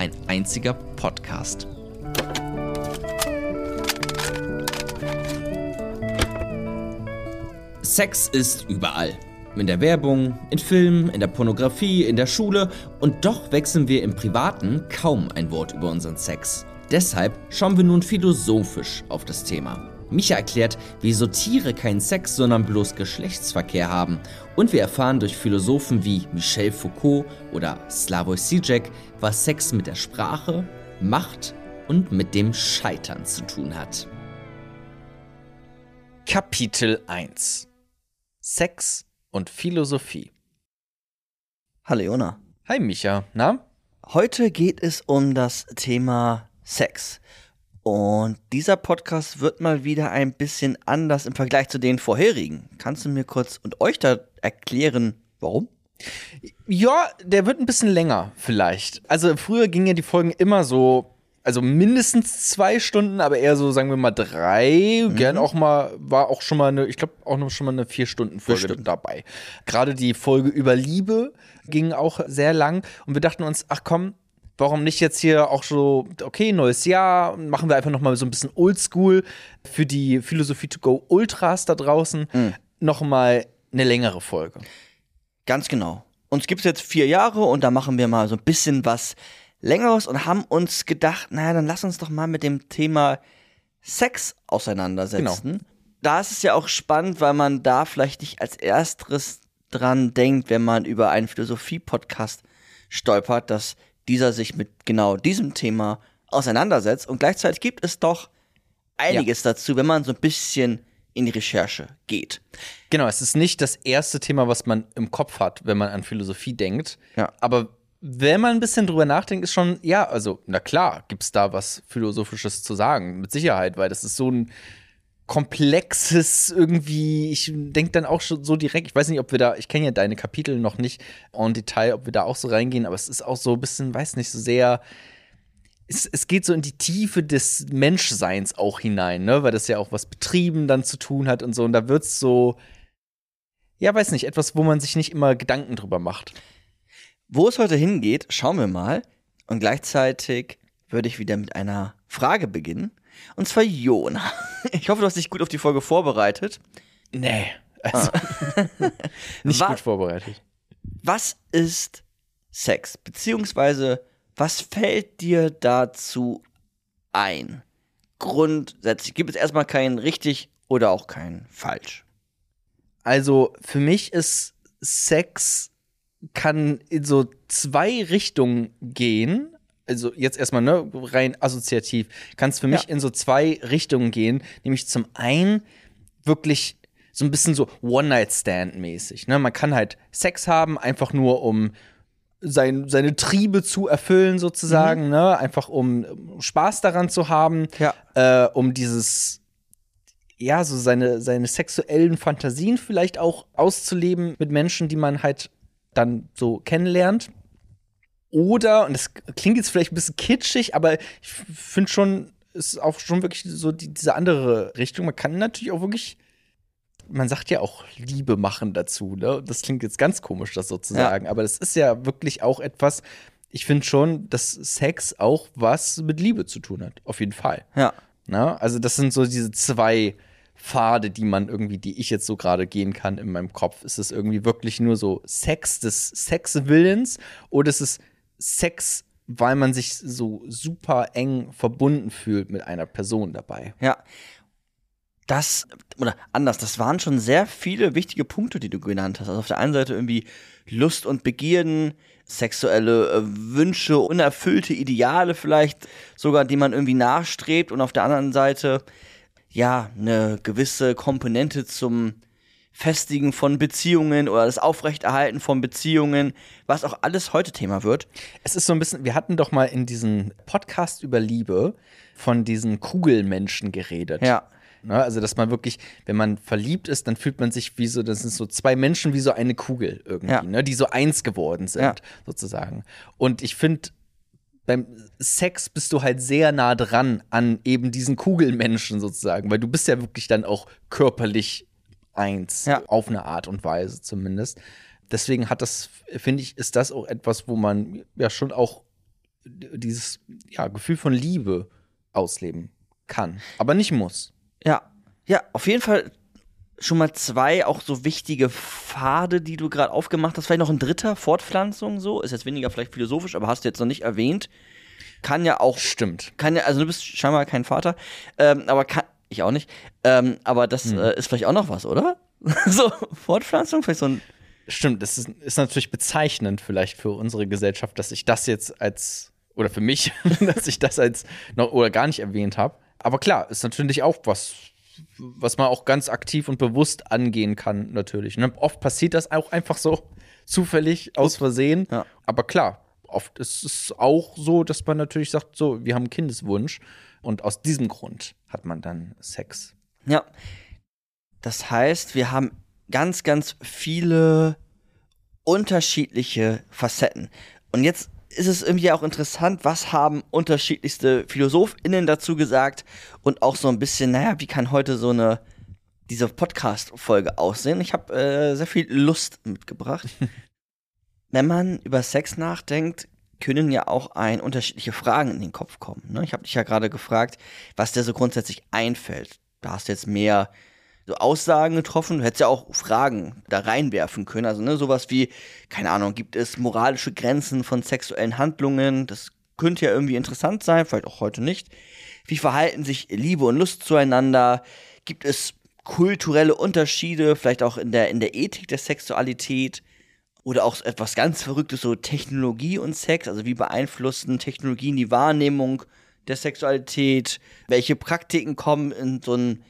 ein einziger Podcast. Sex ist überall. In der Werbung, in Filmen, in der Pornografie, in der Schule und doch wechseln wir im Privaten kaum ein Wort über unseren Sex. Deshalb schauen wir nun philosophisch auf das Thema. Micha erklärt, wieso Tiere keinen Sex, sondern bloß Geschlechtsverkehr haben. Und wir erfahren durch Philosophen wie Michel Foucault oder Slavoj Žižek, was Sex mit der Sprache, Macht und mit dem Scheitern zu tun hat. Kapitel 1 Sex und Philosophie. Hallo Jona. Hi Micha, na? Heute geht es um das Thema Sex. Und dieser Podcast wird mal wieder ein bisschen anders im Vergleich zu den vorherigen. Kannst du mir kurz und euch da erklären, warum? Ja, der wird ein bisschen länger vielleicht. Also früher gingen ja die Folgen immer so, also mindestens zwei Stunden, aber eher so, sagen wir mal, drei. Mhm. Gern auch mal, war auch schon mal eine, ich glaube auch noch schon mal eine Vier-Stunden-Folge dabei. Gerade die Folge über Liebe ging auch sehr lang und wir dachten uns, ach komm, warum nicht jetzt hier auch so, okay, neues Jahr, machen wir einfach noch mal so ein bisschen Oldschool für die Philosophie to go Ultras da draußen mhm. noch mal eine längere Folge. Ganz genau. Uns gibt es jetzt vier Jahre und da machen wir mal so ein bisschen was Längeres und haben uns gedacht, naja, dann lass uns doch mal mit dem Thema Sex auseinandersetzen. Genau. Da ist es ja auch spannend, weil man da vielleicht nicht als erstes dran denkt, wenn man über einen Philosophie-Podcast stolpert, dass dieser sich mit genau diesem Thema auseinandersetzt. Und gleichzeitig gibt es doch einiges ja. dazu, wenn man so ein bisschen in die Recherche geht. Genau, es ist nicht das erste Thema, was man im Kopf hat, wenn man an Philosophie denkt. Ja. Aber wenn man ein bisschen drüber nachdenkt, ist schon, ja, also, na klar, gibt es da was Philosophisches zu sagen, mit Sicherheit, weil das ist so ein komplexes irgendwie, ich denke dann auch schon so direkt, ich weiß nicht, ob wir da, ich kenne ja deine Kapitel noch nicht en Detail, ob wir da auch so reingehen, aber es ist auch so ein bisschen, weiß nicht, so sehr, es, es geht so in die Tiefe des Menschseins auch hinein, ne, weil das ja auch was Betrieben dann zu tun hat und so und da wird es so, ja, weiß nicht, etwas, wo man sich nicht immer Gedanken drüber macht. Wo es heute hingeht, schauen wir mal und gleichzeitig würde ich wieder mit einer Frage beginnen. Und zwar Jona. Ich hoffe, du hast dich gut auf die Folge vorbereitet. Nee. Also, ah. nicht was, gut vorbereitet. Was ist Sex? Beziehungsweise, was fällt dir dazu ein? Grundsätzlich gibt es erstmal kein richtig oder auch kein falsch. Also, für mich ist Sex kann in so zwei Richtungen gehen also jetzt erstmal ne, rein assoziativ, kann es für mich ja. in so zwei Richtungen gehen. Nämlich zum einen wirklich so ein bisschen so One-Night-Stand-mäßig. Ne? Man kann halt Sex haben, einfach nur um sein, seine Triebe zu erfüllen, sozusagen, mhm. ne? Einfach um Spaß daran zu haben, ja. äh, um dieses, ja, so seine, seine sexuellen Fantasien vielleicht auch auszuleben mit Menschen, die man halt dann so kennenlernt. Oder, und das klingt jetzt vielleicht ein bisschen kitschig, aber ich finde schon, ist auch schon wirklich so die, diese andere Richtung. Man kann natürlich auch wirklich, man sagt ja auch Liebe machen dazu, ne? Das klingt jetzt ganz komisch, das sozusagen, ja. aber das ist ja wirklich auch etwas, ich finde schon, dass Sex auch was mit Liebe zu tun hat, auf jeden Fall. Ja. Na? Ne? Also, das sind so diese zwei Pfade, die man irgendwie, die ich jetzt so gerade gehen kann in meinem Kopf. Ist es irgendwie wirklich nur so Sex des Sexwillens oder ist es Sex, weil man sich so super eng verbunden fühlt mit einer Person dabei. Ja. Das, oder anders, das waren schon sehr viele wichtige Punkte, die du genannt hast. Also auf der einen Seite irgendwie Lust und Begierden, sexuelle äh, Wünsche, unerfüllte Ideale vielleicht sogar, die man irgendwie nachstrebt und auf der anderen Seite ja eine gewisse Komponente zum Festigen von Beziehungen oder das Aufrechterhalten von Beziehungen, was auch alles heute Thema wird. Es ist so ein bisschen, wir hatten doch mal in diesem Podcast über Liebe von diesen Kugelmenschen geredet. Ja. Ne, also, dass man wirklich, wenn man verliebt ist, dann fühlt man sich wie so, das sind so zwei Menschen wie so eine Kugel irgendwie, Ja. ne, die so eins geworden sind, Ja. sozusagen. Und ich finde, beim Sex bist du halt sehr nah dran an eben diesen Kugelmenschen sozusagen, weil du bist ja wirklich dann auch körperlich eins, Ja. auf eine Art und Weise zumindest. Deswegen hat das, finde ich, ist das auch etwas, wo man ja schon auch dieses ja, Gefühl von Liebe ausleben kann, aber nicht muss. Ja, ja, auf jeden Fall schon mal zwei auch so wichtige Pfade, die du gerade aufgemacht hast. Vielleicht noch ein dritter, Fortpflanzung so. Ist jetzt weniger vielleicht philosophisch, aber hast du jetzt noch nicht erwähnt. Kann ja auch, Stimmt. kann ja, also du bist scheinbar kein Vater, ähm, aber kann, ich auch nicht. Ähm, aber das äh, ist vielleicht auch noch was, oder? so, Fortpflanzung, vielleicht so ein, Stimmt, das ist, ist natürlich bezeichnend vielleicht für unsere Gesellschaft, dass ich das jetzt als, oder für mich, dass ich das als noch oder gar nicht erwähnt habe. Aber klar, ist natürlich auch was, was man auch ganz aktiv und bewusst angehen kann, natürlich. Ne? Oft passiert das auch einfach so zufällig, aus Versehen. Ja. Aber klar, oft ist es auch so, dass man natürlich sagt, so, wir haben einen Kindeswunsch und aus diesem Grund hat man dann Sex. Ja. Das heißt, wir haben ganz, ganz viele unterschiedliche Facetten. Und jetzt ist es irgendwie auch interessant, was haben unterschiedlichste PhilosophInnen dazu gesagt und auch so ein bisschen, naja, wie kann heute so eine diese Podcast-Folge aussehen? Ich habe äh, sehr viel Lust mitgebracht. Wenn man über Sex nachdenkt, können ja auch ein unterschiedliche Fragen in den Kopf kommen. Ne? Ich habe dich ja gerade gefragt, was dir so grundsätzlich einfällt. Da hast du jetzt mehr so Aussagen getroffen. Du hättest ja auch Fragen da reinwerfen können. Also ne, sowas wie, keine Ahnung, gibt es moralische Grenzen von sexuellen Handlungen? Das könnte ja irgendwie interessant sein, vielleicht auch heute nicht. Wie verhalten sich Liebe und Lust zueinander? Gibt es kulturelle Unterschiede, vielleicht auch in der, in der Ethik der Sexualität? Oder auch etwas ganz Verrücktes, so Technologie und Sex. Also wie beeinflussen Technologien die Wahrnehmung der Sexualität? Welche Praktiken kommen in so einem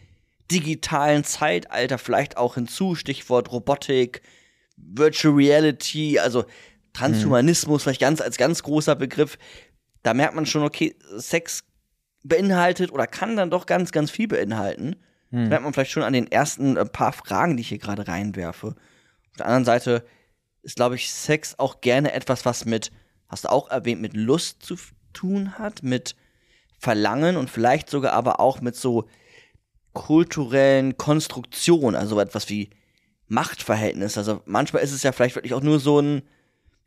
digitalen Zeitalter vielleicht auch hinzu? Stichwort Robotik, Virtual Reality, also Transhumanismus, vielleicht ganz als ganz großer Begriff. Da merkt man schon, okay, Sex beinhaltet oder kann dann doch ganz, ganz viel beinhalten. Das merkt man vielleicht schon an den ersten äh, paar Fragen, die ich hier gerade reinwerfe. Auf der anderen Seite ist, glaube ich, Sex auch gerne etwas, was mit, hast du auch erwähnt, mit Lust zu tun hat, mit Verlangen und vielleicht sogar aber auch mit so kulturellen Konstruktionen, also etwas wie Machtverhältnis. Also manchmal ist es ja vielleicht wirklich auch nur so ein,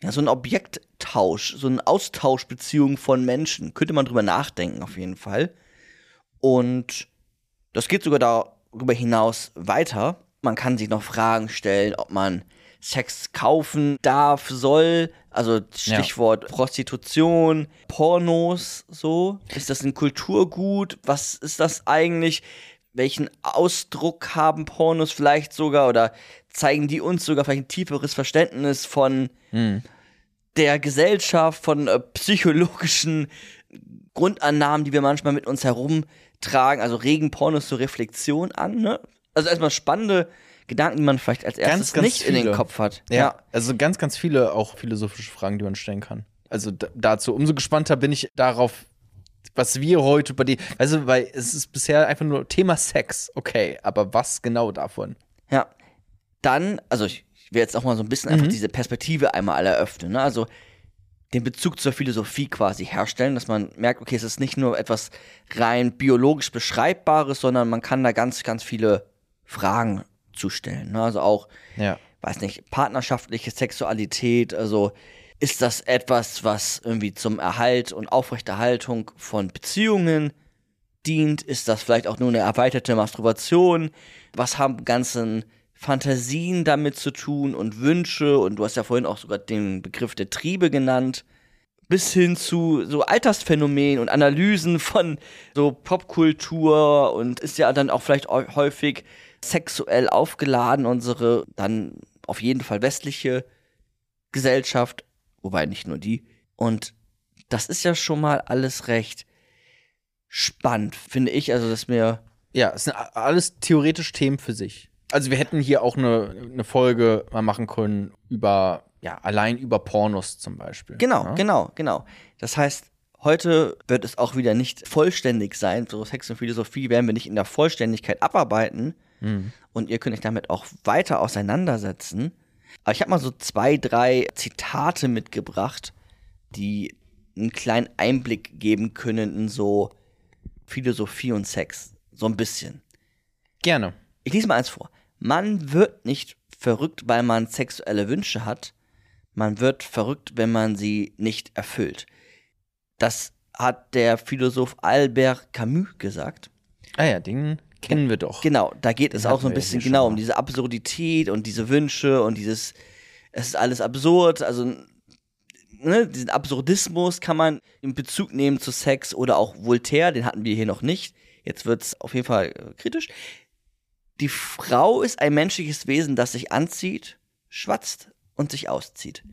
ja, so ein Objekttausch, so eine Austauschbeziehung von Menschen. Könnte man drüber nachdenken, auf jeden Fall. Und das geht sogar darüber hinaus weiter. Man kann sich noch Fragen stellen, ob man Sex kaufen darf, soll. Also Stichwort Prostitution, Pornos, so. Ist das ein Kulturgut? Was ist das eigentlich? Welchen Ausdruck haben Pornos vielleicht sogar? Oder zeigen die uns sogar vielleicht ein tieferes Verständnis von der Gesellschaft, von äh, psychologischen Grundannahmen, die wir manchmal mit uns herumtragen, also regen Pornos zur Reflexion an, ne? Also erstmal spannende Gedanken, die man vielleicht als erstes ganz nicht in den viele. Kopf hat. Ja, also ganz, ganz viele auch philosophische Fragen, die man stellen kann. Also da, dazu, umso gespannter bin ich darauf, was wir heute über die, also weil es ist bisher einfach nur Thema Sex, okay, aber was genau davon? Ja. Dann, also ich, will jetzt auch mal so ein bisschen einfach diese Perspektive einmal alle eröffnen, ne? Also den Bezug zur Philosophie quasi herstellen, dass man merkt, okay, es ist nicht nur etwas rein biologisch beschreibbares, sondern man kann da ganz, ganz viele Fragen zustellen. Ne? Also auch Ja. weiß nicht, partnerschaftliche Sexualität, also ist das etwas, was irgendwie zum Erhalt und Aufrechterhaltung von Beziehungen dient? Ist das vielleicht auch nur eine erweiterte Masturbation? Was haben ganzen Fantasien damit zu tun und Wünsche? Und du hast ja vorhin auch sogar den Begriff der Triebe genannt. Bis hin zu so Altersphänomenen und Analysen von so Popkultur und ist ja dann auch vielleicht häufig sexuell aufgeladen, unsere dann auf jeden Fall westliche Gesellschaft, wobei nicht nur die. Und das ist ja schon mal alles recht spannend, finde ich. Also, dass mir Ja, es sind alles theoretisch Themen für sich. Also wir hätten hier auch eine, eine Folge mal machen können über, ja, allein über Pornos zum Beispiel. Genau, ja? genau, genau. Das heißt, heute wird es auch wieder nicht vollständig sein. So Sex und Philosophie werden wir nicht in der Vollständigkeit abarbeiten. Mhm. Und ihr könnt euch damit auch weiter auseinandersetzen. Aber ich habe mal so zwei, drei Zitate mitgebracht, die einen kleinen Einblick geben können in so Philosophie und Sex. So ein bisschen. Gerne. Ich lese mal eins vor. Man wird nicht verrückt, weil man sexuelle Wünsche hat. Man wird verrückt, wenn man sie nicht erfüllt. Das hat der Philosoph Albert Camus gesagt. Ah ja, den kennen wir doch. Genau, da geht es auch so ein bisschen genau um diese Absurdität und diese Wünsche und dieses, es ist alles absurd, also ne, diesen Absurdismus kann man in Bezug nehmen zu Sex oder auch Voltaire, den hatten wir hier noch nicht. Jetzt wird's auf jeden Fall äh, kritisch. Die Frau ist ein menschliches Wesen, das sich anzieht, schwatzt und sich auszieht.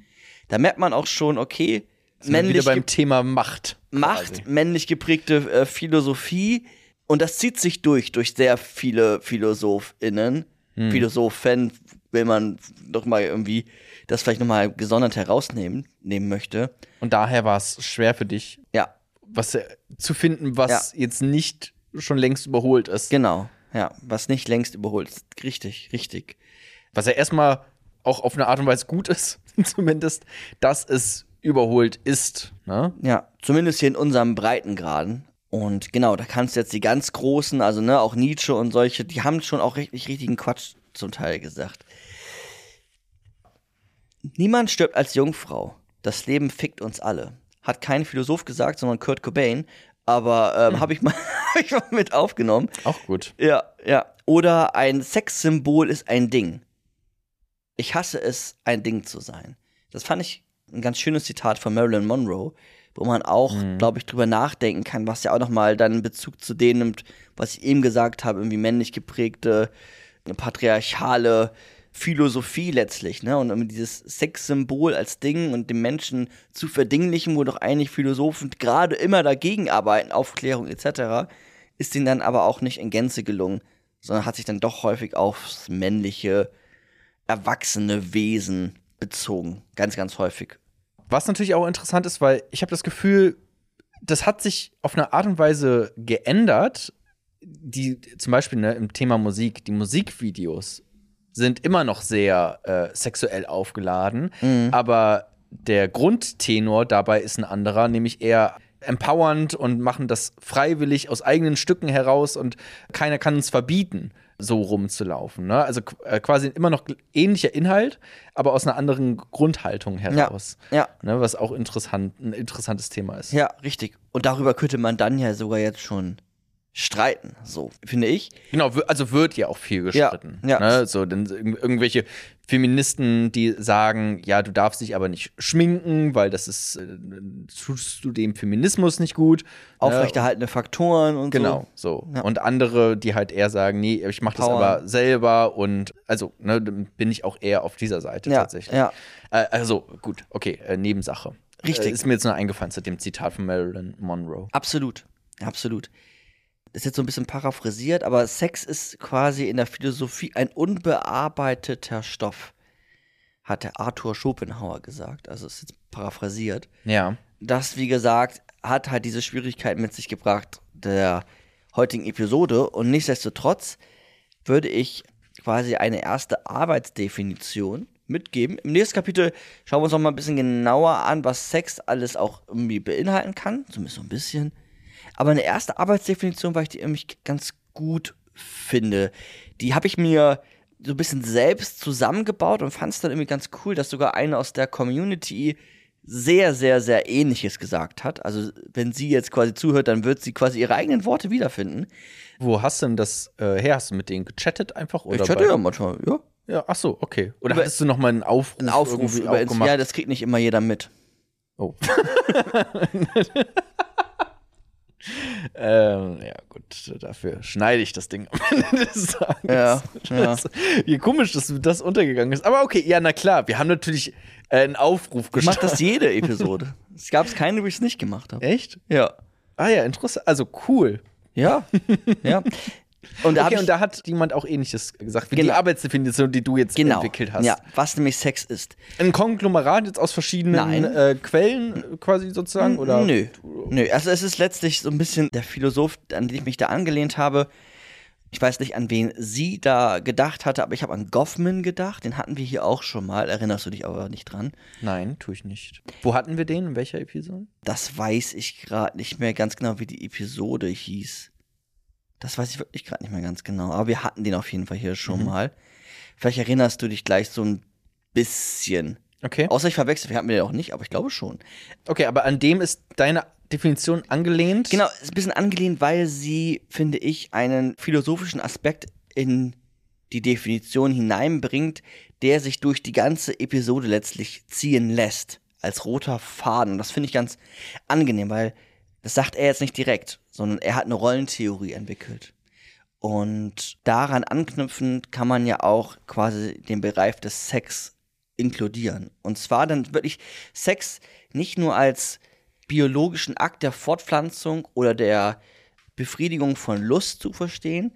Da merkt man auch schon, okay, männlich wieder beim Thema Macht. Macht, quasi. männlich geprägte äh, Philosophie. Und das zieht sich durch, durch sehr viele PhilosophInnen. Hm. Philosophen, wenn man doch mal irgendwie das vielleicht nochmal gesondert herausnehmen nehmen möchte. Und daher war es schwer für dich, Ja, was äh, zu finden, was jetzt nicht schon längst überholt ist. genau. Ja, was nicht längst überholt. ist. Richtig, richtig. Was ja erstmal auch auf eine Art und Weise gut ist, zumindest, dass es überholt ist. Ne? Ja, zumindest hier in unserem Breitengraden. Und genau, da kannst du jetzt die ganz großen, also ne, auch Nietzsche und solche, die haben schon auch richtig, richtigen Quatsch zum Teil gesagt. Niemand stirbt als Jungfrau. Das Leben fickt uns alle. Hat kein Philosoph gesagt, sondern Kurt Cobain. Aber ähm, habe ich, mal- hab ich mal mit aufgenommen. Auch gut. Ja, ja. Oder ein Sexsymbol ist ein Ding. Ich hasse es, ein Ding zu sein. Das fand ich ein ganz schönes Zitat von Marilyn Monroe, wo man auch, glaube ich, drüber nachdenken kann, was ja auch nochmal dann in Bezug zu dem nimmt, was ich eben gesagt habe, irgendwie männlich geprägte, patriarchale Philosophie letztlich, ne? Und dieses Sexsymbol als Ding und dem Menschen zu verdinglichen, wo doch eigentlich Philosophen gerade immer dagegen arbeiten, Aufklärung etc., ist ihnen dann aber auch nicht in Gänze gelungen, sondern hat sich dann doch häufig aufs männliche, erwachsene Wesen bezogen. Ganz, ganz häufig. Was natürlich auch interessant ist, weil ich habe das Gefühl, das hat sich auf eine Art und Weise geändert. Die zum Beispiel ne, im Thema Musik, die Musikvideos sind immer noch sehr äh, sexuell aufgeladen, aber der Grundtenor dabei ist ein anderer, nämlich eher empowernd und machen das freiwillig aus eigenen Stücken heraus und keiner kann uns verbieten, so rumzulaufen. Ne? Also äh, quasi immer noch ähnlicher Inhalt, aber aus einer anderen Grundhaltung heraus. ja. Ne? Was auch interessant, ein interessantes Thema ist. Ja, richtig. Und darüber könnte man dann ja sogar jetzt schon streiten, so, finde ich. Genau, also wird ja auch viel gestritten. Ja, ja. Ne? So, denn irg- irgendwelche Feministen, die sagen, ja, du darfst dich aber nicht schminken, weil das ist, äh, tust du dem Feminismus nicht gut. Aufrechterhaltene Faktoren und Genau, so. Ja. Und andere, die halt eher sagen, nee, ich mache das aber selber und also, ne, bin ich auch eher auf dieser Seite so. Tatsächlich. ja. Äh, also, gut, okay, äh, Nebensache. Richtig. Äh, ist mir jetzt nur eingefallen zu dem Zitat von Marilyn Monroe. Absolut, absolut. Ist jetzt so ein bisschen paraphrasiert, aber Sex ist quasi in der Philosophie ein unbearbeiteter Stoff, hat der Arthur Schopenhauer gesagt. Also ist jetzt paraphrasiert. Ja. Das, wie gesagt, hat halt diese Schwierigkeit mit sich gebracht der heutigen Episode und nichtsdestotrotz würde ich quasi eine erste Arbeitsdefinition mitgeben. Im nächsten Kapitel schauen wir uns noch mal ein bisschen genauer an, was Sex alles auch irgendwie beinhalten kann, zumindest so ein bisschen. Aber eine erste Arbeitsdefinition, weil ich die irgendwie ganz gut finde, die habe ich mir so ein bisschen selbst zusammengebaut und fand es dann irgendwie ganz cool, dass sogar eine aus der Community sehr, sehr, sehr ähnliches gesagt hat. Also, wenn sie jetzt quasi zuhört, dann wird sie quasi ihre eigenen Worte wiederfinden. Wo hast du denn das äh, her? Hast du mit denen gechattet einfach? Oder ich hatte bei- ja manchmal, ja. Ja, ach so, okay. Oder Über- hattest du noch mal einen Aufruf, Ein Aufruf über gemacht? Ja, das kriegt nicht immer jeder mit. Oh. ähm, ja, gut, dafür schneide ich das Ding am Ende des Tages. Ja, ja. Das, wie komisch, dass das untergegangen ist. Aber okay, ja, na klar, wir haben natürlich äh, einen Aufruf gestartet. das jede Episode. es gab keine, wo ich es nicht gemacht habe. Echt? Ja. Ah ja, interessant. Also cool. Ja. ja. Und da, okay, und da hat jemand auch ähnliches gesagt, wie genau. die Arbeitsdefinition, die du jetzt genau. entwickelt hast. Ja, was nämlich Sex ist. Ein Konglomerat jetzt aus verschiedenen äh, Quellen quasi sozusagen? Oder? Nö. Nö. Also es ist letztlich so ein bisschen der Philosoph, an den ich mich da angelehnt habe. Ich weiß nicht, an wen sie da gedacht hatte, aber ich habe an Goffman gedacht. Den hatten wir hier auch schon mal. Erinnerst du dich aber nicht dran? Nein, tue ich nicht. Wo hatten wir den? In welcher Episode? Das weiß ich gerade nicht mehr ganz genau, wie die Episode hieß. Das weiß ich wirklich gerade nicht mehr ganz genau. Aber wir hatten den auf jeden Fall hier schon mhm. mal. Vielleicht erinnerst du dich gleich so ein bisschen. Okay. Außer ich verwechsel, wir hatten den auch nicht, aber ich glaube schon. Okay, aber an dem ist deine Definition angelehnt? Genau, ist ein bisschen angelehnt, weil sie, finde ich, einen philosophischen Aspekt in die Definition hineinbringt, der sich durch die ganze Episode letztlich ziehen lässt. Als roter Faden. Und das finde ich ganz angenehm, weil das sagt er jetzt nicht direkt, sondern er hat eine Rollentheorie entwickelt. Und daran anknüpfend kann man ja auch quasi den Bereich des Sex inkludieren. Und zwar dann wirklich Sex nicht nur als biologischen Akt der Fortpflanzung oder der Befriedigung von Lust zu verstehen,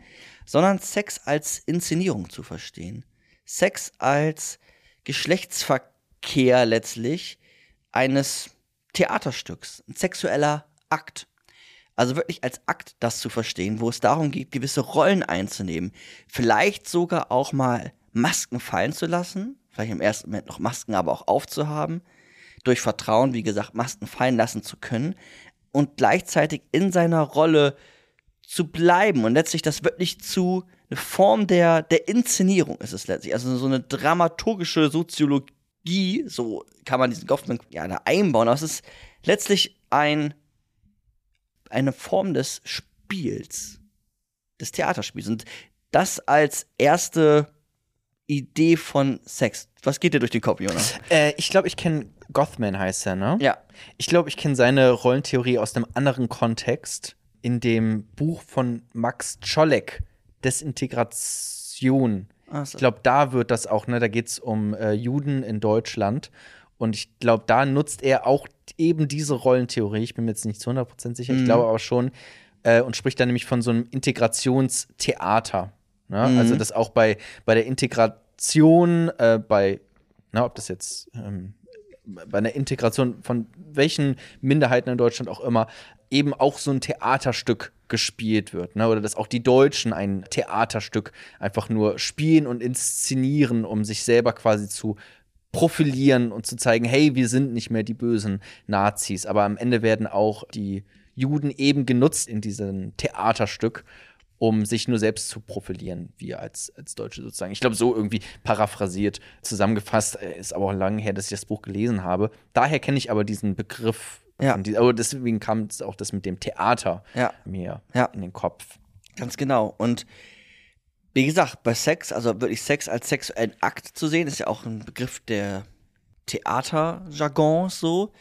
sondern Sex als Inszenierung zu verstehen. Sex als Geschlechtsverkehr letztlich eines Theaterstücks, ein sexueller Akt. Also wirklich als Akt das zu verstehen, wo es darum geht, gewisse Rollen einzunehmen. Vielleicht sogar auch mal Masken fallen zu lassen. Vielleicht im ersten Moment noch Masken aber auch aufzuhaben. Durch Vertrauen, wie gesagt, Masken fallen lassen zu können. Und gleichzeitig in seiner Rolle zu bleiben und letztlich das wirklich zu eine Form der, der Inszenierung ist es letztlich. Also so eine dramaturgische Soziologie, so kann man diesen Goffman ja da einbauen. Aber es ist letztlich ein eine Form des Spiels, des Theaterspiels. Und das als erste Idee von Sex. Was geht dir durch den Kopf, Jonas? Äh, ich glaube, ich kenne Gothman heißt er, ne? Ja. Ich glaube, ich kenne seine Rollentheorie aus einem anderen Kontext. In dem Buch von Max Czolek, Desintegration. So. Ich glaube, da wird das auch, ne? Da geht es um äh, Juden in Deutschland. Und ich glaube, da nutzt er auch eben diese Rollentheorie. Ich bin mir jetzt nicht zu 100% sicher, mhm. ich glaube aber schon. Äh, und spricht da nämlich von so einem Integrationstheater. Ne? Mhm. Also, dass auch bei, bei der Integration, äh, bei, na, ob das jetzt ähm, bei einer Integration von welchen Minderheiten in Deutschland auch immer, eben auch so ein Theaterstück gespielt wird. Ne? Oder dass auch die Deutschen ein Theaterstück einfach nur spielen und inszenieren, um sich selber quasi zu profilieren und zu zeigen, hey, wir sind nicht mehr die bösen Nazis. Aber am Ende werden auch die Juden eben genutzt in diesem Theaterstück, um sich nur selbst zu profilieren, wir als, als Deutsche sozusagen. Ich glaube, so irgendwie paraphrasiert zusammengefasst, äh, ist aber auch lange her, dass ich das Buch gelesen habe. Daher kenne ich aber diesen Begriff. Ja. Die, aber deswegen kam auch das mit dem Theater ja. mir ja. in den Kopf. Ganz genau. Und wie gesagt, bei Sex, also wirklich Sex als sexuellen Akt zu sehen, ist ja auch ein Begriff der Theaterjargon so,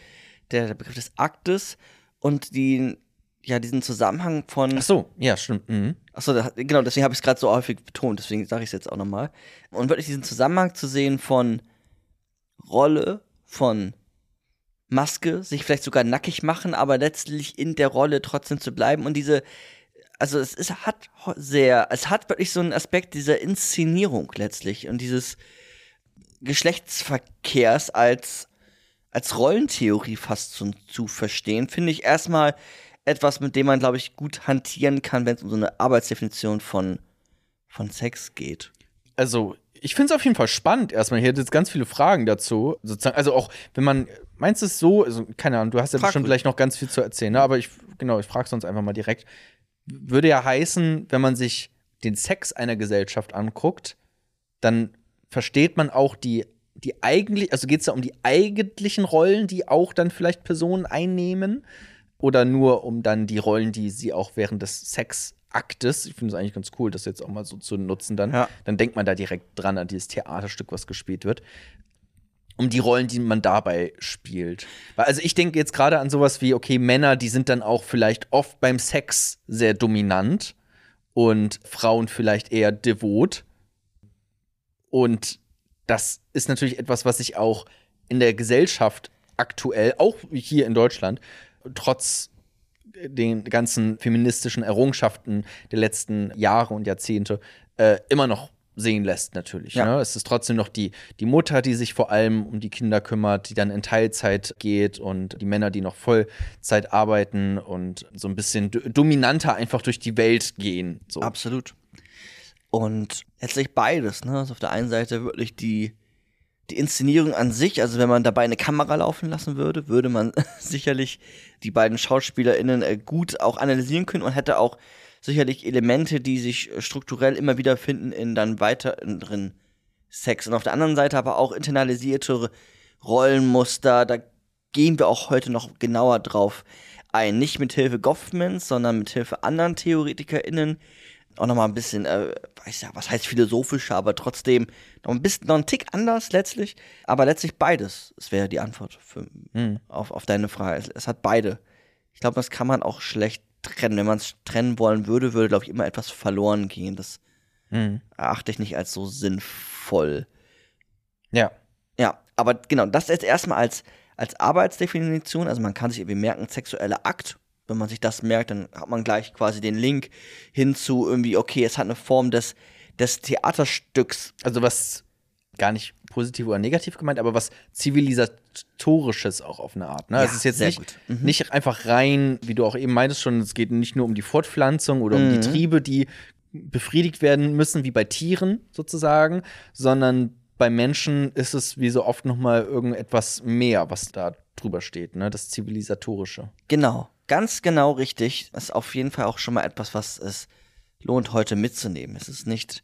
der, der Begriff des Aktes und die, ja, diesen Zusammenhang von. Ach so, ja, stimmt. Mhm. Ach so, genau, deswegen habe ich es gerade so häufig betont, deswegen sage ich es jetzt auch nochmal. Und wirklich diesen Zusammenhang zu sehen von Rolle, von Maske, sich vielleicht sogar nackig machen, aber letztlich in der Rolle trotzdem zu bleiben und diese also es ist, hat sehr, es hat wirklich so einen Aspekt dieser Inszenierung letztlich und dieses Geschlechtsverkehrs als, als Rollentheorie fast zu, zu verstehen, finde ich erstmal etwas, mit dem man, glaube ich, gut hantieren kann, wenn es um so eine Arbeitsdefinition von, von Sex geht. Also, ich finde es auf jeden Fall spannend erstmal. Hier jetzt ganz viele Fragen dazu. Sozusagen, also auch, wenn man, meinst du es so, also keine Ahnung, du hast ja Frag bestimmt gleich noch ganz viel zu erzählen, ne? aber ich, genau, ich frage sonst einfach mal direkt würde ja heißen, wenn man sich den Sex einer Gesellschaft anguckt, dann versteht man auch die, die eigentlich, also geht es da um die eigentlichen Rollen, die auch dann vielleicht Personen einnehmen? Oder nur um dann die Rollen, die sie auch während des Sexaktes, ich finde es eigentlich ganz cool, das jetzt auch mal so zu nutzen, dann, ja. dann denkt man da direkt dran an dieses Theaterstück, was gespielt wird um die Rollen, die man dabei spielt. Also ich denke jetzt gerade an sowas wie, okay, Männer, die sind dann auch vielleicht oft beim Sex sehr dominant und Frauen vielleicht eher devot. Und das ist natürlich etwas, was sich auch in der Gesellschaft aktuell, auch hier in Deutschland, trotz den ganzen feministischen Errungenschaften der letzten Jahre und Jahrzehnte äh, immer noch sehen lässt, natürlich. Ja. Ne? Es ist trotzdem noch die, die Mutter, die sich vor allem um die Kinder kümmert, die dann in Teilzeit geht und die Männer, die noch Vollzeit arbeiten und so ein bisschen dominanter einfach durch die Welt gehen. So. Absolut. Und letztlich beides, ne? Also auf der einen Seite wirklich die, die Inszenierung an sich, also wenn man dabei eine Kamera laufen lassen würde, würde man sicherlich die beiden SchauspielerInnen äh, gut auch analysieren können und hätte auch sicherlich Elemente, die sich äh, strukturell immer wieder finden in dann weiteren Sex. Und auf der anderen Seite aber auch internalisierte Rollenmuster. Da gehen wir auch heute noch genauer drauf ein. Nicht mit Hilfe Goffmans, sondern mit Hilfe anderen TheoretikerInnen. Auch nochmal ein bisschen, äh, weiß ja, was heißt philosophischer, aber trotzdem noch ein bisschen, noch ein Tick anders letztlich. Aber letztlich beides. Das wäre die Antwort für, hm. auf, auf deine Frage. Es, es hat beide. Ich glaube, das kann man auch schlecht trennen. Wenn man es trennen wollen würde, würde, glaube ich, immer etwas verloren gehen. Das mhm. erachte ich nicht als so sinnvoll. Ja. Ja, aber genau, das jetzt erstmal als, als Arbeitsdefinition. Also man kann sich irgendwie merken, sexueller Akt. Wenn man sich das merkt, dann hat man gleich quasi den Link hin zu irgendwie, okay, es hat eine Form des, des Theaterstücks. Also was gar nicht positiv oder negativ gemeint, aber was zivilisatorisches auch auf eine Art. Ne? Ja, es ist jetzt nicht, mhm. nicht einfach rein, wie du auch eben meintest schon, es geht nicht nur um die Fortpflanzung oder mhm. um die mhm. Triebe, die befriedigt werden müssen, wie bei Tieren sozusagen, sondern bei Menschen ist es wie so oft noch mal irgendetwas mehr, was da drüber steht, ne? Das zivilisatorische. Genau, ganz genau richtig. Das ist auf jeden Fall auch schon mal etwas, was es lohnt heute mitzunehmen. Es ist nicht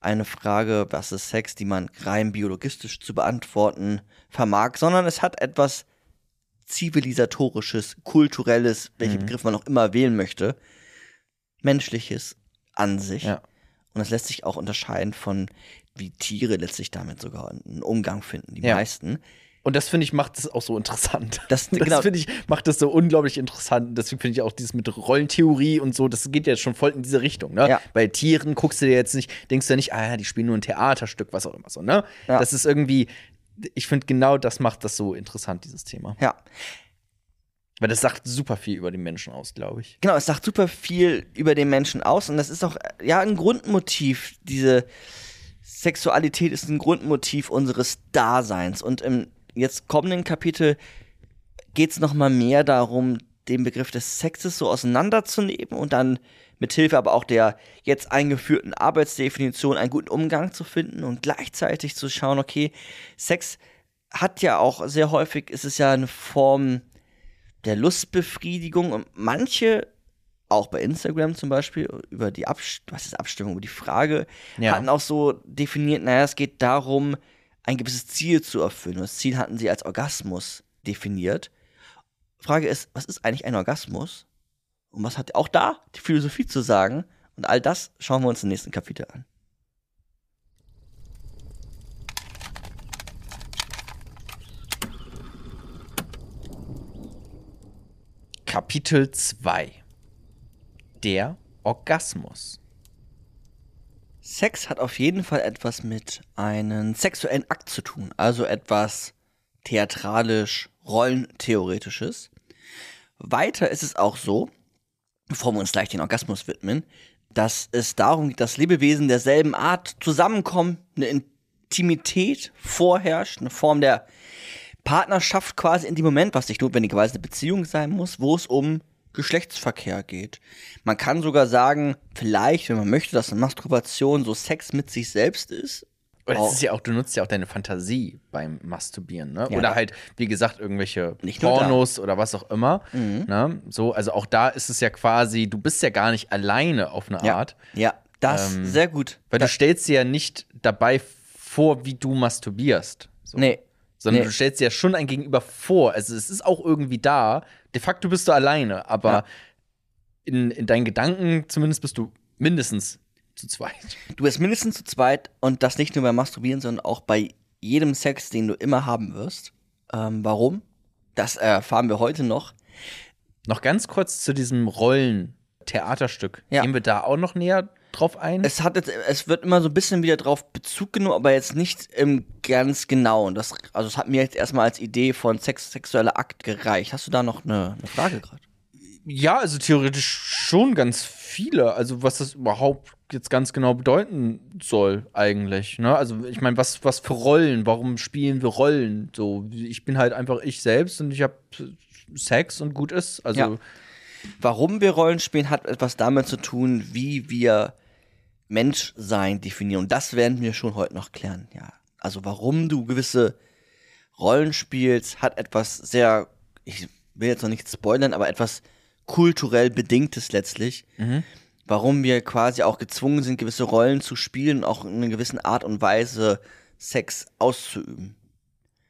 eine Frage, was ist Sex, die man rein biologistisch zu beantworten vermag, sondern es hat etwas zivilisatorisches, kulturelles, welchen mhm. Begriff man auch immer wählen möchte, menschliches an sich. Ja. Und es lässt sich auch unterscheiden von, wie Tiere letztlich damit sogar einen Umgang finden. Die ja. meisten und das finde ich macht es auch so interessant. Das, das genau. finde ich macht das so unglaublich interessant. Deswegen finde ich auch dieses mit Rollentheorie und so, das geht ja schon voll in diese Richtung. Ne? Ja. Bei Tieren guckst du dir jetzt nicht, denkst du ja nicht, ah, die spielen nur ein Theaterstück, was auch immer so. Ne? Ja. Das ist irgendwie, ich finde genau das macht das so interessant, dieses Thema. Ja. Weil das sagt super viel über den Menschen aus, glaube ich. Genau, es sagt super viel über den Menschen aus und das ist auch ja ein Grundmotiv. Diese Sexualität ist ein Grundmotiv unseres Daseins und im jetzt kommenden Kapitel geht es nochmal mehr darum, den Begriff des Sexes so auseinanderzunehmen und dann mit Hilfe aber auch der jetzt eingeführten Arbeitsdefinition einen guten Umgang zu finden und gleichzeitig zu schauen, okay, Sex hat ja auch sehr häufig, ist es ja eine Form der Lustbefriedigung und manche, auch bei Instagram zum Beispiel, über die Abst was ist Abstimmung, über die Frage, ja. hatten auch so definiert, naja, es geht darum, ein gewisses Ziel zu erfüllen. Das Ziel hatten sie als Orgasmus definiert. Frage ist, was ist eigentlich ein Orgasmus? Und was hat auch da die Philosophie zu sagen? Und all das schauen wir uns im nächsten Kapitel an. Kapitel 2 Der Orgasmus Sex hat auf jeden Fall etwas mit einem sexuellen Akt zu tun, also etwas theatralisch, rollentheoretisches. Weiter ist es auch so, bevor wir uns gleich den Orgasmus widmen, dass es darum geht, dass Lebewesen derselben Art zusammenkommen, eine Intimität vorherrscht, eine Form der Partnerschaft quasi in dem Moment, was nicht notwendigerweise eine Beziehung sein muss, wo es um Geschlechtsverkehr geht. Man kann sogar sagen, vielleicht, wenn man möchte, dass eine Masturbation so Sex mit sich selbst ist. Oder das ist ja auch, du nutzt ja auch deine Fantasie beim Masturbieren, ne? Ja, oder halt, wie gesagt, irgendwelche Pornos oder was auch immer. Mhm. Ne? So, also auch da ist es ja quasi, du bist ja gar nicht alleine auf eine ja. Art. Ja, das ähm, sehr gut. Weil da du stellst dir ja nicht dabei vor, wie du masturbierst. So. Nee, sondern nee. du stellst dir ja schon ein Gegenüber vor. Also es ist auch irgendwie da. De facto bist du alleine, aber ja. in, in deinen Gedanken zumindest bist du mindestens zu zweit. Du bist mindestens zu zweit und das nicht nur beim Masturbieren, sondern auch bei jedem Sex, den du immer haben wirst. Ähm, warum? Das erfahren wir heute noch. Noch ganz kurz zu diesem Rollen-Theaterstück. Ja. Gehen wir da auch noch näher drauf ein? Es hat jetzt, es wird immer so ein bisschen wieder drauf Bezug genommen, aber jetzt nicht im ganz genau. das, also es hat mir jetzt erstmal als Idee von Sex, sexueller Akt gereicht. Hast du da noch eine, eine Frage gerade? Ja, also theoretisch schon ganz viele. Also was das überhaupt jetzt ganz genau bedeuten soll eigentlich. Ne? Also ich meine, was, was für Rollen? Warum spielen wir Rollen? So, ich bin halt einfach ich selbst und ich habe Sex und gut ist. Also ja. Warum wir Rollen spielen, hat etwas damit zu tun, wie wir Menschsein definieren. Und das werden wir schon heute noch klären. Ja, also warum du gewisse Rollen spielst, hat etwas sehr, ich will jetzt noch nicht spoilern, aber etwas kulturell bedingtes letztlich. Mhm. Warum wir quasi auch gezwungen sind, gewisse Rollen zu spielen, auch in einer gewissen Art und Weise Sex auszuüben.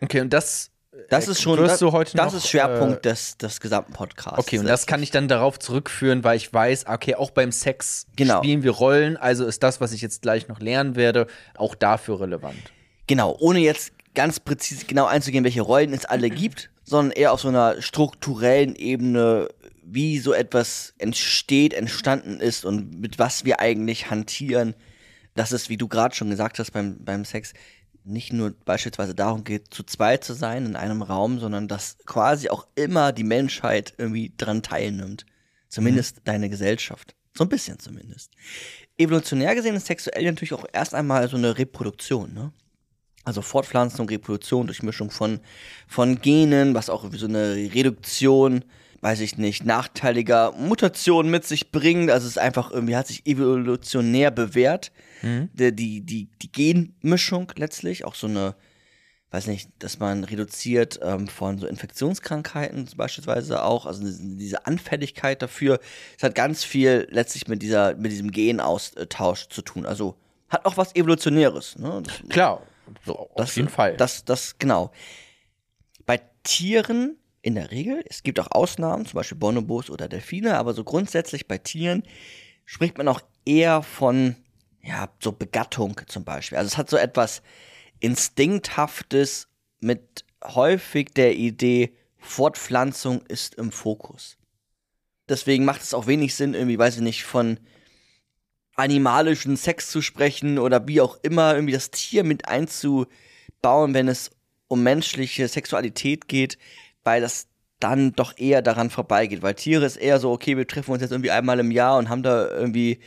Okay, und das das ist schon das, das noch, ist Schwerpunkt äh, des, des gesamten Podcasts. Okay, und das kann ich dann darauf zurückführen, weil ich weiß, okay, auch beim Sex genau. spielen wir Rollen, also ist das, was ich jetzt gleich noch lernen werde, auch dafür relevant. Genau, ohne jetzt ganz präzise genau einzugehen, welche Rollen es alle gibt, sondern eher auf so einer strukturellen Ebene, wie so etwas entsteht, entstanden ist und mit was wir eigentlich hantieren. Das ist, wie du gerade schon gesagt hast beim, beim Sex, nicht nur beispielsweise darum geht, zu zweit zu sein in einem Raum, sondern dass quasi auch immer die Menschheit irgendwie dran teilnimmt. Zumindest mhm. deine Gesellschaft. So ein bisschen zumindest. Evolutionär gesehen ist sexuell natürlich auch erst einmal so eine Reproduktion, ne? Also Fortpflanzung, Reproduktion, Durchmischung von, von Genen, was auch so eine Reduktion, weiß ich nicht, nachteiliger Mutationen mit sich bringt. Also es ist einfach irgendwie, hat sich evolutionär bewährt. Mhm. Die, die, die, die Genmischung letztlich, auch so eine, weiß nicht, dass man reduziert ähm, von so Infektionskrankheiten beispielsweise auch, also diese Anfälligkeit dafür, es hat ganz viel letztlich mit dieser, mit diesem Genaustausch zu tun. Also hat auch was Evolutionäres. Ne? Das, Klar, so, auf das, jeden Fall. Das, das, genau. Bei Tieren in der Regel, es gibt auch Ausnahmen, zum Beispiel Bonobos oder Delfine, aber so grundsätzlich bei Tieren spricht man auch eher von, ja, so Begattung zum Beispiel. Also es hat so etwas Instinkthaftes mit häufig der Idee, Fortpflanzung ist im Fokus. Deswegen macht es auch wenig Sinn, irgendwie, weiß ich nicht, von animalischen Sex zu sprechen oder wie auch immer, irgendwie das Tier mit einzubauen, wenn es um menschliche Sexualität geht, weil das dann doch eher daran vorbeigeht. Weil Tiere ist eher so, okay, wir treffen uns jetzt irgendwie einmal im Jahr und haben da irgendwie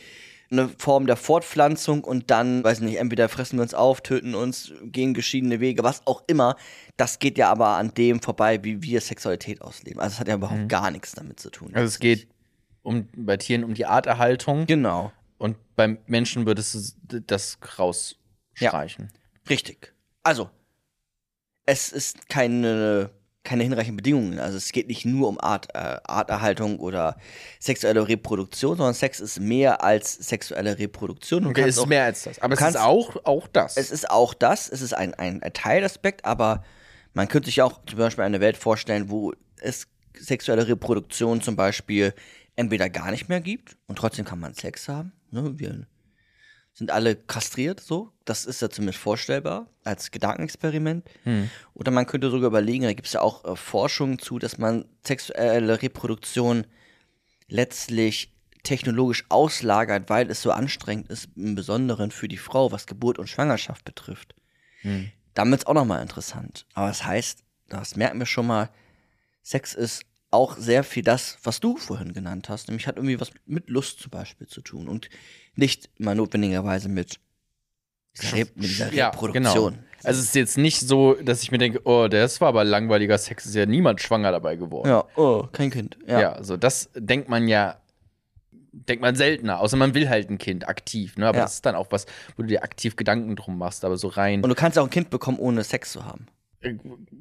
eine Form der Fortpflanzung und dann, weiß ich nicht, entweder fressen wir uns auf, töten uns, gehen geschiedene Wege, was auch immer. Das geht ja aber an dem vorbei, wie wir Sexualität ausleben. Also es hat ja überhaupt mhm. gar nichts damit zu tun. Also es geht um, bei Tieren um die Arterhaltung. Genau. Und beim Menschen würdest du das rausstreichen. Ja, richtig. Also, es ist keine, keine hinreichenden Bedingungen. Also es geht nicht nur um Art, äh, Arterhaltung oder sexuelle Reproduktion, sondern Sex ist mehr als sexuelle Reproduktion. Okay, es ist auch, mehr als das. Aber es ist auch, auch das. Es ist auch das. Es ist ein, ein, ein Teilaspekt, aber man könnte sich auch zum Beispiel eine Welt vorstellen, wo es sexuelle Reproduktion zum Beispiel entweder gar nicht mehr gibt und trotzdem kann man Sex haben Ne? Wir sind alle kastriert, so. Das ist ja zumindest vorstellbar als Gedankenexperiment. Hm. Oder man könnte sogar überlegen, da gibt es ja auch äh, Forschung zu, dass man sexuelle Reproduktion letztlich technologisch auslagert, weil es so anstrengend ist, im Besonderen für die Frau, was Geburt und Schwangerschaft betrifft. Hm. Damit ist auch nochmal interessant. Aber das heißt, das merken wir schon mal, Sex ist auch sehr viel das, was du vorhin genannt hast, nämlich hat irgendwie was mit Lust zum Beispiel zu tun und nicht immer notwendigerweise mit dieser, Re mit dieser ja, Reproduktion. Genau. Also es ist jetzt nicht so, dass ich mir denke, oh, das war aber langweiliger Sex, ist ja niemand schwanger dabei geworden. Ja, oh, kein Kind. Ja, ja so das denkt man ja, denkt man seltener, außer man will halt ein Kind aktiv, ne? Aber ja. das ist dann auch was, wo du dir aktiv Gedanken drum machst, aber so rein. Und du kannst auch ein Kind bekommen, ohne Sex zu haben. Äh,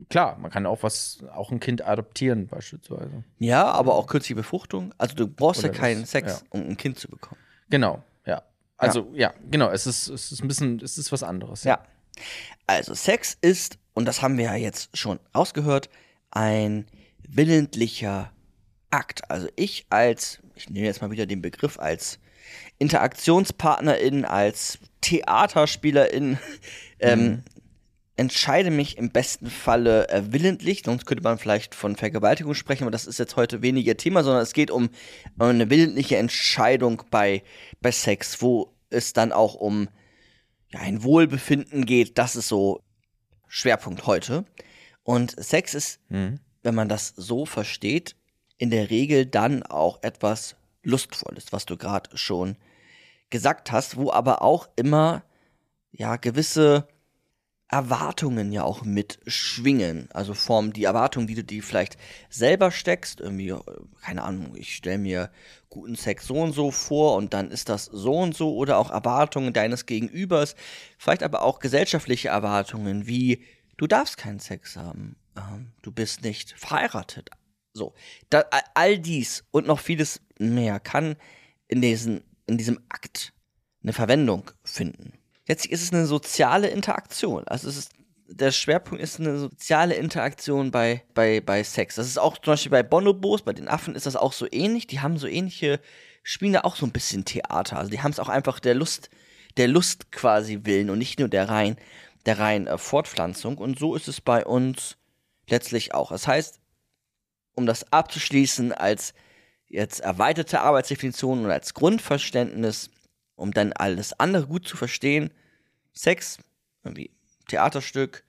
klar, man kann auch was, auch ein Kind adoptieren beispielsweise. Ja, aber auch künstliche Befruchtung. Also du brauchst Oder ja keinen das, Sex, ja. um ein Kind zu bekommen. Genau, ja. Also ja, ja genau, es ist, es ist ein bisschen, es ist was anderes. Ja. ja. Also Sex ist, und das haben wir ja jetzt schon rausgehört, ein willentlicher Akt. Also ich als, ich nehme jetzt mal wieder den Begriff als Interaktionspartnerin, als Theaterspielerin, ähm, mhm entscheide mich im besten Falle äh, willentlich, sonst könnte man vielleicht von Vergewaltigung sprechen, aber das ist jetzt heute weniger Thema, sondern es geht um, um eine willentliche Entscheidung bei, bei Sex, wo es dann auch um ja, ein Wohlbefinden geht. Das ist so Schwerpunkt heute. Und Sex ist, mhm. wenn man das so versteht, in der Regel dann auch etwas Lustvolles, was du gerade schon gesagt hast, wo aber auch immer ja gewisse Erwartungen ja auch mitschwingen. Also Form die Erwartungen, die du dir vielleicht selber steckst, irgendwie, äh, keine Ahnung, ich stelle mir guten Sex so und so vor und dann ist das so und so oder auch Erwartungen deines Gegenübers, vielleicht aber auch gesellschaftliche Erwartungen wie du darfst keinen Sex haben, ähm, du bist nicht verheiratet. So, da, all dies und noch vieles mehr kann in, diesen, in diesem Akt eine Verwendung finden. Letztlich ist es eine soziale Interaktion. Also es ist, der Schwerpunkt ist eine soziale Interaktion bei, bei, bei Sex. Das ist auch zum Beispiel bei Bonobos, bei den Affen ist das auch so ähnlich. Die haben so ähnliche, spielen da auch so ein bisschen Theater. Also die haben es auch einfach der Lust, der Lust quasi willen und nicht nur der rein, der rein äh, Fortpflanzung. Und so ist es bei uns letztlich auch. Das heißt, um das abzuschließen als jetzt erweiterte Arbeitsdefinition und als Grundverständnis, um dann alles andere gut zu verstehen. Sex, irgendwie Theaterstück,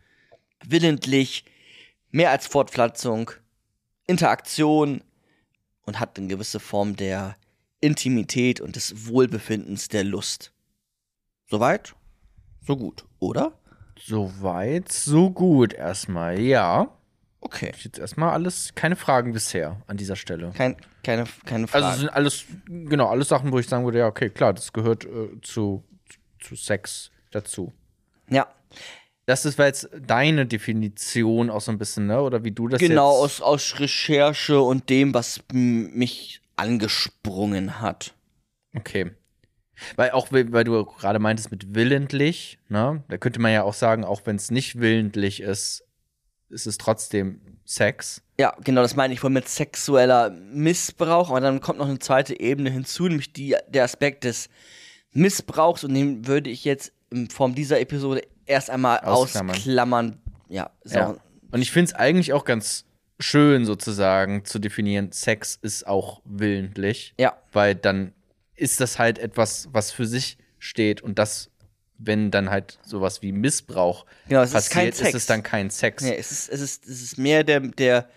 willentlich, mehr als Fortpflanzung, Interaktion und hat eine gewisse Form der Intimität und des Wohlbefindens der Lust. Soweit? So gut, oder? Soweit, so gut erstmal, ja. Okay. Jetzt erstmal alles, keine Fragen bisher an dieser Stelle. Kein, keine, keine Frage. Also sind alles, genau, alles Sachen, wo ich sagen würde, ja, okay, klar, das gehört äh, zu, zu Sex dazu. Ja. Das ist war jetzt deine Definition auch so ein bisschen, ne? Oder wie du das Genau, jetzt aus, aus Recherche und dem, was mich angesprungen hat. Okay. Weil auch, weil du gerade meintest mit willentlich, ne? Da könnte man ja auch sagen, auch wenn es nicht willentlich ist, ist es trotzdem Sex. Ja, genau, das meine ich wohl mit sexueller Missbrauch. Aber dann kommt noch eine zweite Ebene hinzu, nämlich die, der Aspekt des Missbrauchs. Und den würde ich jetzt in Form dieser Episode erst einmal Ausklammern. ausklammern. Ja, so. Ja. Und ich finde es eigentlich auch ganz schön, sozusagen zu definieren, Sex ist auch willentlich. Ja. Weil dann ist das halt etwas, was für sich steht und das, wenn dann halt sowas wie Missbrauch Genau, es ist passiert, ist, Sex. es dann kein Sex. Nee, es ist, es ist, es ist mehr der, der,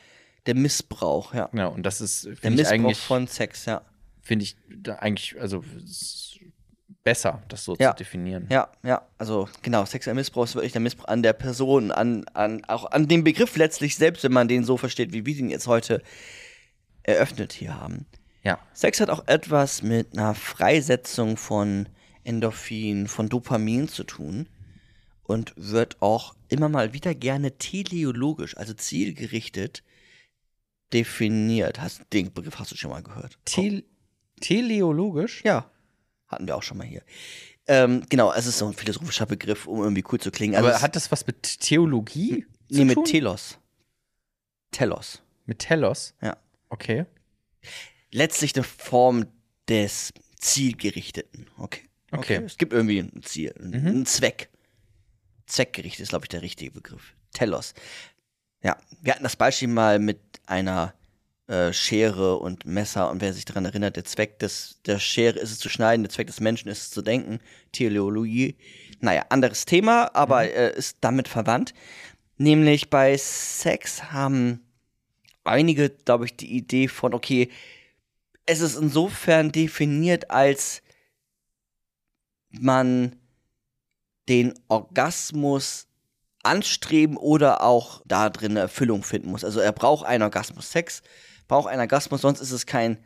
der Missbrauch, ja. Ja, und das ist, Der finde ich Missbrauch eigentlich, von Sex, ja. finde ich eigentlich, also es ist besser, das so Ja. zu definieren. Ja, ja, also genau, sexueller Missbrauch ist wirklich der Missbrauch an der Person, an, an, auch an dem Begriff letztlich selbst, wenn man den so versteht, wie wir ihn jetzt heute eröffnet hier haben. Ja. Sex hat auch etwas mit einer Freisetzung von Endorphin, von Dopamin zu tun und wird auch immer mal wieder gerne teleologisch, also zielgerichtet definiert. Hast, den Begriff hast du schon mal gehört. Tel teleologisch? Ja, hatten wir auch schon mal hier. Ähm, genau, es ist so ein philosophischer Begriff, um irgendwie cool zu klingen. Also Aber hat das was mit Theologie zu nee, mit tun? Telos. Telos, mit Telos? ja. Okay. Letztlich eine Form des Zielgerichteten. Okay. Okay. Es gibt irgendwie ein Ziel, ein, Mhm. ein Zweck. Zweckgerichtet ist, glaube ich, der richtige Begriff. Telos. Ja, wir hatten das Beispiel mal mit einer äh, Schere und Messer und wer sich daran erinnert, der Zweck des, der Schere ist es zu schneiden, der Zweck des Menschen ist es zu denken. Teleologie. Naja, anderes Thema, aber äh, ist damit verwandt. Nämlich bei Sex haben einige, glaube ich, die Idee von, okay, es ist insofern definiert, als man den Orgasmus anstreben oder auch da drin eine Erfüllung finden muss. Also er braucht einen Orgasmus. Sex braucht einen Orgasmus, sonst ist es kein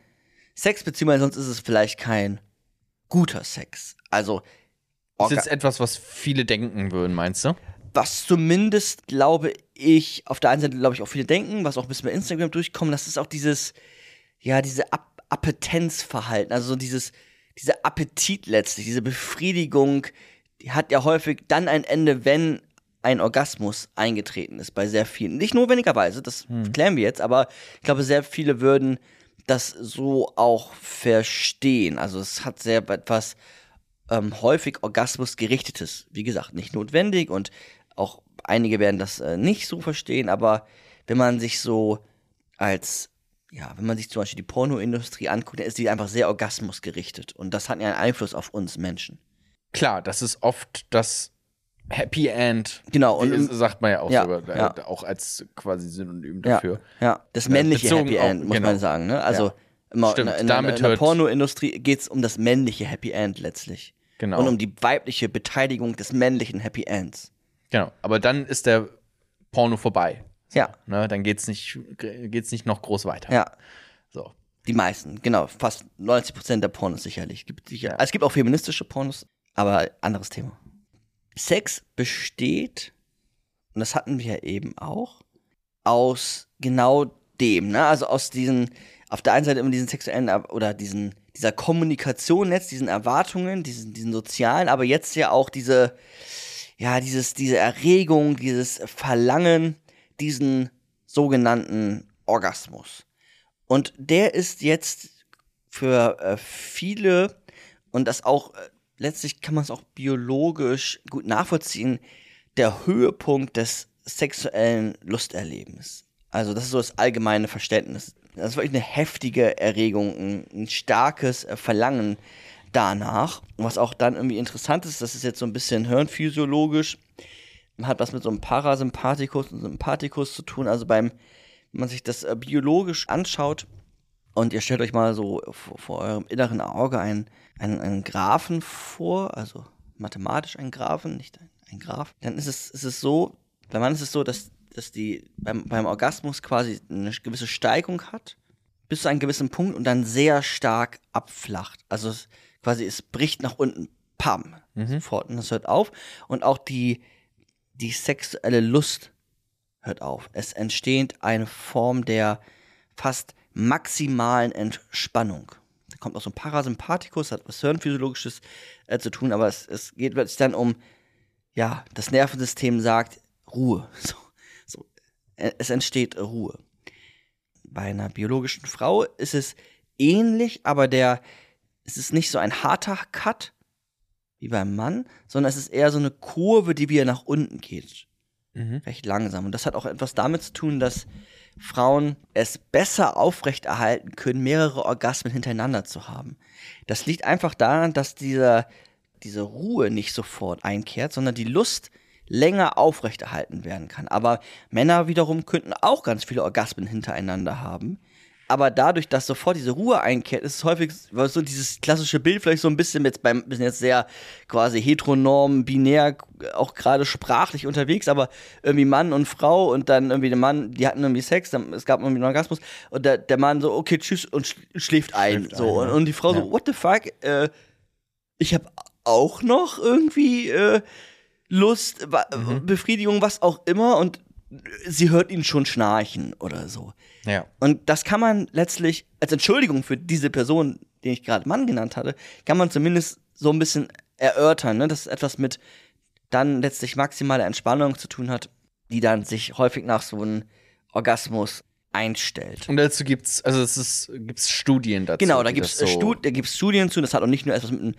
Sex, beziehungsweise sonst ist es vielleicht kein guter Sex. Also Das ist Orga jetzt etwas, was viele denken würden, meinst du? was zumindest, glaube ich, auf der einen Seite, glaube ich, auch viele denken, was auch ein bisschen bei Instagram durchkommt, das ist auch dieses, ja, diese Ap Appetenzverhalten, also so dieses, dieser Appetit letztlich, diese Befriedigung, die hat ja häufig dann ein Ende, wenn ein Orgasmus eingetreten ist bei sehr vielen. Nicht notwendigerweise, das klären wir jetzt, aber ich glaube, sehr viele würden das so auch verstehen. Also es hat sehr etwas ähm, häufig Orgasmus gerichtetes. Wie gesagt, nicht notwendig und auch einige werden das äh, nicht so verstehen, aber wenn man sich so als, ja, wenn man sich zum Beispiel die Pornoindustrie anguckt, dann ist die einfach sehr orgasmusgerichtet und das hat ja einen Einfluss auf uns Menschen. Klar, das ist oft das Happy End. Genau, und und sagt man ja auch Ja, ja. äh, auch als quasi Synonym Ja, dafür. ja. Das männliche bezogen Happy auf- End, muss genau. man sagen. Ne? Also Ja. immer Stimmt, in, in, damit in der Pornoindustrie geht es um das männliche Happy End letztlich. Genau. Und um die weibliche Beteiligung des männlichen Happy Ends. Genau. Aber dann ist der Porno vorbei. Ja, Ne? Dann geht's nicht, geht's nicht noch groß weiter. ja. So. Die meisten, genau. Fast 90 Prozent der Pornos sicherlich. Gibt sicher. Also es gibt auch feministische Pornos, aber anderes Thema. Sex besteht, und das hatten wir ja eben auch, aus genau dem, ne? Also aus diesen, auf der einen Seite immer diesen sexuellen oder diesen, dieser Kommunikation jetzt, diesen Erwartungen, diesen, diesen sozialen, aber jetzt ja auch diese, ja, dieses, diese Erregung, dieses Verlangen, diesen sogenannten Orgasmus. Und der ist jetzt für äh, viele und das auch, äh, letztlich kann man es auch biologisch gut nachvollziehen, der Höhepunkt des sexuellen Lusterlebens. Also das ist so das allgemeine Verständnis. Das ist wirklich eine heftige Erregung, ein, ein starkes äh, Verlangen danach. Und was auch dann irgendwie interessant ist, das ist jetzt so ein bisschen hirnphysiologisch, hat was mit so einem Parasympathikus und Sympathikus zu tun. Also beim, wenn man sich das äh, biologisch anschaut und ihr stellt euch mal so vor, vor eurem inneren Auge einen, einen, einen Graphen vor, also mathematisch einen Graphen, nicht ein, ein Graph, dann ist es, ist es so, beim Mann ist es so, dass, dass die beim, beim Orgasmus quasi eine gewisse Steigung hat, bis zu einem gewissen Punkt und dann sehr stark abflacht. Also es, quasi es bricht nach unten, pam, sofort und es hört auf. Und auch die, die sexuelle Lust hört auf. Es entsteht eine Form der fast maximalen Entspannung. Da kommt auch so ein Parasympathikus, hat was Hirnphysiologisches äh, zu tun, aber es, es geht plötzlich dann um, ja, das Nervensystem sagt Ruhe. So, so. Äh, Es entsteht Ruhe. Bei einer biologischen Frau ist es ähnlich, aber der, es ist nicht so ein harter Cut wie beim Mann, sondern es ist eher so eine Kurve, die wieder nach unten geht Mhm. recht langsam. Und das hat auch etwas damit zu tun, dass Frauen es besser aufrechterhalten können, mehrere Orgasmen hintereinander zu haben. Das liegt einfach daran, dass dieser, diese Ruhe nicht sofort einkehrt, sondern die Lust länger aufrechterhalten werden kann. Aber Männer wiederum könnten auch ganz viele Orgasmen hintereinander haben. Aber dadurch, dass sofort diese Ruhe einkehrt, ist es häufig so dieses klassische Bild vielleicht so ein bisschen jetzt beim, wir sind jetzt sehr quasi heteronorm, binär, auch gerade sprachlich unterwegs, aber irgendwie Mann und Frau und dann irgendwie der Mann, die hatten irgendwie Sex, dann, es gab irgendwie einen Orgasmus und der, der Mann so, okay, tschüss und sch schläft ein. Schläft so. ein, und, und die Frau Ja. so, what the fuck, äh, ich habe auch noch irgendwie äh, Lust, Mhm. Befriedigung, was auch immer und sie hört ihn schon schnarchen oder so. Ja. Und das kann man letztlich als Entschuldigung für diese Person, den ich gerade Mann genannt hatte, kann man zumindest so ein bisschen erörtern, ne? dass es etwas mit dann letztlich maximaler Entspannung zu tun hat, die dann sich häufig nach so einem Orgasmus einstellt. Und dazu gibt's, also es ist, gibt's Studien dazu. Genau, da gibt das so, Stud da gibt's Studien zu, das hat auch nicht nur etwas mit,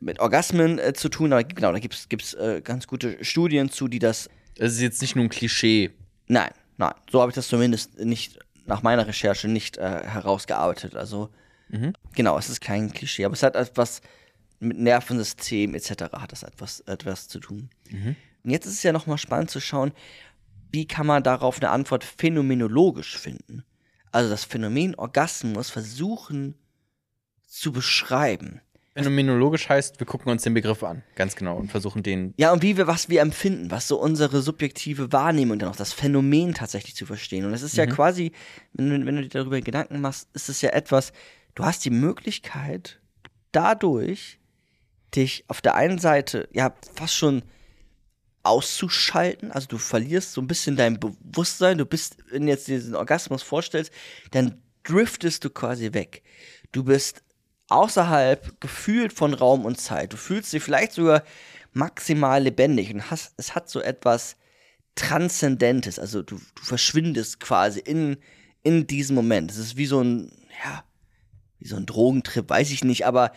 mit Orgasmen äh, zu tun, aber genau, da gibt es gibt's, äh, ganz gute Studien zu, die das Es ist jetzt nicht nur ein Klischee. Nein, nein. So habe ich das zumindest nicht nach meiner Recherche nicht äh, herausgearbeitet. Also genau, es ist kein Klischee, aber es hat etwas mit Nervensystem etc. hat das etwas, etwas zu tun. Und jetzt ist es ja nochmal spannend zu schauen, wie kann man darauf eine Antwort phänomenologisch finden. Also das Phänomen Orgasmus versuchen zu beschreiben. Phänomenologisch heißt, wir gucken uns den Begriff an, ganz genau, und versuchen den. Ja, und wie wir, was wir empfinden, was so unsere subjektive Wahrnehmung dann auch, das Phänomen tatsächlich zu verstehen. Und es ist ja quasi, wenn, du- wenn du dir darüber Gedanken machst, ist es ja etwas, du hast die Möglichkeit, dadurch dich auf der einen Seite, ja, fast schon auszuschalten, also du verlierst so ein bisschen dein Bewusstsein, du bist, wenn du jetzt diesen Orgasmus vorstellst, dann driftest du quasi weg. Du bist außerhalb gefühlt von Raum und Zeit. Du fühlst dich vielleicht sogar maximal lebendig und hast, es hat so etwas Transzendentes, also du, du verschwindest quasi in, in diesem Moment. Es ist wie so ein, ja, wie so ein Drogentrip, weiß ich nicht, aber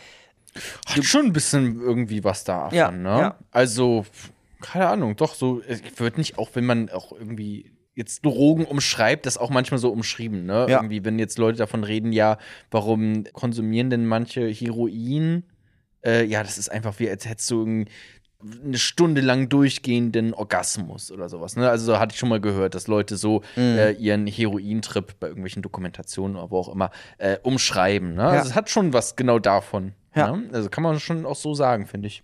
Hat schon ein bisschen irgendwie was davon, Ja, ne? ja. Also, keine Ahnung, doch, so, ich würde nicht, auch wenn man auch irgendwie jetzt Drogen umschreibt, das auch manchmal so umschrieben, ne? Ja. Irgendwie, wenn jetzt Leute davon reden, ja, warum konsumieren denn manche Heroin? Äh, ja, das ist einfach wie, als hättest du eine Stunde lang durchgehenden Orgasmus oder sowas. Ne? Also hatte ich schon mal gehört, dass Leute so mhm. äh, ihren Herointrip bei irgendwelchen Dokumentationen oder wo auch immer äh, umschreiben. Ne? Also ja. Also es hat schon was genau davon. Ja. Ne? Also kann man schon auch so sagen, finde ich.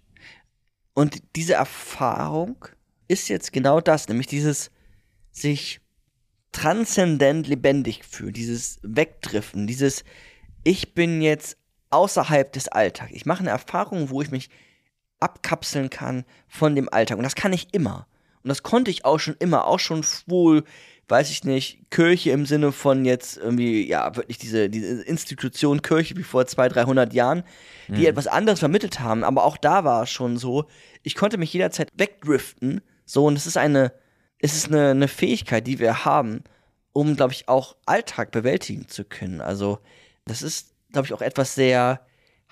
Und diese Erfahrung ist jetzt genau das, nämlich dieses sich transzendent lebendig fühlen, dieses Wegdriften, dieses ich bin jetzt außerhalb des Alltags. Ich mache eine Erfahrung, wo ich mich abkapseln kann von dem Alltag. Und das kann ich immer. Und das konnte ich auch schon immer, auch schon wohl, weiß ich nicht, Kirche im Sinne von jetzt irgendwie, ja, wirklich diese, diese Institution Kirche wie vor 200, 300 Jahren, die mhm. etwas anderes vermittelt haben. Aber auch da war es schon so, ich konnte mich jederzeit wegdriften. So, und es ist eine, es ist eine, eine Fähigkeit, die wir haben, um, glaube ich, auch Alltag bewältigen zu können. Also, das ist, glaube ich, auch etwas sehr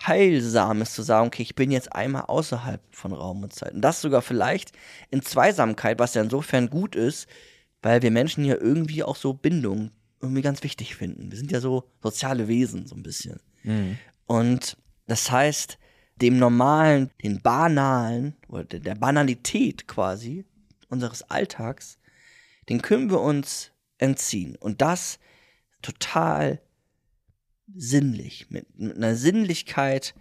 Heilsames zu sagen, okay, ich bin jetzt einmal außerhalb von Raum und Zeit. Und das sogar vielleicht in Zweisamkeit, was ja insofern gut ist, weil wir Menschen ja irgendwie auch so Bindung irgendwie ganz wichtig finden. Wir sind ja so soziale Wesen, so ein bisschen. Mhm. Und das heißt, dem Normalen, den Banalen oder der Banalität quasi unseres Alltags, den können wir uns entziehen. Und das total sinnlich, mit, mit einer Sinnlichkeit.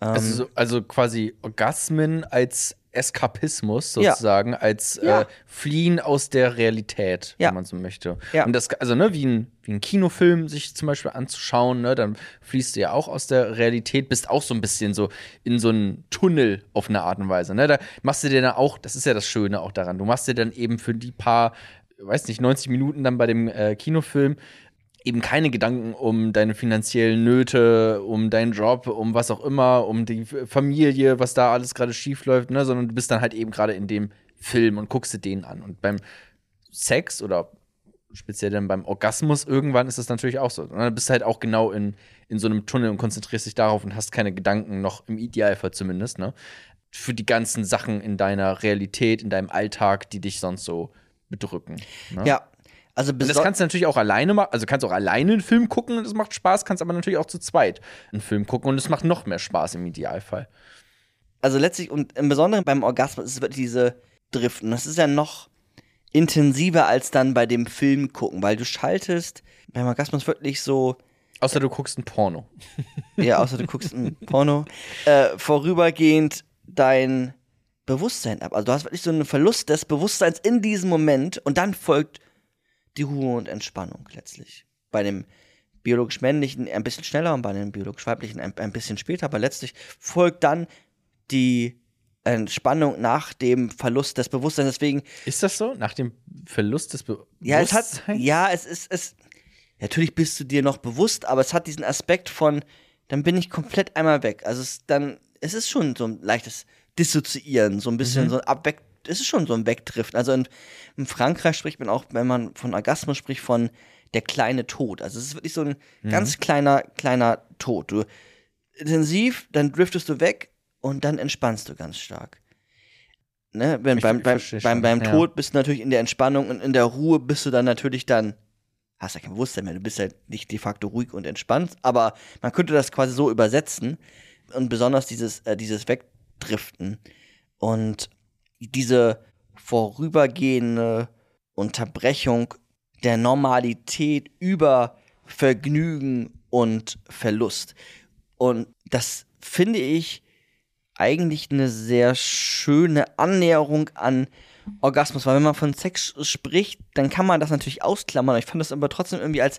Ähm, also, also quasi Orgasmen als Eskapismus sozusagen, ja. als ja. Äh, Fliehen aus der Realität, ja. wenn man so möchte. Und das, also ne, wie ein, wie ein Kinofilm sich zum Beispiel anzuschauen, ne, dann fließt du ja auch aus der Realität, bist auch so ein bisschen so in so einen Tunnel auf eine Art und Weise. Ne? Da machst du dir dann auch, das ist ja das Schöne auch daran, du machst dir dann eben für die paar, weiß nicht, 90 Minuten dann bei dem äh, Kinofilm eben keine Gedanken um deine finanziellen Nöte, um deinen Job, um was auch immer, um die Familie, was da alles gerade schief läuft, ne, sondern du bist dann halt eben gerade in dem Film und guckst dir den an. Und beim Sex oder speziell dann beim Orgasmus irgendwann ist das natürlich auch so. Ne? Du bist halt auch genau in, in so einem Tunnel und konzentrierst dich darauf und hast keine Gedanken, noch im Idealfall zumindest, ne? Für die ganzen Sachen in deiner Realität, in deinem Alltag, die dich sonst so bedrücken. Ne? Ja, also und das kannst du natürlich auch alleine machen. Also kannst auch alleine einen Film gucken und es macht Spaß, kannst aber natürlich auch zu zweit einen Film gucken und es macht noch mehr Spaß im Idealfall. Also letztlich und im Besonderen beim Orgasmus ist es wirklich diese Driften. Das ist ja noch intensiver als dann bei dem Film gucken, weil du schaltest beim Orgasmus wirklich so. Außer du guckst ein Porno. Ja, außer du guckst ein Porno. Äh, vorübergehend dein Bewusstsein ab. Also du hast wirklich so einen Verlust des Bewusstseins in diesem Moment und dann folgt die Ruhe und Entspannung letztlich. Bei dem biologisch männlichen ein bisschen schneller und bei dem biologisch weiblichen ein, ein bisschen später, aber letztlich folgt dann die Entspannung nach dem Verlust des Bewusstseins. Deswegen ist das so nach dem Verlust des Bewusstseins? Ja, es hat ja, es ist es natürlich bist du dir noch bewusst, aber es hat diesen Aspekt von dann bin ich komplett einmal weg. Also es dann es ist schon so ein leichtes Dissoziieren, so ein bisschen mhm. so ein Abweg es ist schon so ein Wegdriften. Also in, in, Frankreich spricht man auch, wenn man von Orgasmus spricht, von der kleine Tod. Also es ist wirklich so ein mhm. ganz kleiner, kleiner Tod. Du intensiv, dann driftest du weg und dann entspannst du ganz stark. Ne? Wenn, ich, beim, beim, beim, beim, Tod ja. bist du natürlich in der Entspannung und in der Ruhe bist du dann natürlich dann, hast ja kein Bewusstsein mehr, du bist ja nicht de facto ruhig und entspannt, aber man könnte das quasi so übersetzen und besonders dieses, äh, dieses Wegdriften. Und diese vorübergehende Unterbrechung der Normalität über Vergnügen und Verlust. Und das finde ich eigentlich eine sehr schöne Annäherung an Orgasmus, weil wenn man von Sex spricht, dann kann man das natürlich ausklammern. Ich fand das aber trotzdem irgendwie als,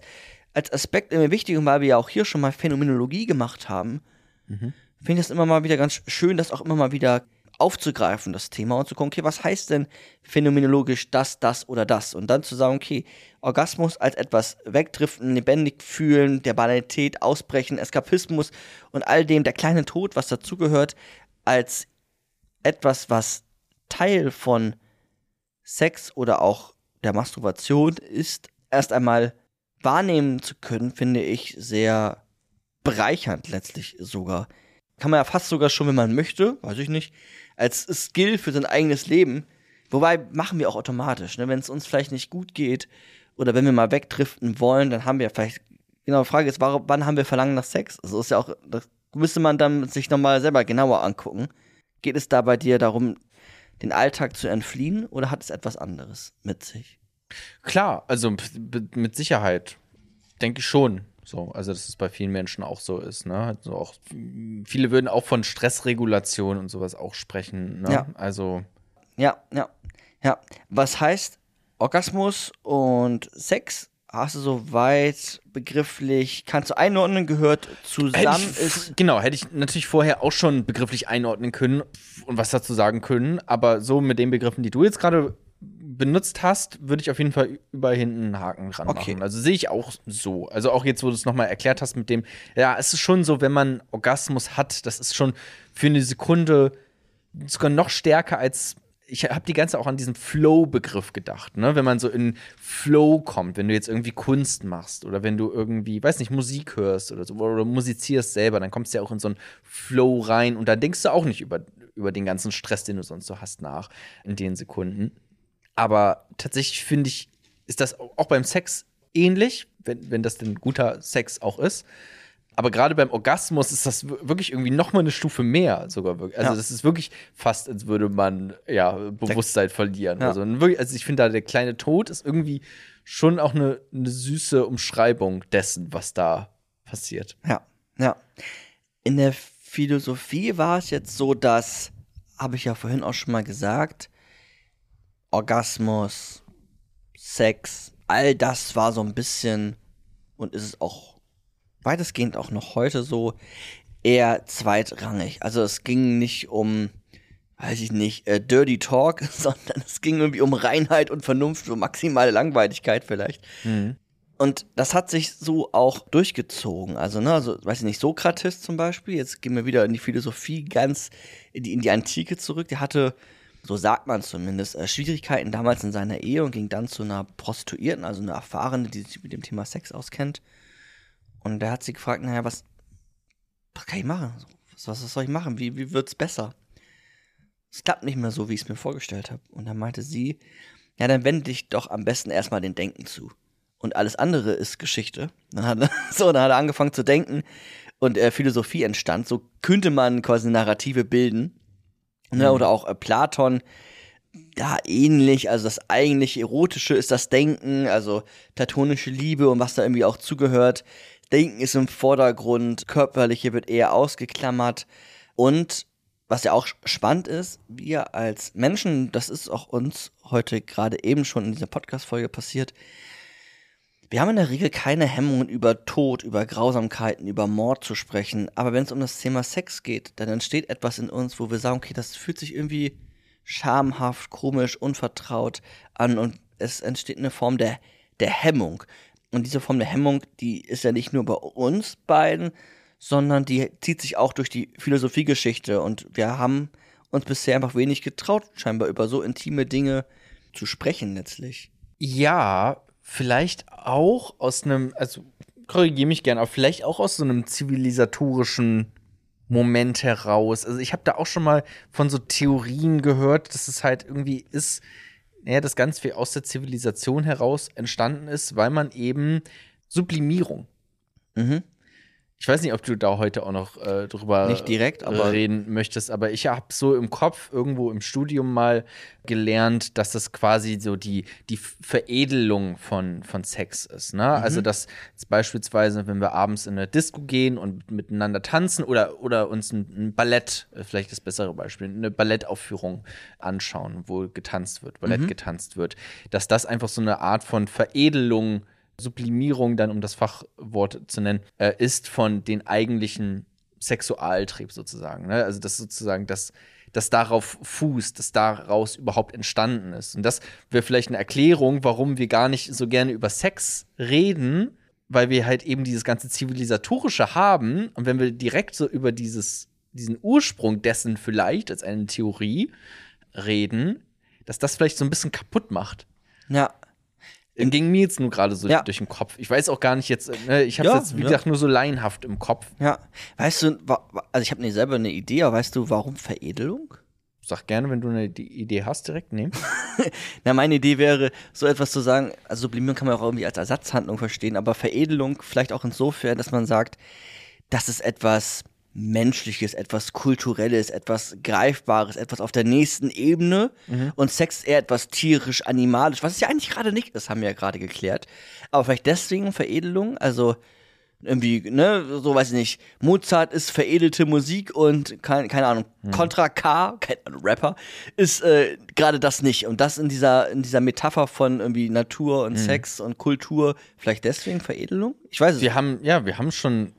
als Aspekt immer wichtig, und weil wir ja auch hier schon mal Phänomenologie gemacht haben, mhm. finde ich das immer mal wieder ganz schön, das auch immer mal wieder aufzugreifen, das Thema, und zu gucken, okay, was heißt denn phänomenologisch das, das oder das? Und dann zu sagen, okay, Orgasmus als etwas wegdriften, lebendig fühlen, der Banalität ausbrechen, Eskapismus und all dem, der kleine Tod, was dazugehört, als etwas, was Teil von Sex oder auch der Masturbation ist, erst einmal wahrnehmen zu können, finde ich sehr bereichernd letztlich sogar. Kann man ja fast sogar schon, wenn man möchte, weiß ich nicht, als Skill für sein eigenes Leben. Wobei machen wir auch automatisch, ne? wenn es uns vielleicht nicht gut geht oder wenn wir mal wegdriften wollen, dann haben wir vielleicht, genau, die Frage ist, wann haben wir Verlangen nach Sex? Also ist ja auch, das müsste man dann sich nochmal selber genauer angucken. Geht es da bei dir darum, den Alltag zu entfliehen oder hat es etwas anderes mit sich? Klar, also mit Sicherheit. Denke ich schon. So, also dass es bei vielen Menschen auch so ist, ne? Also auch viele würden auch von Stressregulation und sowas auch sprechen, ne? Ja. Also ja, ja, ja. Was heißt Orgasmus und Sex? Hast du soweit begrifflich, kannst du einordnen, gehört zusammen ich, ist. Genau, hätte ich natürlich vorher auch schon begrifflich einordnen können und was dazu sagen können, aber so mit den Begriffen, die du jetzt gerade benutzt hast, würde ich auf jeden Fall über hinten einen Haken dran Okay. machen. Also sehe ich auch so. Also auch jetzt, wo du es nochmal erklärt hast mit dem, ja, es ist schon so, wenn man Orgasmus hat, das ist schon für eine Sekunde sogar noch stärker als ich habe die ganze Zeit auch an diesen Flow-Begriff gedacht, ne? Wenn man so in Flow kommt, wenn du jetzt irgendwie Kunst machst oder wenn du irgendwie, weiß nicht, Musik hörst oder so, oder musizierst selber, dann kommst du ja auch in so einen Flow rein und dann denkst du auch nicht über, über den ganzen Stress, den du sonst so hast, nach in den Sekunden. Aber tatsächlich finde ich, ist das auch beim Sex ähnlich, wenn, wenn das denn guter Sex auch ist. Aber gerade beim Orgasmus ist das wirklich irgendwie noch mal eine Stufe mehr sogar wirklich. Also Ja. das ist wirklich fast, als würde man ja Bewusstsein verlieren. Ja. Also, also ich finde da der kleine Tod ist irgendwie schon auch eine, eine süße Umschreibung dessen, was da passiert. Ja, ja. In der Philosophie war es jetzt so, dass, habe ich ja vorhin auch schon mal gesagt, Orgasmus, Sex, all das war so ein bisschen und ist es auch weitestgehend auch noch heute so eher zweitrangig. Also es ging nicht um, weiß ich nicht, äh, Dirty Talk, sondern es ging irgendwie um Reinheit und Vernunft, so maximale Langweiligkeit vielleicht. Und das hat sich so auch durchgezogen. Also, ne, also, weiß ich nicht, Sokrates zum Beispiel, jetzt gehen wir wieder in die Philosophie ganz in die, in die Antike zurück. Der hatte, so sagt man zumindest, äh, Schwierigkeiten damals in seiner Ehe und ging dann zu einer Prostituierten, also einer Erfahrene, die sich mit dem Thema Sex auskennt. Und der hat sie gefragt, naja, was, was kann ich machen? Was, was, soll ich machen? Wie, wie wird's besser? Es klappt nicht mehr so, wie ich es mir vorgestellt habe. Und dann meinte sie, ja, dann wende dich doch am besten erstmal den Denken zu. Und alles andere ist Geschichte. Dann hat, er- so, dann hat er angefangen zu denken und äh, Philosophie entstand. So könnte man quasi Narrative bilden. Ne, oder auch äh, Platon, ja, ähnlich. Also das eigentlich Erotische ist das Denken, also platonische Liebe und was da irgendwie auch zugehört. Denken ist im Vordergrund, körperliche wird eher ausgeklammert. Und was ja auch spannend ist, wir als Menschen, das ist auch uns heute gerade eben schon in dieser Podcast-Folge passiert, wir haben in der Regel keine Hemmungen über Tod, über Grausamkeiten, über Mord zu sprechen. Aber wenn es um das Thema Sex geht, dann entsteht etwas in uns, wo wir sagen, okay, das fühlt sich irgendwie schamhaft, komisch, unvertraut an und es entsteht eine Form der, der Hemmung. Und diese Form der Hemmung, die ist ja nicht nur bei uns beiden, sondern die zieht sich auch durch die Philosophiegeschichte. Und wir haben uns bisher einfach wenig getraut, scheinbar über so intime Dinge zu sprechen letztlich. Ja, vielleicht auch aus einem, also korrigiere mich gerne, aber vielleicht auch aus so einem zivilisatorischen Moment heraus. Also ich habe da auch schon mal von so Theorien gehört, dass es halt irgendwie ist, naja, das ganz viel aus der Zivilisation heraus entstanden ist, weil man eben Sublimierung. Mhm. Ich weiß nicht, ob du da heute auch noch äh, drüber Nicht direkt, aber- reden möchtest, aber ich habe so im Kopf irgendwo im Studium mal gelernt, dass das quasi so die, die Veredelung von, von Sex ist. Ne? Also, dass beispielsweise, wenn wir abends in eine Disco gehen und miteinander tanzen oder, oder uns ein, ein Ballett, äh, vielleicht das bessere Beispiel, eine Ballettaufführung anschauen, wo getanzt wird, Ballett getanzt wird, dass das einfach so eine Art von Veredelung Sublimierung, dann um das Fachwort zu nennen, äh, ist von den eigentlichen Sexualtrieb sozusagen. Ne? Also das sozusagen das, das darauf fußt, das daraus überhaupt entstanden ist. Und das wäre vielleicht eine Erklärung, warum wir gar nicht so gerne über Sex reden, weil wir halt eben dieses ganze zivilisatorische haben. Und wenn wir direkt so über dieses, diesen Ursprung dessen vielleicht als eine Theorie reden, dass das vielleicht so ein bisschen kaputt macht. Ja, Ging mir jetzt nur gerade so Ja. durch den Kopf. Ich weiß auch gar nicht jetzt, ne, ich habe Ja, jetzt, wie ja. gesagt, nur so laienhaft im Kopf. ja. Weißt du, also ich habe nicht selber eine Idee, aber weißt du, warum Veredelung? Sag gerne, wenn du eine Idee hast, direkt nehmen. Na, meine Idee wäre, so etwas zu sagen, also Sublimierung kann man auch irgendwie als Ersatzhandlung verstehen, aber Veredelung vielleicht auch insofern, dass man sagt, das ist etwas Menschliches, etwas Kulturelles, etwas Greifbares, etwas auf der nächsten Ebene. Mhm. Und Sex eher etwas tierisch, animalisch, was es ja eigentlich gerade nicht ist, haben wir ja gerade geklärt. Aber vielleicht deswegen Veredelung, also irgendwie, ne, so weiß ich nicht, Mozart ist veredelte Musik und kein, keine Ahnung, hm. Contra K, kein Rapper, ist äh, gerade das nicht. Und das in dieser, in dieser Metapher von irgendwie Natur und hm. Sex und Kultur, vielleicht deswegen Veredelung? Ich weiß es Wir haben, ja, wir haben schon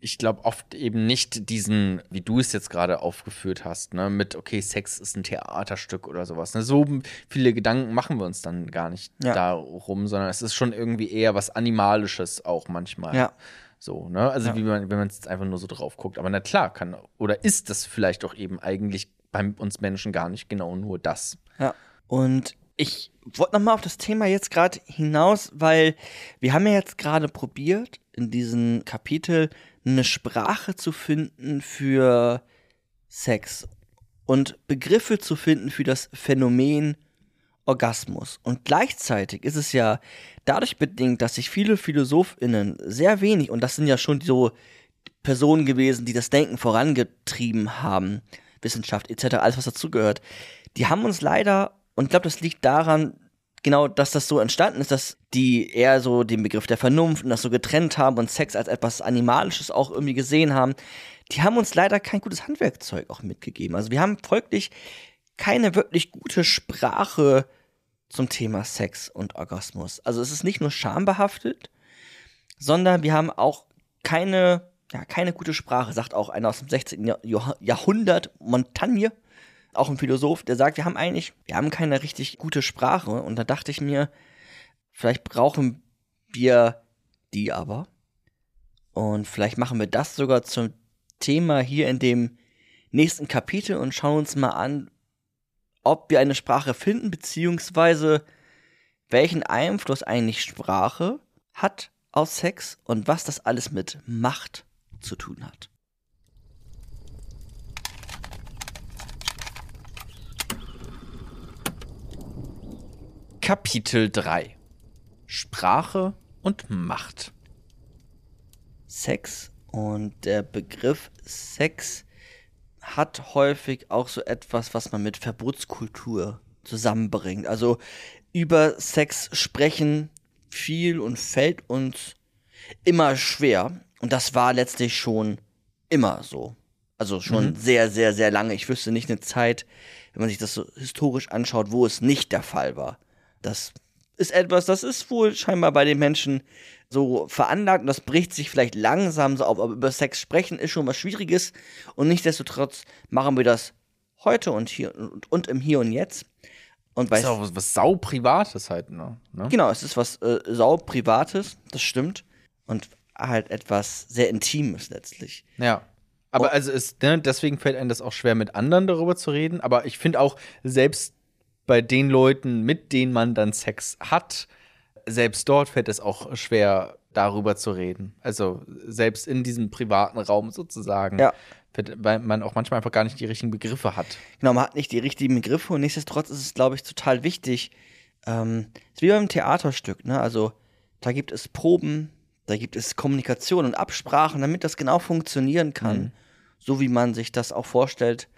ich glaube, oft eben nicht diesen, wie du es jetzt gerade aufgeführt hast, ne, mit, okay, Sex ist ein Theaterstück oder sowas. Ne? So viele Gedanken machen wir uns dann gar nicht ja. darum, sondern es ist schon irgendwie eher was Animalisches auch manchmal. Ja. So, ne? Also, ja. wie man, wenn man jetzt einfach nur so drauf guckt. Aber na klar, kann, oder ist das vielleicht auch eben eigentlich bei uns Menschen gar nicht genau nur das. Ja. Und ich wollte nochmal auf das Thema jetzt gerade hinaus, weil wir haben ja jetzt gerade probiert, in diesem Kapitel eine Sprache zu finden für Sex und Begriffe zu finden für das Phänomen Orgasmus. Und gleichzeitig ist es ja dadurch bedingt, dass sich viele PhilosophInnen sehr wenig, und das sind ja schon so Personen gewesen, die das Denken vorangetrieben haben, Wissenschaft etc., alles was dazugehört, die haben uns leider, und ich glaube, das liegt daran, genau, dass das so entstanden ist, dass die eher so den Begriff der Vernunft und das so getrennt haben und Sex als etwas Animalisches auch irgendwie gesehen haben, die haben uns leider kein gutes Handwerkzeug auch mitgegeben. Also wir haben folglich keine wirklich gute Sprache zum Thema Sex und Orgasmus. Also es ist nicht nur schambehaftet, sondern wir haben auch keine, ja, keine gute Sprache, sagt auch einer aus dem 16. Jahrhundert, Montagne, auch ein Philosoph, der sagt, wir haben eigentlich, wir haben keine richtig gute Sprache. Und da dachte ich mir, vielleicht brauchen wir die aber. Und vielleicht machen wir das sogar zum Thema hier in dem nächsten Kapitel und schauen uns mal an, ob wir eine Sprache finden, beziehungsweise welchen Einfluss eigentlich Sprache hat auf Sex und was das alles mit Macht zu tun hat. Kapitel 3 Sprache und Macht Sex und der Begriff Sex hat häufig auch so etwas, was man mit Verbotskultur zusammenbringt. Also über Sex sprechen viel und fällt uns immer schwer. Und das war letztlich schon immer so. Also schon mhm. sehr, sehr, sehr lange. Ich wüsste nicht eine Zeit, wenn man sich das so historisch anschaut, wo es nicht der Fall war. Das ist etwas, das ist wohl scheinbar bei den Menschen so veranlagt und das bricht sich vielleicht langsam so auf. Aber über Sex sprechen ist schon was Schwieriges und nichtsdestotrotz machen wir das heute und hier und, und im Hier und Jetzt. Und ist auch was, was sau Privates halt, ne? ne? Genau, es ist was äh, sau Privates, das stimmt. Und halt etwas sehr Intimes letztlich. Ja. Aber oh. also ist, ne, deswegen fällt einem das auch schwer, mit anderen darüber zu reden. Aber ich finde auch, selbst bei den Leuten, mit denen man dann Sex hat, selbst dort fällt es auch schwer, darüber zu reden. Also selbst in diesem privaten Raum sozusagen. Ja. Weil man auch manchmal einfach gar nicht die richtigen Begriffe hat. Genau, man hat nicht die richtigen Begriffe und nichtsdestotrotz ist es, glaube ich, total wichtig. Ähm, ist wie beim Theaterstück, ne? Also da gibt es Proben, da gibt es Kommunikation und Absprachen, damit das genau funktionieren kann. Mhm. So wie man sich das auch vorstellt.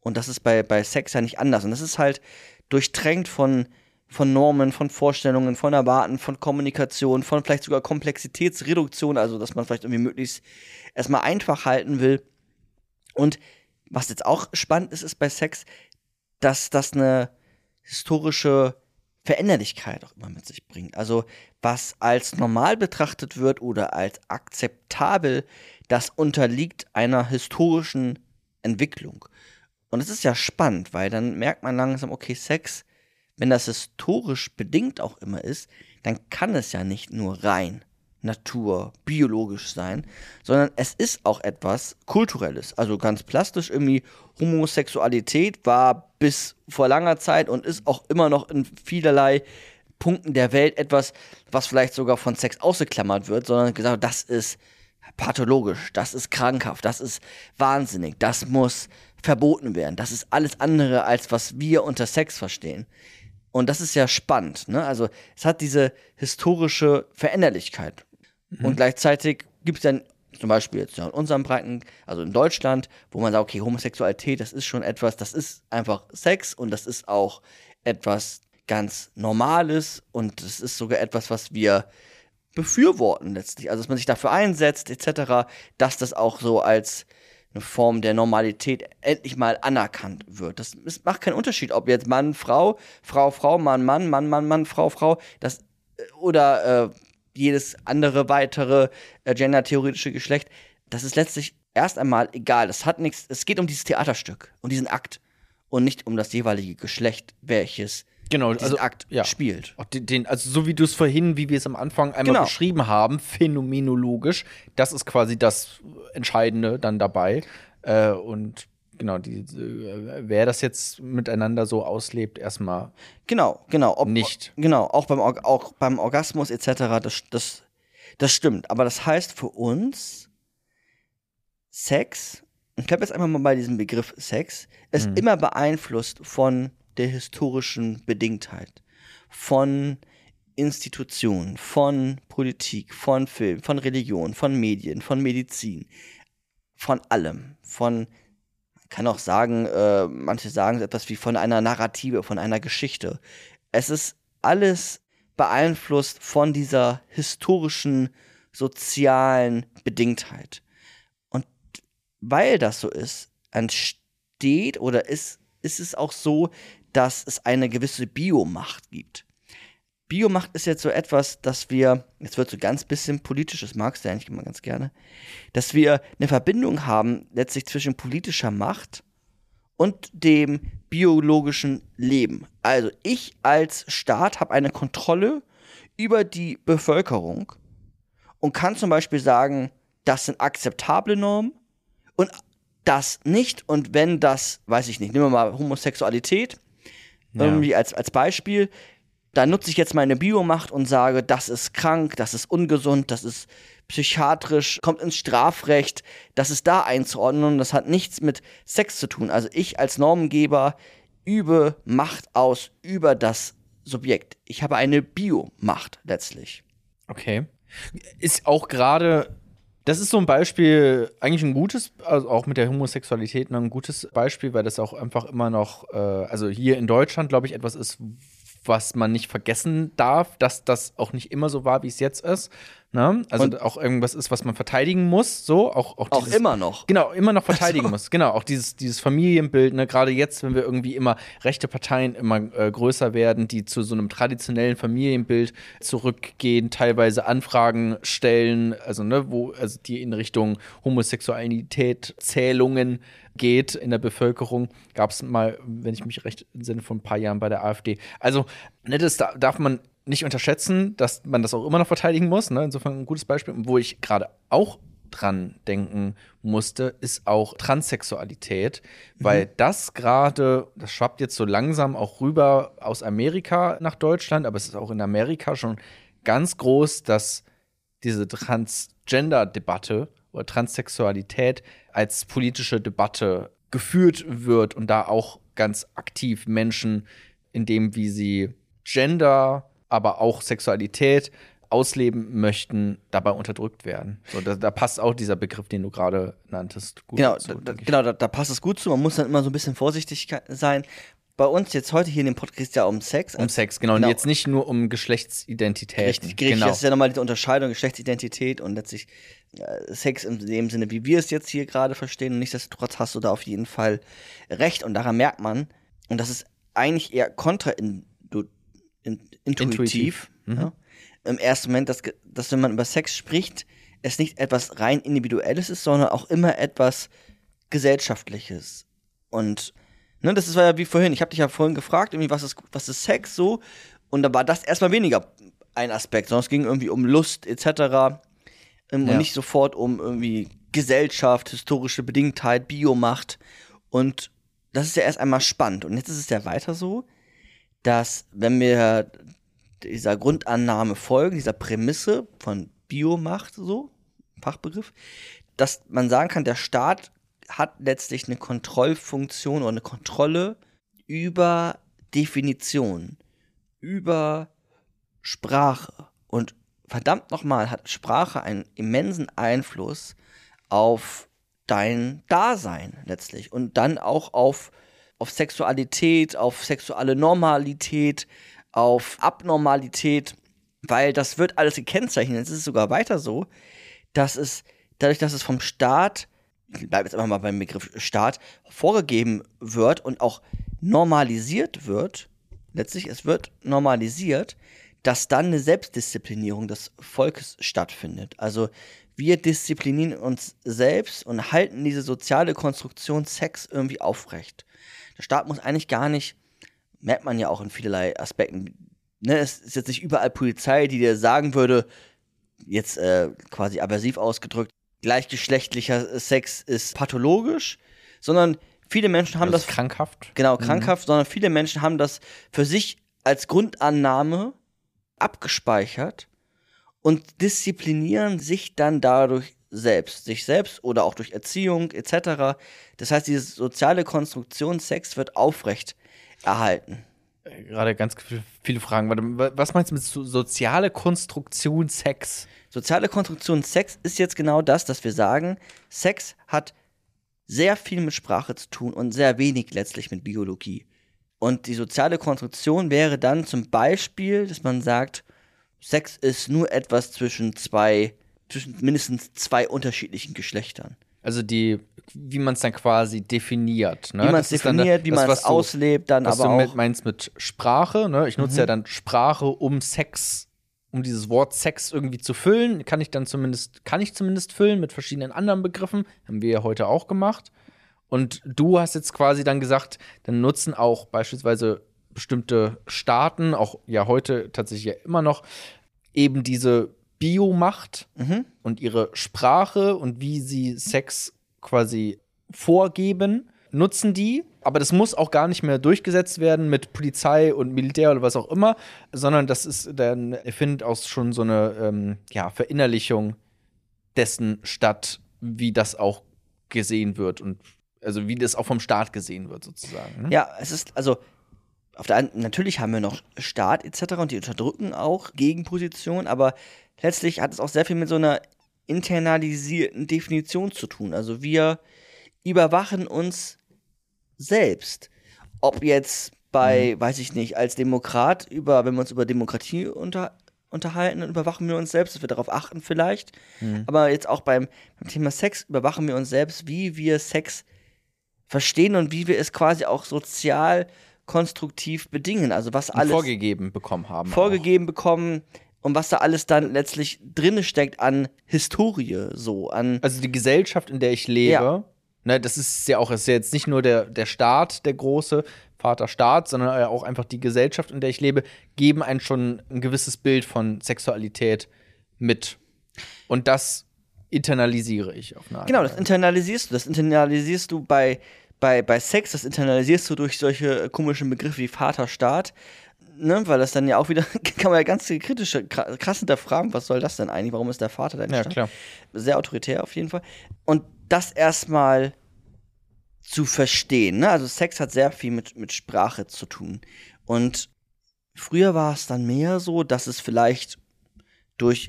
Und das ist bei, bei Sex ja nicht anders. Und das ist halt durchtränkt von von Normen, von Vorstellungen, von Erwarten, von Kommunikation, von vielleicht sogar Komplexitätsreduktion, also dass man vielleicht irgendwie möglichst erstmal einfach halten will. Und was jetzt auch spannend ist, ist bei Sex, dass das eine historische Veränderlichkeit auch immer mit sich bringt. Also was als normal betrachtet wird oder als akzeptabel, das unterliegt einer historischen Entwicklung. Und es ist ja spannend, weil dann merkt man langsam, okay, Sex wenn das historisch bedingt auch immer ist, dann kann es ja nicht nur rein Natur, biologisch sein, sondern es ist auch etwas Kulturelles. Also ganz plastisch irgendwie, Homosexualität war bis vor langer Zeit und ist auch immer noch in vielerlei Punkten der Welt etwas, was vielleicht sogar von Sex ausgeklammert wird, sondern gesagt, das ist pathologisch, das ist krankhaft, das ist wahnsinnig, das muss verboten werden. Das ist alles andere, als was wir unter Sex verstehen. Und das ist ja spannend. Ne? Also es hat diese historische Veränderlichkeit. Mhm. Und gleichzeitig gibt es dann zum Beispiel jetzt in unserem Breiten, also in Deutschland, wo man sagt, okay, Homosexualität, das ist schon etwas, das ist einfach Sex und das ist auch etwas ganz Normales und das ist sogar etwas, was wir befürworten letztlich. Also, dass man sich dafür einsetzt, etc., dass das auch so als eine Form der Normalität endlich mal anerkannt wird. Das ist, macht keinen Unterschied, ob jetzt Mann, Frau, Frau, Frau, Mann, Mann, Mann, Mann, Mann, Frau, Frau, das äh, oder äh, jedes andere weitere äh, gendertheoretische Geschlecht. Das ist letztlich erst einmal egal. Das hat nichts. Es geht um dieses Theaterstück und diesen Akt und nicht um das jeweilige Geschlecht, welches genau, diesen also, Akt ja. spielt. Den, den, also so wie du es vorhin, wie wir es am Anfang einmal Genau. beschrieben haben, phänomenologisch, das ist quasi das Entscheidende dann dabei. Äh, und genau, die, äh, wer das jetzt miteinander so auslebt, erstmal Genau, genau. Ob, Nicht. Genau, auch beim, Org- auch beim Orgasmus etc., das, das, das stimmt. Aber das heißt für uns, Sex, ich bleibe jetzt einfach mal bei diesem Begriff Sex, ist Mhm. immer beeinflusst von der historischen Bedingtheit, von Institutionen, von Politik, von Film, von Religion, von Medien, von Medizin, von allem, von man kann auch sagen, äh, manche sagen etwas wie von einer Narrative, von einer Geschichte. Es ist alles beeinflusst von dieser historischen, sozialen Bedingtheit. Und weil das so ist, entsteht oder ist, ist es auch so, dass es eine gewisse Biomacht gibt. Biomacht ist jetzt so etwas, dass wir, jetzt wird so ganz bisschen politisch, das magst du eigentlich immer ganz gerne, dass wir eine Verbindung haben letztlich zwischen politischer Macht und dem biologischen Leben. Also ich als Staat habe eine Kontrolle über die Bevölkerung und kann zum Beispiel sagen, das sind akzeptable Normen und das nicht. Und wenn das, weiß ich nicht, nehmen wir mal Homosexualität irgendwie als, als Beispiel, da nutze ich jetzt meine Biomacht und sage, das ist krank, das ist ungesund, das ist psychiatrisch, kommt ins Strafrecht, das ist da einzuordnen und das hat nichts mit Sex zu tun. Also ich als Normengeber übe Macht aus über das Subjekt. Ich habe eine Biomacht letztlich. Okay. Ist auch gerade, das ist so ein Beispiel, eigentlich ein gutes, also auch mit der Homosexualität ein gutes Beispiel, weil das auch einfach immer noch, äh, also hier in Deutschland, glaube ich, etwas ist, was man nicht vergessen darf, dass das auch nicht immer so war, wie es jetzt ist. Ne? Also Und- auch irgendwas ist, was man verteidigen muss, so auch auch, Auch dieses- immer noch. Genau, immer noch verteidigen muss. Genau, auch dieses, dieses Familienbild, ne, gerade jetzt, wenn wir irgendwie immer rechte Parteien immer äh, größer werden, die zu so einem traditionellen Familienbild zurückgehen, teilweise Anfragen stellen, also ne, wo, also die in Richtung Homosexualität Zählungen geht in der Bevölkerung, gab es mal, wenn ich mich recht entsinne, vor ein paar Jahren bei der AfD. Also, ne, das da, darf man nicht unterschätzen, dass man das auch immer noch verteidigen muss. Ne? Insofern ein gutes Beispiel. Wo ich gerade auch dran denken musste, ist auch Transsexualität, weil das gerade, das schwappt jetzt so langsam auch rüber aus Amerika nach Deutschland, aber es ist auch in Amerika schon ganz groß, dass diese Transgender-Debatte oder Transsexualität als politische Debatte geführt wird und da auch ganz aktiv Menschen in dem, wie sie Gender, aber auch Sexualität ausleben möchten, dabei unterdrückt werden. So, da, da passt auch dieser Begriff, den du gerade nanntest, gut Genau, dazu, da, genau da, da passt es gut zu. Man muss dann immer so ein bisschen vorsichtig sein. Bei uns jetzt heute hier in dem Podcast geht ja um Sex. Um Sex, genau. Genau. Und jetzt nicht nur um Geschlechtsidentitäten. Richtig, richtig. Genau. Das ist ja nochmal diese Unterscheidung, Geschlechtsidentität und letztlich äh, Sex in dem Sinne, wie wir es jetzt hier gerade verstehen. Und nichtsdestotrotz hast du da auf jeden Fall recht. Und daran merkt man, und das ist eigentlich eher kontraintuitiv, in, intuitiv, Intuitiv. Mhm. ja, im ersten Moment, dass, dass wenn man über Sex spricht, es nicht etwas rein Individuelles ist, sondern auch immer etwas Gesellschaftliches. Und ne, das ist war ja wie vorhin, ich habe dich ja vorhin gefragt, irgendwie, was ist, was ist Sex so? Und da war das erstmal weniger ein Aspekt, sondern es ging irgendwie um Lust etc. Ähm, Ja. Und nicht sofort um irgendwie Gesellschaft, historische Bedingtheit, Biomacht. Und das ist ja erst einmal spannend. Und jetzt ist es ja weiter so, dass wenn wir dieser Grundannahme folgen, dieser Prämisse von Biomacht, so, Fachbegriff, dass man sagen kann, der Staat hat letztlich eine Kontrollfunktion oder eine Kontrolle über Definition, über Sprache. Und verdammt nochmal hat Sprache einen immensen Einfluss auf dein Dasein letztlich und dann auch auf, auf Sexualität, auf sexuelle Normalität, auf Abnormalität, weil das wird alles gekennzeichnet. Es ist sogar weiter so, dass es dadurch, dass es vom Staat, ich bleibe jetzt einfach mal beim Begriff Staat, vorgegeben wird und auch normalisiert wird, letztlich es wird normalisiert, dass dann eine Selbstdisziplinierung des Volkes stattfindet. Also wir disziplinieren uns selbst und halten diese soziale Konstruktion Sex irgendwie aufrecht. Der Staat muss eigentlich gar nicht, merkt man ja auch in vielerlei Aspekten, ne, es ist jetzt nicht überall Polizei, die dir sagen würde, jetzt äh, quasi aversiv ausgedrückt, gleichgeschlechtlicher Sex ist pathologisch, sondern viele Menschen haben das, das krankhaft. Genau, mhm. krankhaft, mhm. sondern viele Menschen haben das für sich als Grundannahme abgespeichert und disziplinieren sich dann dadurch selbst, sich selbst oder auch durch Erziehung etc. Das heißt, diese soziale Konstruktion Sex wird aufrecht erhalten. Äh, gerade ganz viele Fragen. Was meinst du mit soziale Konstruktion Sex? Soziale Konstruktion Sex ist jetzt genau das, dass wir sagen, Sex hat sehr viel mit Sprache zu tun und sehr wenig letztlich mit Biologie. Und die soziale Konstruktion wäre dann zum Beispiel, dass man sagt, Sex ist nur etwas zwischen zwei, zwischen mindestens zwei unterschiedlichen Geschlechtern. Also die, wie man es dann quasi definiert. Ne? Wie man es definiert, dann, wie man es auslebt, dann was aber du auch. Mit, meinst mit Sprache, ne? Ich nutze mhm. ja dann Sprache, um Sex, um dieses Wort Sex irgendwie zu füllen. Kann ich dann zumindest, kann ich zumindest füllen mit verschiedenen anderen Begriffen. Haben wir ja heute auch gemacht. Und du hast jetzt quasi dann gesagt, dann nutzen auch beispielsweise bestimmte Staaten, auch ja heute tatsächlich ja immer noch, eben diese Biomacht mhm. und ihre Sprache und wie sie Sex quasi vorgeben, nutzen die. Aber das muss auch gar nicht mehr durchgesetzt werden mit Polizei und Militär oder was auch immer, sondern das ist dann, findet auch schon so eine ähm, ja, Verinnerlichung dessen statt, wie das auch gesehen wird und also wie das auch vom Staat gesehen wird, sozusagen. Ne? Ja, es ist, also auf der einen, natürlich haben wir noch Staat etc. und die unterdrücken auch Gegenpositionen, aber letztlich hat es auch sehr viel mit so einer internalisierten Definition zu tun. Also wir überwachen uns selbst. Ob jetzt bei, mhm. weiß ich nicht, als Demokrat über, wenn wir uns über Demokratie unter, unterhalten, dann überwachen wir uns selbst, dass wir darauf achten vielleicht. Mhm. Aber jetzt auch beim, beim Thema Sex überwachen wir uns selbst, wie wir Sex verstehen und wie wir es quasi auch sozial konstruktiv bedingen. Also was alles vorgegeben bekommen haben. Vorgegeben auch. bekommen und was da alles dann letztlich drin steckt an Historie, so an. Also die Gesellschaft, in der ich lebe. Ja. Ne, das ist ja auch, ist ja jetzt nicht nur der, der Staat, der große Vaterstaat, sondern auch einfach die Gesellschaft, in der ich lebe, geben einen schon ein gewisses Bild von Sexualität mit. Und das internalisiere ich auf eine Art. Genau, das internalisierst du. Das internalisierst du bei bei, bei Sex, das internalisierst du durch solche komischen Begriffe wie Vaterstaat, ne, weil das dann ja auch wieder, kann man ja ganz kritische, krass hinterfragen, was soll das denn eigentlich, warum ist der Vater denn Ja, klar. Sehr autoritär auf jeden Fall. Und das erstmal zu verstehen, ne? also Sex hat sehr viel mit, mit Sprache zu tun. Und früher war es dann mehr so, dass es vielleicht durch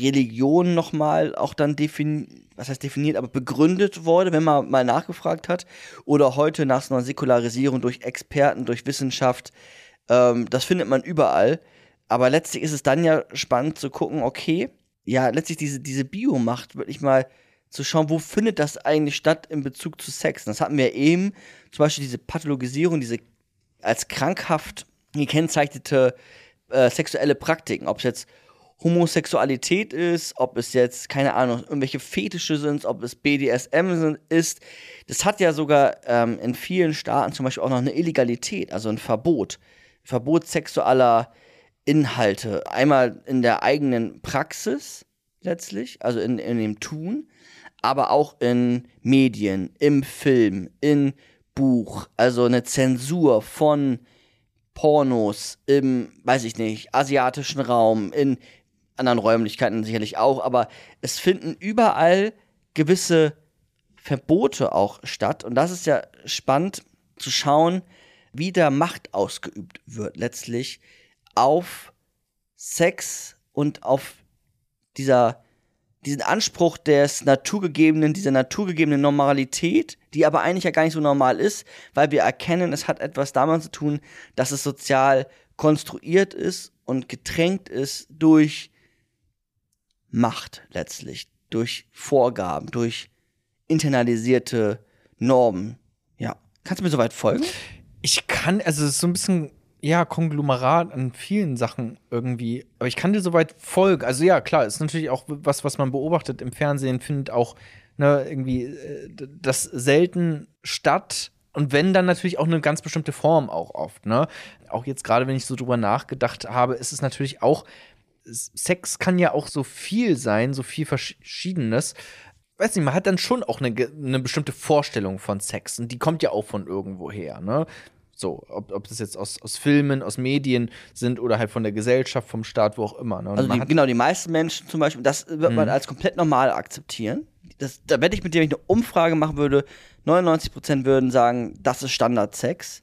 Religion nochmal auch dann definiert, was heißt definiert, aber begründet wurde, wenn man mal nachgefragt hat. Oder heute nach so einer Säkularisierung durch Experten, durch Wissenschaft. Ähm, das findet man überall. Aber letztlich ist es dann ja spannend zu gucken, okay, ja, letztlich diese, diese Biomacht wirklich mal zu schauen, wo findet das eigentlich statt in Bezug zu Sex. Das hatten wir eben, zum Beispiel diese Pathologisierung, diese als krankhaft gekennzeichnete äh, sexuelle Praktiken, ob es jetzt Homosexualität ist, ob es jetzt, keine Ahnung, irgendwelche Fetische sind, ob es BDSM ist. Das hat ja sogar ähm, in vielen Staaten zum Beispiel auch noch eine Illegalität, also ein Verbot. Verbot sexueller Inhalte. Einmal in der eigenen Praxis letztlich, also in, in dem Tun, aber auch in Medien, im Film, in Buch, also eine Zensur von Pornos im, weiß ich nicht, asiatischen Raum, in anderen Räumlichkeiten sicherlich auch, aber es finden überall gewisse Verbote auch statt. Und das ist ja spannend zu schauen, wie da Macht ausgeübt wird, letztlich auf Sex und auf dieser, diesen Anspruch des naturgegebenen, dieser naturgegebenen Normalität, die aber eigentlich ja gar nicht so normal ist, weil wir erkennen, es hat etwas damit zu tun, dass es sozial konstruiert ist und getränkt ist durch Macht letztlich, durch Vorgaben, durch internalisierte Normen. Ja. Kannst du mir soweit folgen? Ich kann, also es ist so ein bisschen, ja, Konglomerat an vielen Sachen irgendwie. Aber ich kann dir soweit folgen. Also ja, klar, ist natürlich auch was, was man beobachtet im Fernsehen, findet auch ne, irgendwie äh, das selten statt. Und wenn, dann natürlich auch eine ganz bestimmte Form auch oft, ne? Auch jetzt gerade, wenn ich so drüber nachgedacht habe, ist es natürlich auch, Sex kann ja auch so viel sein, so viel Verschiedenes weiß nicht, man hat dann schon auch eine, eine bestimmte Vorstellung von Sex und die kommt ja auch von irgendwo her, ne? So, ob, ob das jetzt aus, aus Filmen, aus Medien sind oder halt von der Gesellschaft, vom Staat, wo auch immer. Ne? Also die, genau, die meisten Menschen zum Beispiel, das wird man mhm. als komplett normal akzeptieren. Das, da wette ich mit dir, wenn ich eine Umfrage machen würde, 99% würden sagen, das ist Standardsex.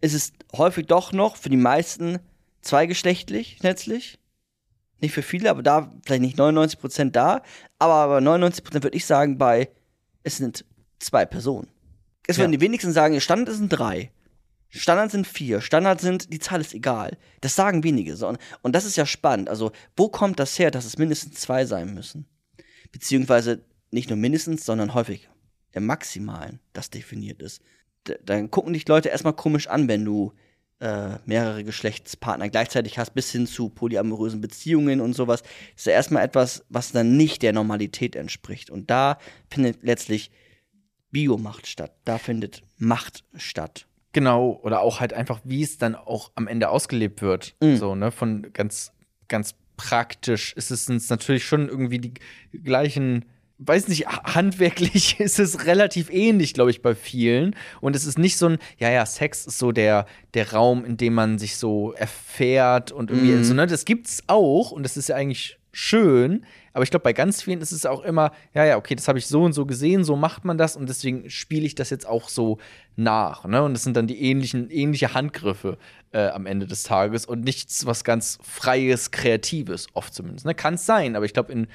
Es ist häufig doch noch für die meisten zweigeschlechtlich, letztlich. Nicht für viele, aber da vielleicht nicht 99% da. Aber, aber 99% würde ich sagen, bei es sind zwei Personen. Es würden ja. die wenigsten sagen, Standard sind drei. Standard sind vier. Standard sind, die Zahl ist egal. Das sagen wenige. Und das ist ja spannend. Also, wo kommt das her, dass es mindestens zwei sein müssen? Beziehungsweise nicht nur mindestens, sondern häufig im Maximalen das definiert ist. Dann gucken dich Leute erstmal komisch an, wenn du äh, mehrere Geschlechtspartner gleichzeitig hast, bis hin zu polyamorösen Beziehungen und sowas, ist ja erstmal etwas, was dann nicht der Normalität entspricht. Und da findet letztlich Biomacht statt. Da findet Macht statt. Genau, oder auch halt einfach, wie es dann auch am Ende ausgelebt wird. Mhm. So, ne, von ganz, ganz praktisch ist es natürlich schon irgendwie die gleichen weiß nicht, handwerklich ist es relativ ähnlich, glaube ich, bei vielen. Und es ist nicht so ein, ja, ja, Sex ist so der, der Raum, in dem man sich so erfährt und irgendwie, mhm. so, ne, das gibt's auch und das ist ja eigentlich schön. Aber ich glaube, bei ganz vielen ist es auch immer, ja, ja, okay, das habe ich so und so gesehen, so macht man das und deswegen spiele ich das jetzt auch so nach. Ne? Und das sind dann die ähnlichen, ähnliche Handgriffe äh, am Ende des Tages und nichts, was ganz Freies, Kreatives, oft zumindest. Ne? Kann es sein, aber ich glaube,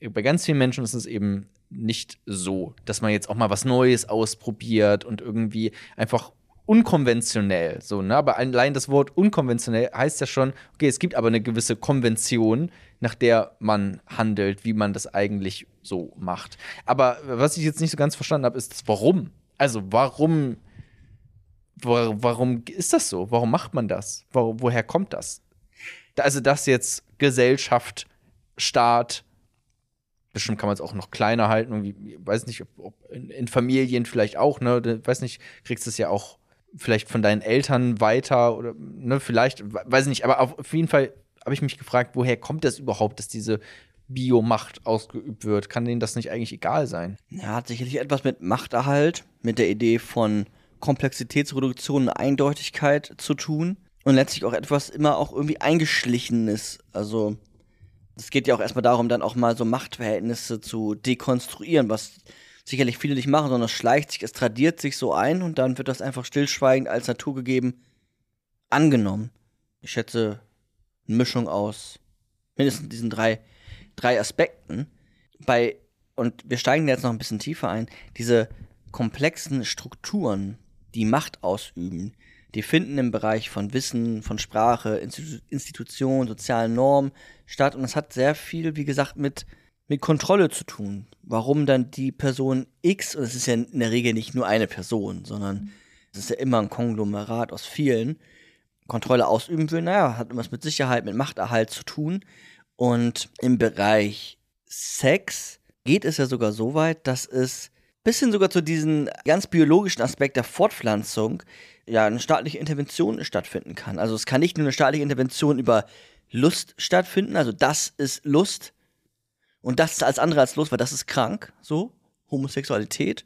bei ganz vielen Menschen ist es eben nicht so, dass man jetzt auch mal was Neues ausprobiert und irgendwie einfach unkonventionell so, ne? Aber allein das Wort unkonventionell heißt ja schon, okay, es gibt aber eine gewisse Konvention, nach der man handelt, wie man das eigentlich so macht. Aber was ich jetzt nicht so ganz verstanden habe, ist das Warum. Also warum, warum ist das so? Warum macht man das? Wo, woher kommt das? Also, dass jetzt Gesellschaft, Staat, bestimmt kann man es auch noch kleiner halten. Irgendwie, weiß nicht, ob, ob in, in, Familien vielleicht auch, ne? Weiß nicht, kriegst du es ja auch vielleicht von deinen Eltern weiter oder, ne, vielleicht, weiß nicht, aber auf jeden Fall habe ich mich gefragt, woher kommt das überhaupt, dass diese Biomacht ausgeübt wird? Kann denen das nicht eigentlich egal sein? Ja, hat sicherlich etwas mit Machterhalt, mit der Idee von Komplexitätsreduktion und Eindeutigkeit zu tun. Und letztlich auch etwas immer auch irgendwie eingeschlichenes. Also, es geht ja auch erstmal darum, dann auch mal so Machtverhältnisse zu dekonstruieren, was sicherlich viele nicht machen, sondern es schleicht sich, es tradiert sich so ein und dann wird das einfach stillschweigend als naturgegeben angenommen. Ich schätze, Mischung aus mindestens diesen drei, drei Aspekten. Bei, und wir steigen jetzt noch ein bisschen tiefer ein, diese komplexen Strukturen, die Macht ausüben, die finden im Bereich von Wissen, von Sprache, Institu Institutionen, sozialen Normen statt. Und das hat sehr viel, wie gesagt, mit, mit Kontrolle zu tun. Warum dann die Person X, und es ist ja in der Regel nicht nur eine Person, sondern es ist ja immer ein Konglomerat aus vielen, Kontrolle ausüben will, naja, hat irgendwas mit Sicherheit, mit Machterhalt zu tun. Und im Bereich Sex geht es ja sogar so weit, dass es bisschen sogar zu diesem ganz biologischen Aspekt der Fortpflanzung ja eine staatliche Intervention stattfinden kann. Also es kann nicht nur eine staatliche Intervention über Lust stattfinden, also das ist Lust und das ist als andere als Lust, weil das ist krank, so Homosexualität,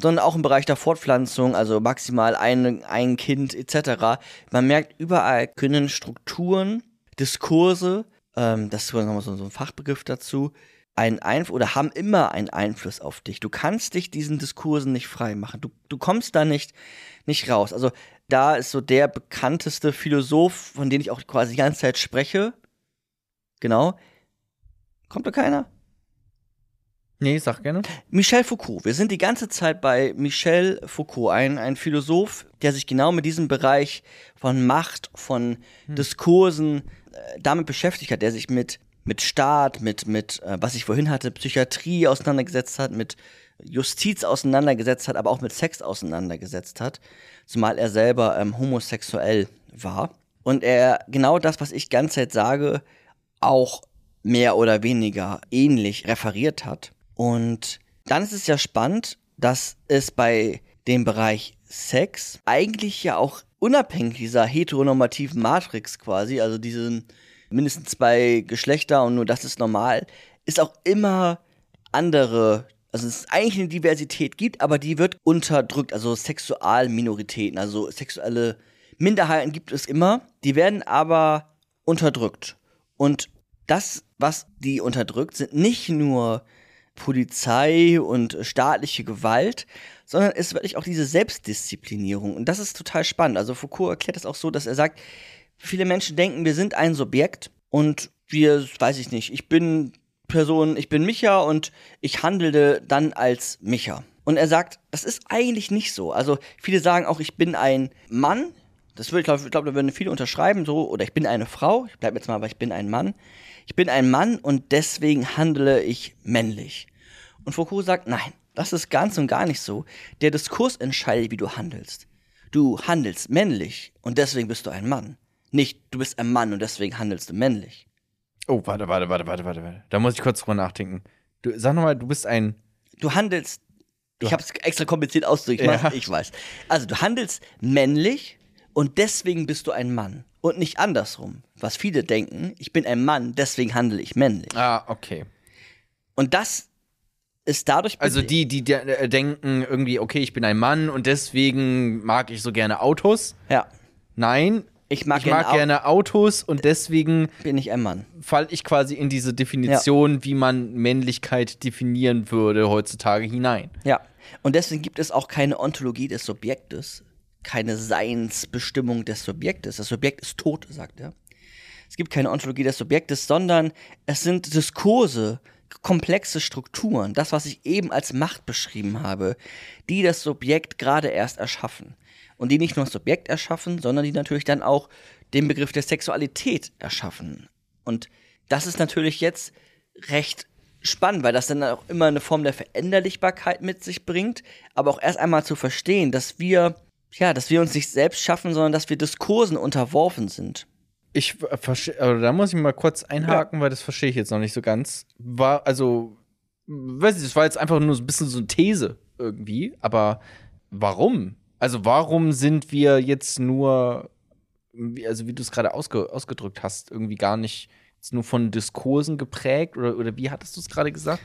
sondern auch im Bereich der Fortpflanzung, also maximal ein, ein Kind etc. Man merkt, überall können Strukturen, Diskurse, ähm, das ist nochmal so, ein Fachbegriff dazu, einen Einfluss oder haben immer einen Einfluss auf dich. Du kannst dich diesen Diskursen nicht frei machen. Du, du kommst da nicht, nicht raus. Also da ist so der bekannteste Philosoph, von dem ich auch quasi die ganze Zeit spreche. Genau. Kommt da keiner? Nee, sag gerne. Michel Foucault. Wir sind die ganze Zeit bei Michel Foucault, ein, ein Philosoph, der sich genau mit diesem Bereich von Macht, von hm. Diskursen äh, damit beschäftigt hat, der sich mit, mit Staat, mit, mit, äh, was ich vorhin hatte, Psychiatrie auseinandergesetzt hat, mit Justiz auseinandergesetzt hat, aber auch mit Sex auseinandergesetzt hat, zumal er selber ähm, homosexuell war. Und er genau das, was ich ganze Zeit sage, auch mehr oder weniger ähnlich referiert hat. Und dann ist es ja spannend, dass es bei dem Bereich Sex eigentlich ja auch unabhängig dieser heteronormativen Matrix quasi, also diesen mindestens zwei Geschlechter und nur das ist normal, ist auch immer andere, also es ist eigentlich eine Diversität gibt, aber die wird unterdrückt, also Sexualminoritäten, also sexuelle Minderheiten gibt es immer, die werden aber unterdrückt. Und das, was die unterdrückt, sind nicht nur Polizei und staatliche Gewalt, sondern es ist wirklich auch diese Selbstdisziplinierung. Und das ist total spannend. Also Foucault erklärt das auch so, dass er sagt, viele Menschen denken, wir sind ein Subjekt und wir, weiß ich nicht, ich bin Person, ich bin Micha und ich handelte dann als Micha. Und er sagt, das ist eigentlich nicht so. Also viele sagen auch, ich bin ein Mann. Das würde ich glaube, glaub, da würden viele unterschreiben, so, oder ich bin eine Frau. Ich bleibe jetzt mal, aber ich bin ein Mann ich bin ein Mann und deswegen handle ich männlich. Und Foucault sagt, nein, das ist ganz und gar nicht so. Der Diskurs entscheidet, wie du handelst. Du handelst männlich und deswegen bist du ein Mann. Nicht, du bist ein Mann und deswegen handelst du männlich. Oh, warte, warte, warte, warte, warte, warte. Da muss ich kurz drüber nachdenken. Du, sag nochmal, du bist ein. Du handelst. Ich habe es extra kompliziert ausgedrückt, ja. ich weiß. Also, du handelst männlich und deswegen bist du ein Mann und nicht andersrum. Was viele denken, ich bin ein Mann, deswegen handle ich männlich. Ah, okay. Und das ist dadurch. Also die, die de äh, denken irgendwie, okay, ich bin ein Mann und deswegen mag ich so gerne Autos. Ja. Nein. Ich mag, ich gerne, mag gerne Autos und deswegen bin ich ein Mann. Fall ich quasi in diese Definition, ja. wie man Männlichkeit definieren würde heutzutage hinein. Ja. Und deswegen gibt es auch keine Ontologie des Subjektes, keine Seinsbestimmung des Subjektes. Das Subjekt ist tot, sagt er. Es gibt keine Ontologie des Subjektes, sondern es sind Diskurse, komplexe Strukturen, das, was ich eben als Macht beschrieben habe, die das Subjekt gerade erst erschaffen. Und die nicht nur das Subjekt erschaffen, sondern die natürlich dann auch den Begriff der Sexualität erschaffen. Und das ist natürlich jetzt recht spannend, weil das dann auch immer eine Form der Veränderlichbarkeit mit sich bringt, aber auch erst einmal zu verstehen, dass wir ja, dass wir uns nicht selbst schaffen, sondern dass wir Diskursen unterworfen sind. Ich verstehe, also da muss ich mal kurz einhaken, ja. weil das verstehe ich jetzt noch nicht so ganz. War, also, weiß ich, das war jetzt einfach nur so ein bisschen so eine These irgendwie, aber warum? Also, warum sind wir jetzt nur, also wie du es gerade ausge, ausgedrückt hast, irgendwie gar nicht nur von Diskursen geprägt oder, oder wie hattest du es gerade gesagt?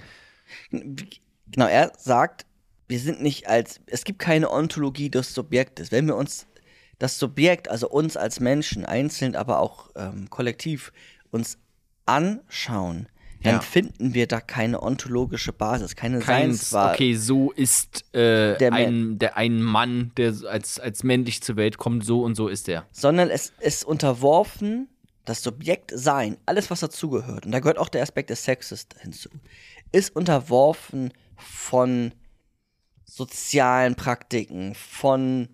Genau, er sagt, wir sind nicht als, es gibt keine Ontologie des Subjektes. Wenn wir uns das Subjekt, also uns als Menschen, einzeln, aber auch ähm, kollektiv, uns anschauen, dann ja. finden wir da keine ontologische Basis, keine Keins, Seinsbasis. Okay, so ist äh, der, ein, der, ein Mann, der als, als männlich zur Welt kommt, so und so ist er. Sondern es ist unterworfen, das Subjekt sein, alles was dazugehört, und da gehört auch der Aspekt des Sexes hinzu, ist unterworfen von sozialen Praktiken, von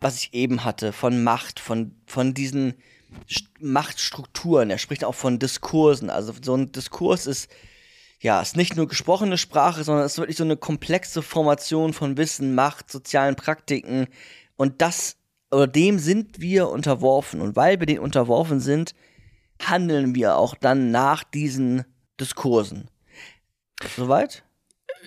was ich eben hatte, von Macht, von, von diesen Machtstrukturen. Er spricht auch von Diskursen. Also so ein Diskurs ist, ja, ist nicht nur gesprochene Sprache, sondern es ist wirklich so eine komplexe Formation von Wissen, Macht, sozialen Praktiken. Und das, oder dem sind wir unterworfen. Und weil wir den unterworfen sind, handeln wir auch dann nach diesen Diskursen. Soweit?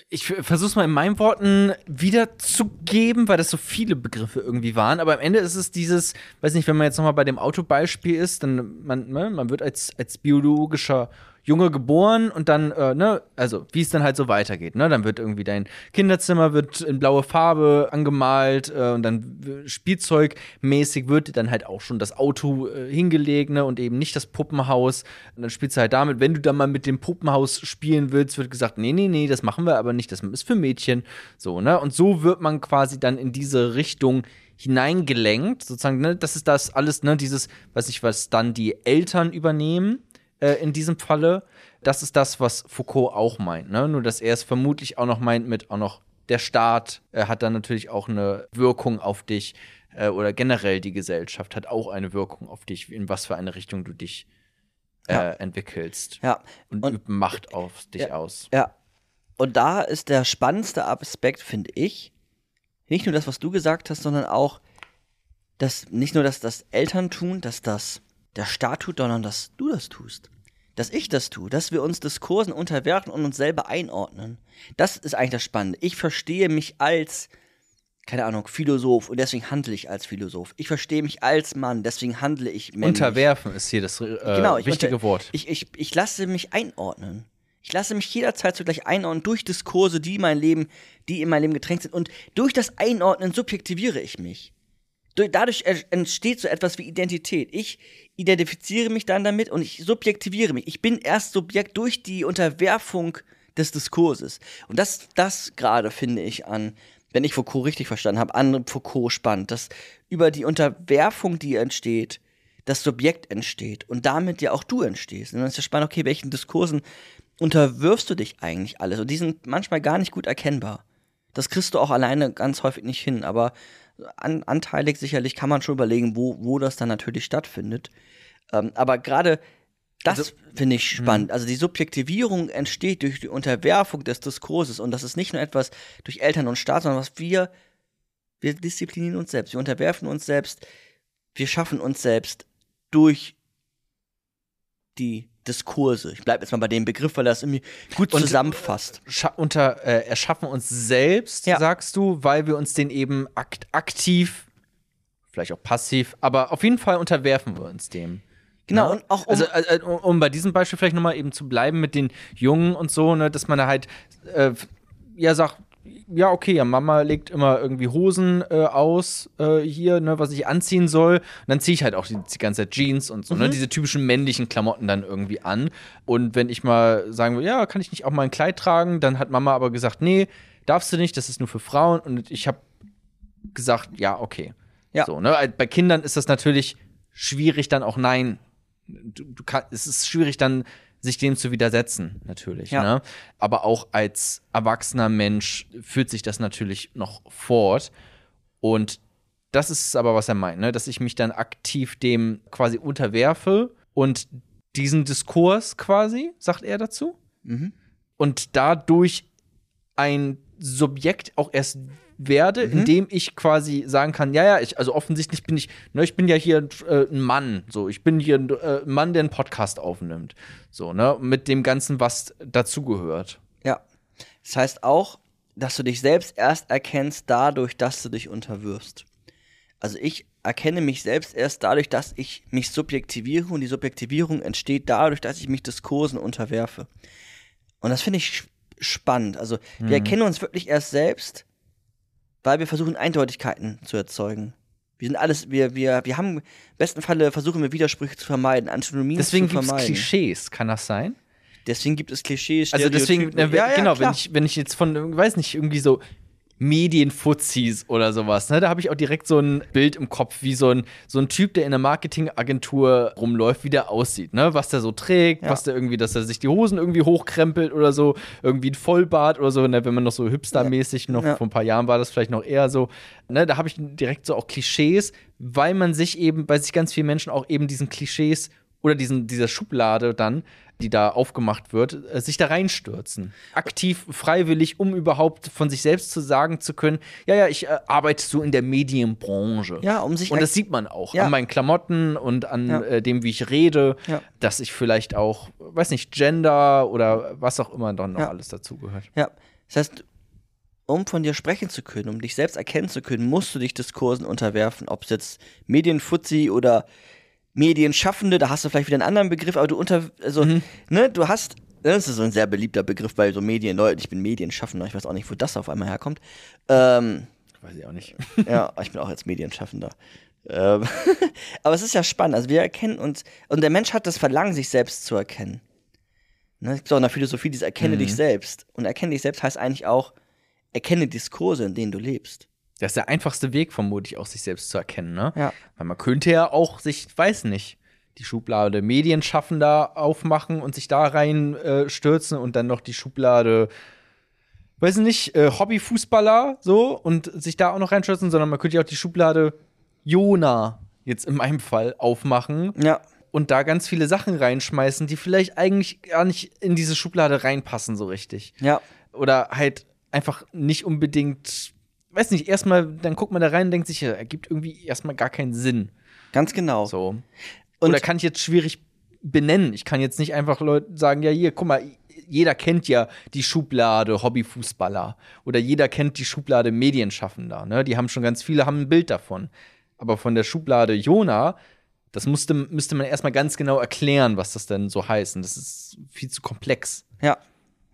Ich versuche es mal in meinen Worten wiederzugeben, weil das so viele Begriffe irgendwie waren. Aber am Ende ist es dieses, weiß nicht, wenn man jetzt nochmal bei dem Autobeispiel ist, dann man, ne, man wird als, als biologischer Junge geboren und dann, äh, ne, also wie es dann halt so weitergeht, ne? Dann wird irgendwie dein Kinderzimmer wird in blaue Farbe angemalt äh, und dann spielzeugmäßig wird dann halt auch schon das Auto äh, hingelegt, ne? Und eben nicht das Puppenhaus. Und dann spielst du halt damit, wenn du dann mal mit dem Puppenhaus spielen willst, wird gesagt, nee, nee, nee, das machen wir aber nicht, das ist für Mädchen. So, ne? Und so wird man quasi dann in diese Richtung hineingelenkt, sozusagen, ne, das ist das alles, ne, dieses, weiß ich was, dann die Eltern übernehmen äh, in diesem Falle. das ist das, was Foucault auch meint. Ne? Nur, dass er es vermutlich auch noch meint mit auch noch der Staat äh, hat dann natürlich auch eine Wirkung auf dich äh, oder generell die Gesellschaft hat auch eine Wirkung auf dich, in was für eine Richtung du dich äh, ja. entwickelst. Ja. Und, und übt Macht auf dich ja, aus. Ja. Und da ist der spannendste Aspekt, finde ich, nicht nur das, was du gesagt hast, sondern auch, dass nicht nur, dass das Eltern tun, dass das der Staat tut, sondern dass du das tust dass ich das tue, dass wir uns Diskursen unterwerfen und uns selber einordnen. Das ist eigentlich das Spannende. Ich verstehe mich als, keine Ahnung, Philosoph und deswegen handle ich als Philosoph. Ich verstehe mich als Mann, deswegen handle ich männlich. Unterwerfen ist hier das äh, genau, wichtige unter, Wort. Ich, ich, ich lasse mich einordnen. Ich lasse mich jederzeit zugleich einordnen durch Diskurse, die mein Leben, die in mein Leben getränkt sind. Und durch das Einordnen subjektiviere ich mich. Dadurch entsteht so etwas wie Identität. Ich identifiziere mich dann damit und ich subjektiviere mich. Ich bin erst Subjekt durch die Unterwerfung des Diskurses. Und das, das gerade finde ich an, wenn ich Foucault richtig verstanden habe, an Foucault spannend, dass über die Unterwerfung, die entsteht, das Subjekt entsteht und damit ja auch du entstehst. Und dann ist ja spannend, okay, welchen Diskursen unterwirfst du dich eigentlich alles? Und die sind manchmal gar nicht gut erkennbar. Das kriegst du auch alleine ganz häufig nicht hin, aber an, anteilig sicherlich kann man schon überlegen, wo, wo das dann natürlich stattfindet. Ähm, aber gerade das also, finde ich spannend. Mh. Also die Subjektivierung entsteht durch die Unterwerfung des Diskurses und das ist nicht nur etwas durch Eltern und Staat, sondern was wir, wir disziplinieren uns selbst, wir unterwerfen uns selbst, wir schaffen uns selbst durch die Diskurse. Ich bleibe jetzt mal bei dem Begriff, weil das irgendwie gut und zusammenfasst. Unter äh, erschaffen uns selbst, ja. sagst du, weil wir uns den eben akt aktiv, vielleicht auch passiv, aber auf jeden Fall unterwerfen wir uns dem. Genau, ja? Ne? und auch um also, äh, um bei diesem Beispiel vielleicht nochmal eben zu bleiben mit den Jungen und so, ne, dass man da halt äh, ja sagt, ja, okay, ja, Mama legt immer irgendwie Hosen äh, aus äh, hier, ne, was ich anziehen soll. Und dann ziehe ich halt auch die, die, ganze Zeit Jeans und so, ne, mhm. ne, diese typischen männlichen Klamotten dann irgendwie an. Und wenn ich mal sagen will, ja, kann ich nicht auch mal ein Kleid tragen, dann hat Mama aber gesagt, nee, darfst du nicht, das ist nur für Frauen. Und ich habe gesagt, ja, okay. Ja. So, ne, bei Kindern ist das natürlich schwierig, dann auch Nein. Du, du kann, es ist schwierig, dann sich dem zu widersetzen, natürlich. Ja. Ne? Aber auch als erwachsener Mensch führt sich das natürlich noch fort. Und das ist aber, was er meint, ne? dass ich mich dann aktiv dem quasi unterwerfe und diesen Diskurs quasi, sagt er dazu. Mhm. Und dadurch ein Subjekt auch erst werde, mhm. indem ich quasi sagen kann, ja, ja, ich, also offensichtlich bin ich, ne, ich bin ja hier äh, ein Mann, so, ich bin hier ein äh, Mann, der einen Podcast aufnimmt, so, ne, mit dem Ganzen, was dazugehört. Ja. Das heißt auch, dass du dich selbst erst erkennst dadurch, dass du dich unterwirfst. Also ich erkenne mich selbst erst dadurch, dass ich mich subjektiviere und die Subjektivierung entsteht dadurch, dass ich mich Diskursen unterwerfe. Und das finde ich spannend. Also wir mhm. erkennen uns wirklich erst selbst, weil wir versuchen, Eindeutigkeiten zu erzeugen. Wir sind alles, wir, wir, wir haben, im besten Falle versuchen wir Widersprüche zu vermeiden, Antinomien deswegen zu vermeiden. Deswegen gibt es Klischees, kann das sein? Deswegen gibt es Klischees, Also deswegen, na, ja, genau, wenn ich, wenn ich jetzt von, weiß nicht, irgendwie so Medienfuzis oder sowas. Ne? Da habe ich auch direkt so ein Bild im Kopf, wie so ein, so ein Typ, der in einer Marketingagentur rumläuft, wie der aussieht, ne? Was der so trägt, ja. was der irgendwie, dass er sich die Hosen irgendwie hochkrempelt oder so, irgendwie ein Vollbart oder so, ne? wenn man noch so hipstermäßig noch ja. vor ein paar Jahren war das vielleicht noch eher so. Ne? Da habe ich direkt so auch Klischees, weil man sich eben, weil sich ganz viele Menschen auch eben diesen Klischees oder diesen, dieser Schublade dann die da aufgemacht wird, äh, sich da reinstürzen. Aktiv, freiwillig, um überhaupt von sich selbst zu sagen zu können, ja, ja, ich äh, arbeite so in der Medienbranche. Ja, um sich Und das sieht man auch ja. an meinen Klamotten und an ja. äh, dem, wie ich rede, ja. dass ich vielleicht auch, weiß nicht, Gender oder was auch immer dann noch alles dazugehört. Ja, das heißt, um von dir sprechen zu können, um dich selbst erkennen zu können, musst du dich Diskursen unterwerfen, ob es jetzt Medienfuzzi oder Medienschaffende, da hast du vielleicht wieder einen anderen Begriff, aber du unter, also, mhm. ne, du hast, das ist so ein sehr beliebter Begriff bei so Medienleuten. Ich bin Medienschaffender, ich weiß auch nicht, wo das auf einmal herkommt. Ähm, weiß ich auch nicht. ja, ich bin auch jetzt Medienschaffender. Ähm, aber es ist ja spannend. Also wir erkennen uns, und der Mensch hat das Verlangen, sich selbst zu erkennen. Ne, es gibt auch in der Philosophie dieses Erkenne mhm. dich selbst. Und Erkenne dich selbst heißt eigentlich auch, erkenne Diskurse, in denen du lebst. Das ist der einfachste Weg, vermutlich auch sich selbst zu erkennen, ne? Ja. Weil man könnte ja auch sich, weiß nicht, die Schublade Medienschaffender aufmachen und sich da reinstürzen äh, und dann noch die Schublade weiß nicht, äh, Hobbyfußballer so und sich da auch noch reinstürzen, sondern man könnte ja auch die Schublade Jona jetzt in meinem Fall aufmachen. Ja. Und da ganz viele Sachen reinschmeißen, die vielleicht eigentlich gar nicht in diese Schublade reinpassen, so richtig. Ja. Oder halt einfach nicht unbedingt, weiß nicht, erstmal, dann guckt man da rein und denkt sich, ja, ergibt irgendwie erstmal gar keinen Sinn. Ganz genau. So. Und Oder kann ich jetzt schwierig benennen. Ich kann jetzt nicht einfach Leuten sagen, ja, hier, guck mal, jeder kennt ja die Schublade Hobbyfußballer oder jeder kennt die Schublade Medienschaffender. Ne? Die haben schon ganz viele, haben ein Bild davon. Aber von der Schublade Jona, das musste, müsste man erstmal ganz genau erklären, was das denn so heißt. Und das ist viel zu komplex. Ja,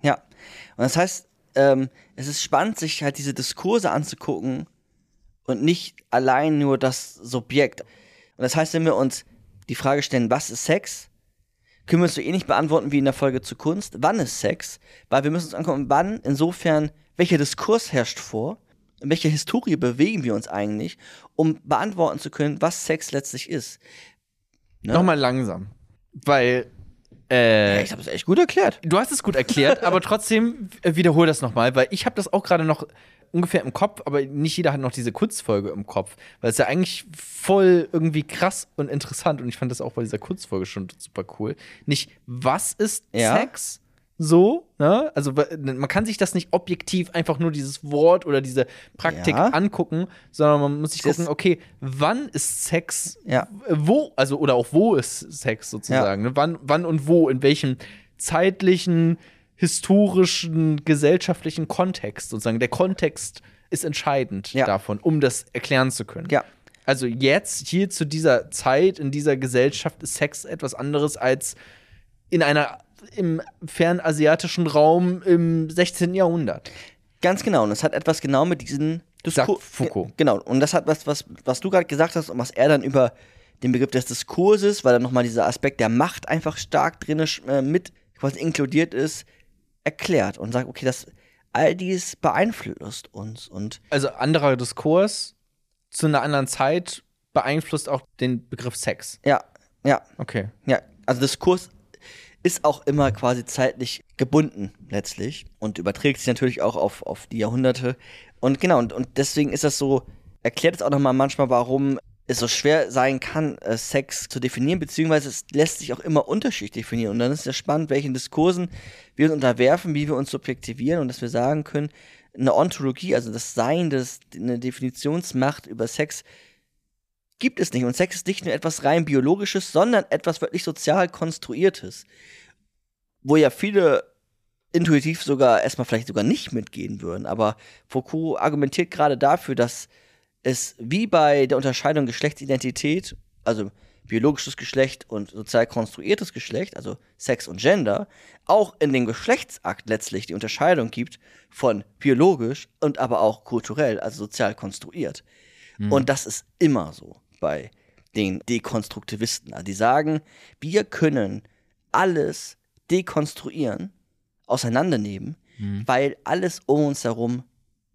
ja. Und das heißt, ähm, es ist spannend, sich halt diese Diskurse anzugucken und nicht allein nur das Subjekt. Und das heißt, wenn wir uns die Frage stellen, was ist Sex, können wir uns so ähnlich beantworten wie in der Folge zu Kunst. Wann ist Sex? Weil wir müssen uns angucken, wann, insofern, welcher Diskurs herrscht vor, in welcher Historie bewegen wir uns eigentlich, um beantworten zu können, was Sex letztlich ist. Ne? Nochmal langsam. Weil äh, ja, ich habe es echt gut erklärt. Du hast es gut erklärt, aber trotzdem äh, wiederhol das nochmal, weil ich habe das auch gerade noch ungefähr im Kopf, aber nicht jeder hat noch diese Kurzfolge im Kopf, weil es ja eigentlich voll irgendwie krass und interessant und ich fand das auch bei dieser Kurzfolge schon super cool. Nicht was ist ja. Sex, so, ne? Also man kann sich das nicht objektiv einfach nur dieses Wort oder diese Praktik ja. angucken, sondern man muss sich das gucken, okay, wann ist Sex, ja. wo, also oder auch wo ist Sex sozusagen, ja. ne? wann, wann und wo, in welchem zeitlichen, historischen, gesellschaftlichen Kontext sozusagen. Der Kontext ist entscheidend davon, um das erklären zu können. Ja. Also jetzt hier zu dieser Zeit in dieser Gesellschaft ist Sex etwas anderes als in einer im fernasiatischen Raum im 16. Jahrhundert. Ganz genau. Und es hat etwas genau mit diesen Diskur Foucault. Genau. Und das hat was, was, was du gerade gesagt hast und was er dann über den Begriff des Diskurses, weil dann nochmal dieser Aspekt der Macht einfach stark drin äh, mit quasi inkludiert ist, erklärt und sagt, okay, das all dies beeinflusst uns und also anderer Diskurs zu einer anderen Zeit beeinflusst auch den Begriff Sex. Ja, ja. Okay. Ja, also Diskurs ist auch immer quasi zeitlich gebunden letztlich und überträgt sich natürlich auch auf, auf die Jahrhunderte. Und genau, und, und deswegen ist das so, erklärt es auch nochmal manchmal, warum es so schwer sein kann, äh, Sex zu definieren, beziehungsweise es lässt sich auch immer unterschiedlich definieren. Und dann ist es ja spannend, welchen Diskursen wir uns unterwerfen, wie wir uns subjektivieren und dass wir sagen können, eine Ontologie, also das Sein, das, eine Definitionsmacht über Sex, gibt es nicht. Und Sex ist nicht nur etwas rein biologisches, sondern etwas wirklich sozial konstruiertes. Wo ja viele intuitiv sogar erstmal vielleicht sogar nicht mitgehen würden. Aber Foucault argumentiert gerade dafür, dass es wie bei der Unterscheidung Geschlechtsidentität, also biologisches Geschlecht und sozial konstruiertes Geschlecht, also Sex und Gender, auch in dem Geschlechtsakt letztlich die Unterscheidung gibt von biologisch und aber auch kulturell, also sozial konstruiert. Mhm. Und das ist immer so bei den Dekonstruktivisten. Also die sagen, wir können alles dekonstruieren, auseinandernehmen, mhm. weil alles um uns herum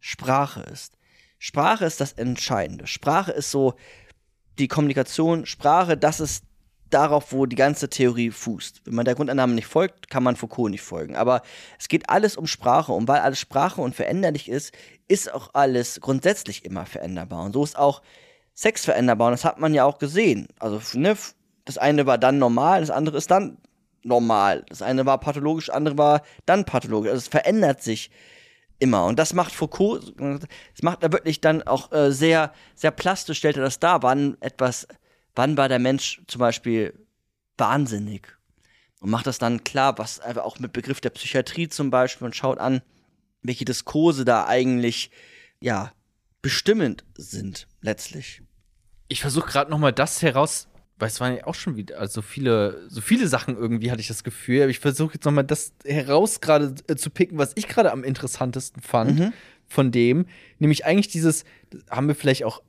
Sprache ist. Sprache ist das Entscheidende. Sprache ist so die Kommunikation. Sprache, das ist darauf, wo die ganze Theorie fußt. Wenn man der Grundannahme nicht folgt, kann man Foucault nicht folgen. Aber es geht alles um Sprache. Und weil alles Sprache und veränderlich ist, ist auch alles grundsätzlich immer veränderbar. Und so ist auch Sex veränderbar. Und das hat man ja auch gesehen. Also, ne, das eine war dann normal, das andere ist dann normal. Das eine war pathologisch, das andere war dann pathologisch. Also es verändert sich immer. Und das macht Foucault, das macht er wirklich dann auch äh, sehr, sehr plastisch, stellt er das dar, wann etwas, wann war der Mensch zum Beispiel wahnsinnig. Und macht das dann klar, was einfach auch mit Begriff der Psychiatrie zum Beispiel und schaut an, welche Diskurse da eigentlich, ja, bestimmend sind, letztlich. Ich versuche gerade noch mal das heraus, weil es waren ja auch schon wieder also viele, so viele Sachen irgendwie hatte ich das Gefühl. Aber ich versuche jetzt noch mal das heraus gerade äh, zu picken, was ich gerade am interessantesten fand mhm. von dem, nämlich eigentlich dieses, haben wir vielleicht auch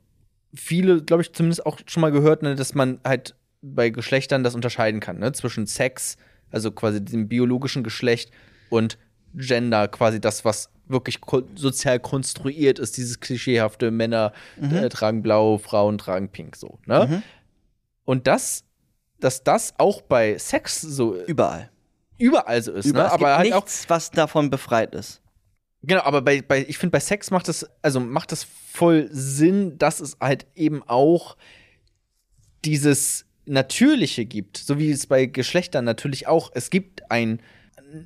viele, glaube ich, zumindest auch schon mal gehört, ne, dass man halt bei Geschlechtern das unterscheiden kann, ne, zwischen Sex, also quasi dem biologischen Geschlecht und Gender, quasi das, was wirklich sozial konstruiert ist, dieses klischeehafte Männer mhm. äh, tragen blau, Frauen tragen pink, so, ne? Mhm. Und das dass das auch bei Sex so Überall. überall so ist. Überall. Ne? Es Aber gibt halt auch nichts, was davon befreit ist. Genau, aber bei, bei ich finde, bei Sex macht das, also macht das voll Sinn, dass es halt eben auch dieses Natürliche gibt, so wie es bei Geschlechtern natürlich auch, es gibt ein,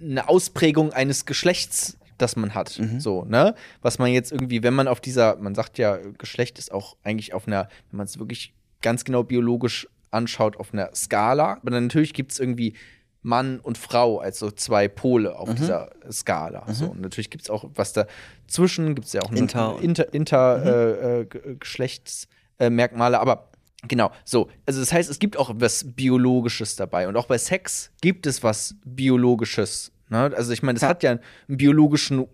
eine Ausprägung eines Geschlechts, das man hat. So, ne? Was man jetzt irgendwie, wenn man auf dieser, man sagt ja, Geschlecht ist auch eigentlich auf einer, wenn man es wirklich ganz genau biologisch anschaut, auf einer Skala. Aber dann natürlich gibt es irgendwie Mann und Frau als so zwei Pole auf dieser Skala. So, und natürlich gibt es auch was dazwischen, gibt es ja auch Inter- Inter, Inter äh, äh, Ge- Geschlechtsmerkmale, aber genau, so. Also das heißt, es gibt auch was Biologisches dabei. Und auch bei Sex gibt es was Biologisches. Ne? Also ich meine, das Ja. hat ja einen biologischen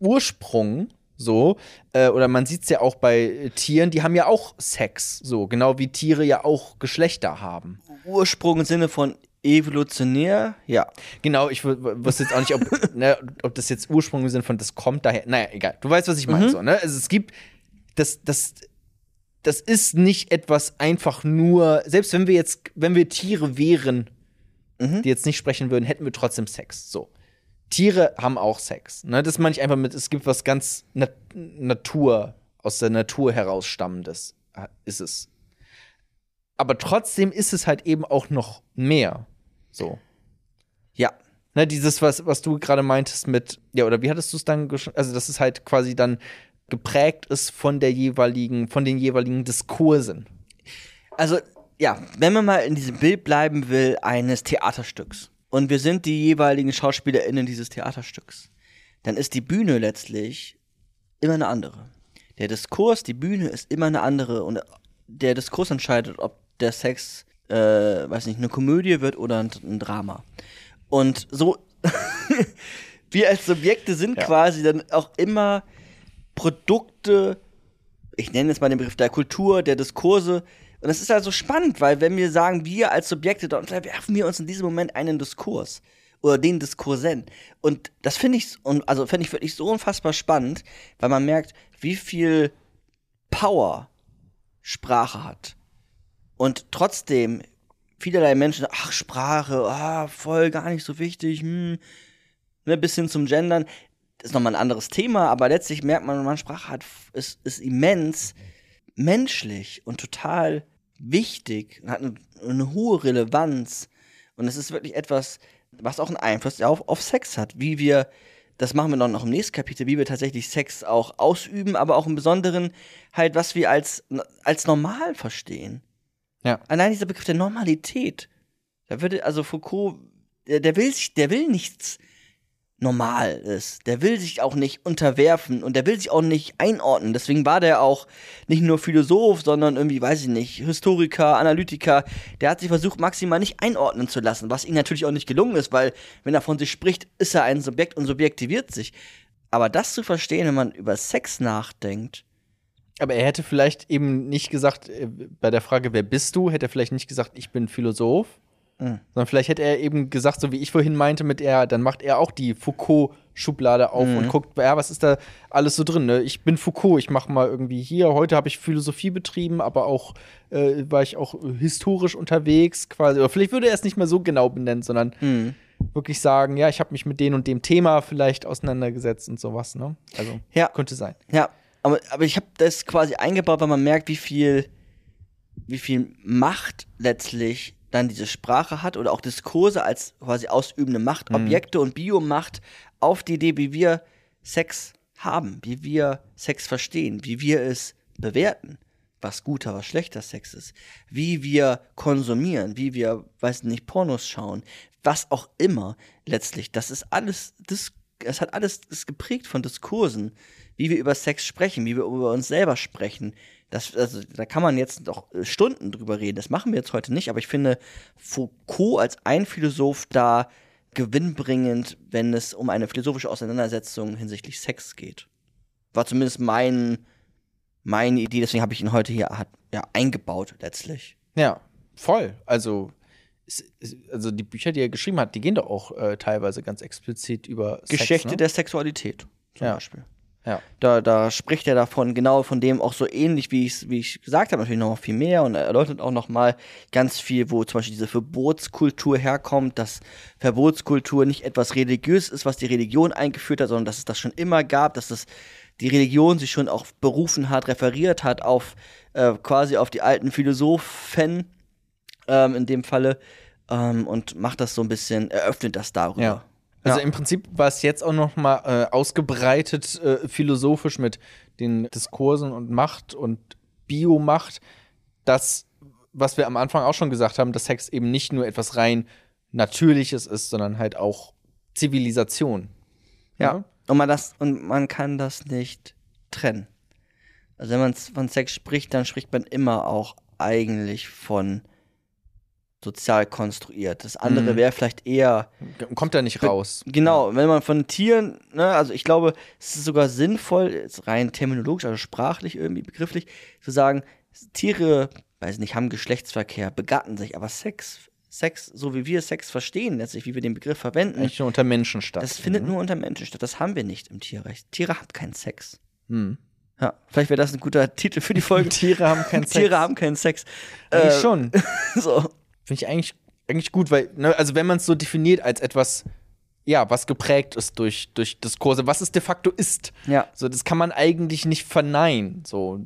Ursprung. So, äh, oder man sieht es ja auch bei äh, Tieren, die haben ja auch Sex, so, genau wie Tiere ja auch Geschlechter haben. Ursprung im Sinne von evolutionär, ja. Genau, ich wusste jetzt auch nicht, ob, ne, ob das jetzt Ursprung im Sinne von, das kommt daher. Naja, egal. Du weißt, was ich meine. So, ne? Also es gibt, das, das, das ist nicht etwas einfach nur, selbst wenn wir jetzt, wenn wir Tiere wären, die jetzt nicht sprechen würden, hätten wir trotzdem Sex. So. Tiere haben auch Sex. Ne? Das meine ich einfach mit, es gibt was ganz Nat Natur, aus der Natur herausstammendes, ist es. Aber trotzdem ist es halt eben auch noch mehr. So. Ja. Ne, dieses, was, was du gerade meintest mit, ja, oder wie hattest du es dann Also, dass es halt quasi dann geprägt ist von der jeweiligen, von den jeweiligen Diskursen. Also, ja, wenn man mal in diesem Bild bleiben will, eines Theaterstücks und wir sind die jeweiligen SchauspielerInnen dieses Theaterstücks, dann ist die Bühne letztlich immer eine andere. Der Diskurs, die Bühne ist immer eine andere und der Diskurs entscheidet, ob der Sex, äh, weiß nicht, eine Komödie wird oder ein, ein Drama. Und so, wir als Subjekte sind Ja. quasi dann auch immer Produkte ich nenne jetzt mal den Begriff der Kultur, der Diskurse. Und das ist also spannend, weil wenn wir sagen, wir als Subjekte, dann werfen wir uns in diesem Moment einen Diskurs oder den Diskursen. Und das finde ich, also finde ich wirklich so unfassbar spannend, weil man merkt, wie viel Power Sprache hat. Und trotzdem vielerlei Menschen, ach, Sprache, ah, voll gar nicht so wichtig, hm, ne, bis hin zum Gendern. Das ist nochmal ein anderes Thema, aber letztlich merkt man, man Sprache hat, ist, ist immens menschlich und total wichtig und hat eine, eine hohe Relevanz. Und es ist wirklich etwas, was auch einen Einfluss auf, auf Sex hat. Wie wir, das machen wir noch, noch im nächsten Kapitel, wie wir tatsächlich Sex auch ausüben, aber auch im Besonderen halt, was wir als, als normal verstehen. Ja. Allein dieser Begriff der Normalität. Da würde, also Foucault, der, der will sich, der will nichts normal ist. Der will sich auch nicht unterwerfen und der will sich auch nicht einordnen. Deswegen war der auch nicht nur Philosoph, sondern irgendwie, weiß ich nicht, Historiker, Analytiker. Der hat sich versucht, maximal nicht einordnen zu lassen, was ihm natürlich auch nicht gelungen ist, weil wenn er von sich spricht, ist er ein Subjekt und subjektiviert sich. Aber das zu verstehen, wenn man über Sex nachdenkt, Aber er hätte vielleicht eben nicht gesagt, äh, bei der Frage, wer bist du, hätte er vielleicht nicht gesagt, ich bin Philosoph. Mhm. Sondern vielleicht hätte er eben gesagt, so wie ich vorhin meinte, mit er, dann macht er auch die Foucault-Schublade auf Mhm. und guckt, ja, was ist da alles so drin? Ne? Ich bin Foucault, ich mache mal irgendwie hier, heute habe ich Philosophie betrieben, aber auch äh, war ich auch historisch unterwegs quasi. Oder vielleicht würde er es nicht mehr so genau benennen, sondern Mhm. wirklich sagen, ja, ich habe mich mit dem und dem Thema vielleicht auseinandergesetzt und sowas. Ne? Also Ja. könnte sein. Ja, aber, aber ich habe das quasi eingebaut, weil man merkt, wie viel, wie viel Macht letztlich dann diese Sprache hat oder auch Diskurse als quasi ausübende Macht, Objekte und Biomacht auf die Idee, wie wir Sex haben, wie wir Sex verstehen, wie wir es bewerten, was guter, was schlechter Sex ist, wie wir konsumieren, wie wir, weiß nicht, Pornos schauen, was auch immer letztlich. Das ist alles, das, es hat alles ist geprägt von Diskursen, wie wir über Sex sprechen, wie wir über uns selber sprechen. Das, also, da kann man jetzt noch äh, Stunden drüber reden. Das machen wir jetzt heute nicht, aber ich finde Foucault als ein Philosoph da gewinnbringend, wenn es um eine philosophische Auseinandersetzung hinsichtlich Sex geht. War zumindest mein, meine Idee, deswegen habe ich ihn heute hier ja, eingebaut letztlich. Ja, voll. Also, also die Bücher, die er geschrieben hat, die gehen doch auch äh, teilweise ganz explizit über Geschichte Sex, ne? der Sexualität zum Ja. Beispiel. Ja. Da, da spricht er davon, genau von dem auch so ähnlich, wie ich wie ich gesagt habe, natürlich noch viel mehr und er erläutert auch noch mal ganz viel, wo zum Beispiel diese Verbotskultur herkommt, dass Verbotskultur nicht etwas religiös ist, was die Religion eingeführt hat, sondern dass es das schon immer gab, dass das die Religion sich schon auch berufen hat, referiert hat auf äh, quasi auf die alten Philosophen ähm, in dem Falle ähm, und macht das so ein bisschen, eröffnet das darüber. Ja. Also Ja. im Prinzip war es jetzt auch noch mal äh, ausgebreitet äh, philosophisch mit den Diskursen und Macht und Biomacht, das, was wir am Anfang auch schon gesagt haben, dass Sex eben nicht nur etwas rein Natürliches ist, sondern halt auch Zivilisation. Ja. Und man das, und man kann das nicht trennen. Also wenn man von Sex spricht, dann spricht man immer auch eigentlich von sozial konstruiert. Das andere Mhm. wäre vielleicht eher Kommt da nicht raus. Genau, wenn man von Tieren, ne, also ich glaube, es ist sogar sinnvoll, rein terminologisch, also sprachlich irgendwie begrifflich, zu sagen, Tiere, weiß nicht, haben Geschlechtsverkehr, begatten sich, aber Sex, Sex, so wie wir Sex verstehen, letztlich, wie wir den Begriff verwenden, Nicht nur unter Menschen statt. das findet nur unter Menschen statt. Das haben wir nicht im Tierrecht. Tiere haben keinen Sex. Hm. Ja, vielleicht wäre das ein guter Titel für die Folge. Tiere haben keinen Sex. Tiere haben keinen Sex. Eigentlich Äh, schon. So. Finde ich eigentlich, eigentlich gut, weil, ne, also wenn man es so definiert als etwas, ja, was geprägt ist durch, durch Diskurse, was es de facto ist. Ja. So, das kann man eigentlich nicht verneinen. So,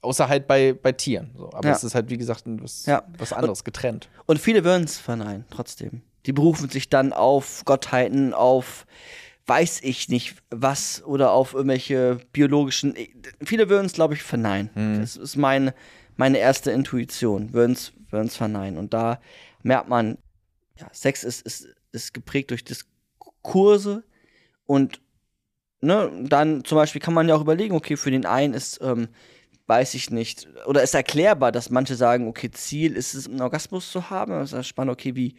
außer halt bei, bei Tieren. So. Aber Ja. es ist halt, wie gesagt, was, Ja. was anderes, getrennt. Und viele würden es verneinen, trotzdem. Die berufen sich dann auf Gottheiten, auf weiß ich nicht was oder auf irgendwelche biologischen. Viele würden es, glaube ich, verneinen. Das ist mein, meine erste Intuition. Würden es verneinen. Und da merkt man, ja, Sex ist, ist, ist geprägt durch Diskurse und ne, dann zum Beispiel kann man ja auch überlegen, okay, für den einen ist, ähm, weiß ich nicht, oder ist erklärbar, dass manche sagen, okay, Ziel ist es, einen Orgasmus zu haben. Das ist ja spannend, okay, wie,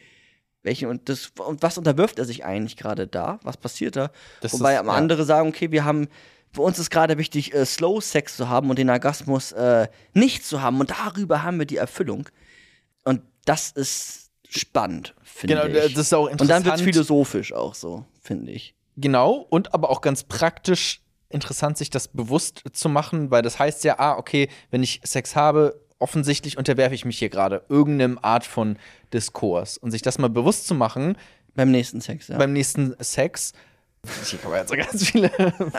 welche und das, und was unterwirft er sich eigentlich gerade da? Was passiert da? Das Wobei ist- ja. andere sagen, okay, wir haben, für uns ist gerade wichtig, äh, Slow Sex zu haben und den Orgasmus äh, nicht zu haben und darüber haben wir die Erfüllung. Das ist spannend, finde Genau, ich. das ist auch und dann wird interessant. philosophisch auch so, finde ich. Genau, und aber auch ganz praktisch interessant, sich das bewusst zu machen, weil das heißt ja, ah, okay, wenn ich Sex habe, offensichtlich unterwerfe ich mich hier gerade irgendeinem Art von Diskurs. Und sich das mal bewusst zu machen, Beim nächsten Sex, ja. beim nächsten Sex, hier kann man jetzt so ganz viele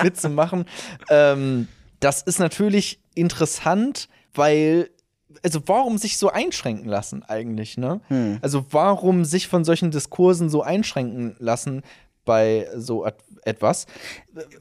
Witze machen, ähm, das ist natürlich interessant, weil, also warum sich so einschränken lassen eigentlich, ne? Hm. Also warum sich von solchen Diskursen so einschränken lassen bei so et etwas?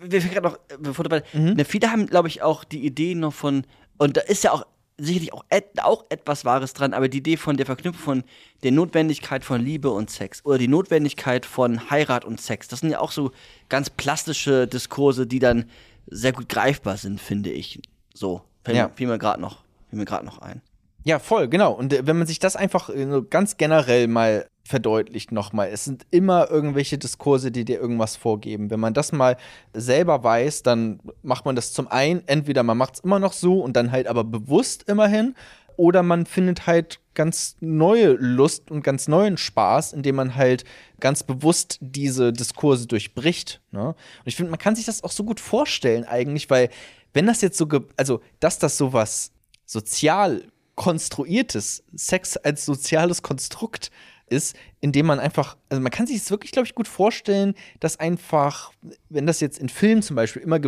wir gerade noch, äh, bevor du Mhm. ne, viele haben, glaube ich, auch die Idee noch von, und da ist ja auch sicherlich auch, et, auch etwas Wahres dran, aber die Idee von der Verknüpfung von der Notwendigkeit von Liebe und Sex oder die Notwendigkeit von Heirat und Sex, das sind ja auch so ganz plastische Diskurse, die dann sehr gut greifbar sind, finde ich. So, fällt Ja. mir gerade noch, fiel mir gerade noch ein. Ja, voll, genau. Und äh, wenn man sich das einfach äh, ganz generell mal verdeutlicht nochmal, es sind immer irgendwelche Diskurse, die dir irgendwas vorgeben. Wenn man das mal selber weiß, dann macht man das zum einen, entweder man macht es immer noch so und dann halt aber bewusst immerhin, oder man findet halt ganz neue Lust und ganz neuen Spaß, indem man halt ganz bewusst diese Diskurse durchbricht. Ne? Und ich finde, man kann sich das auch so gut vorstellen eigentlich, weil wenn das jetzt so, also dass das sowas sozial konstruiertes, Sex als soziales Konstrukt ist, indem man einfach, also man kann sich das wirklich, glaube ich, gut vorstellen, dass einfach, wenn das jetzt in Filmen zum Beispiel immer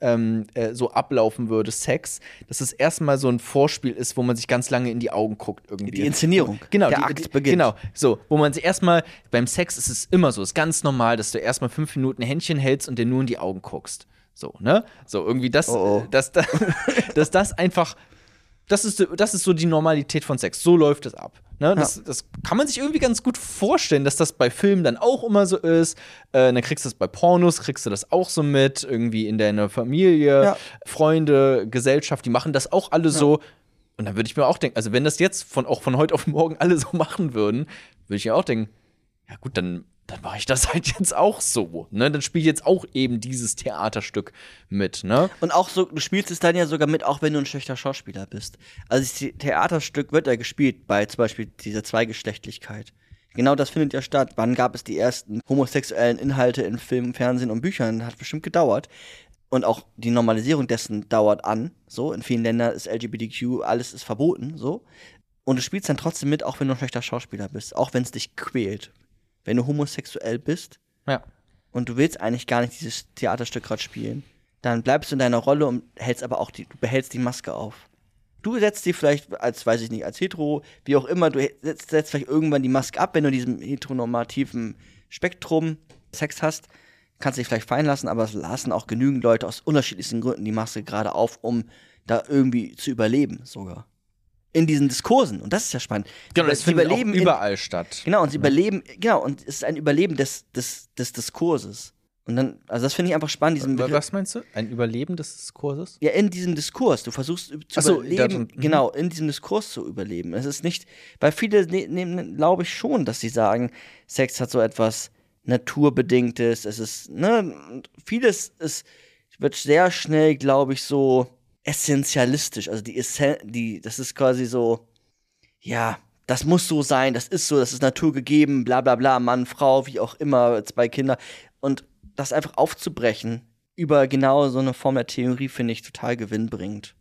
ähm, äh, so ablaufen würde, Sex, dass es erstmal so ein Vorspiel ist, wo man sich ganz lange in die Augen guckt irgendwie. Die Inszenierung. Genau, Der die, Akt beginnt. Genau, so, wo man sich erstmal, beim Sex ist es immer so, ist ganz normal, dass du erstmal fünf Minuten Händchen hältst und dir nur in die Augen guckst. So, ne? So, irgendwie das, Oh, oh. dass, da- dass das einfach, das ist, das ist so die Normalität von Sex. So läuft es ab. Ne? Das, das kann man sich irgendwie ganz gut vorstellen, dass das bei Filmen dann auch immer so ist. Äh, dann kriegst du das bei Pornos, kriegst du das auch so mit, irgendwie in deiner Familie, Ja. Freunde, Gesellschaft, die machen das auch alle so. Und dann würde ich mir auch denken, also wenn das jetzt von, auch von heute auf morgen alle so machen würden, würde ich ja auch denken, ja gut, dann, dann mache ich das halt jetzt auch so. Ne? Dann spiele ich jetzt auch eben dieses Theaterstück mit. Ne? Und auch so, du spielst es dann ja sogar mit, auch wenn du ein schlechter Schauspieler bist. Also das The- Theaterstück wird ja gespielt bei zum Beispiel dieser Zweigeschlechtlichkeit. Genau das findet ja statt. Wann gab es die ersten homosexuellen Inhalte in Film, Fernsehen und Büchern? Hat bestimmt gedauert. Und auch die Normalisierung dessen dauert an. So, in vielen Ländern ist LGBTQ, alles ist verboten, so. Und du spielst dann trotzdem mit, auch wenn du ein schlechter Schauspieler bist, auch wenn es dich quält. Wenn du homosexuell bist ja. und du willst eigentlich gar nicht dieses Theaterstück gerade spielen, dann bleibst du in deiner Rolle und hältst aber auch die, du behältst die Maske auf. Du setzt dir vielleicht als, weiß ich nicht, als hetero, wie auch immer, du setzt, setzt vielleicht irgendwann die Maske ab, wenn du in diesem heteronormativen Spektrum Sex hast kannst dich vielleicht fallen lassen, aber es lassen auch genügend Leute aus unterschiedlichsten Gründen die Maske gerade auf, um da irgendwie zu überleben sogar. In diesen Diskursen. Und das ist ja spannend. Genau, das findet überleben überall in, statt. Genau, und sie überleben, genau, und es ist ein Überleben des, des, des Diskurses. Und dann, also das finde ich einfach spannend. Diesen Begriff. Was meinst du? Ein Überleben des Diskurses? Ja, in diesem Diskurs. Du versuchst zu so, überleben, mhm. genau, in diesem Diskurs zu überleben. Es ist nicht, weil viele nehmen, ne, glaube ich schon, dass sie sagen, Sex hat so etwas naturbedingtes, es ist, ne, vieles ist, wird sehr schnell, glaube ich, so essentialistisch. Also die, Essen die, das ist quasi so, ja, das muss so sein, das ist so, das ist naturgegeben, bla bla bla, Mann, Frau, wie auch immer, zwei Kinder. Und das einfach aufzubrechen über genau so eine Form der Theorie, finde ich total gewinnbringend.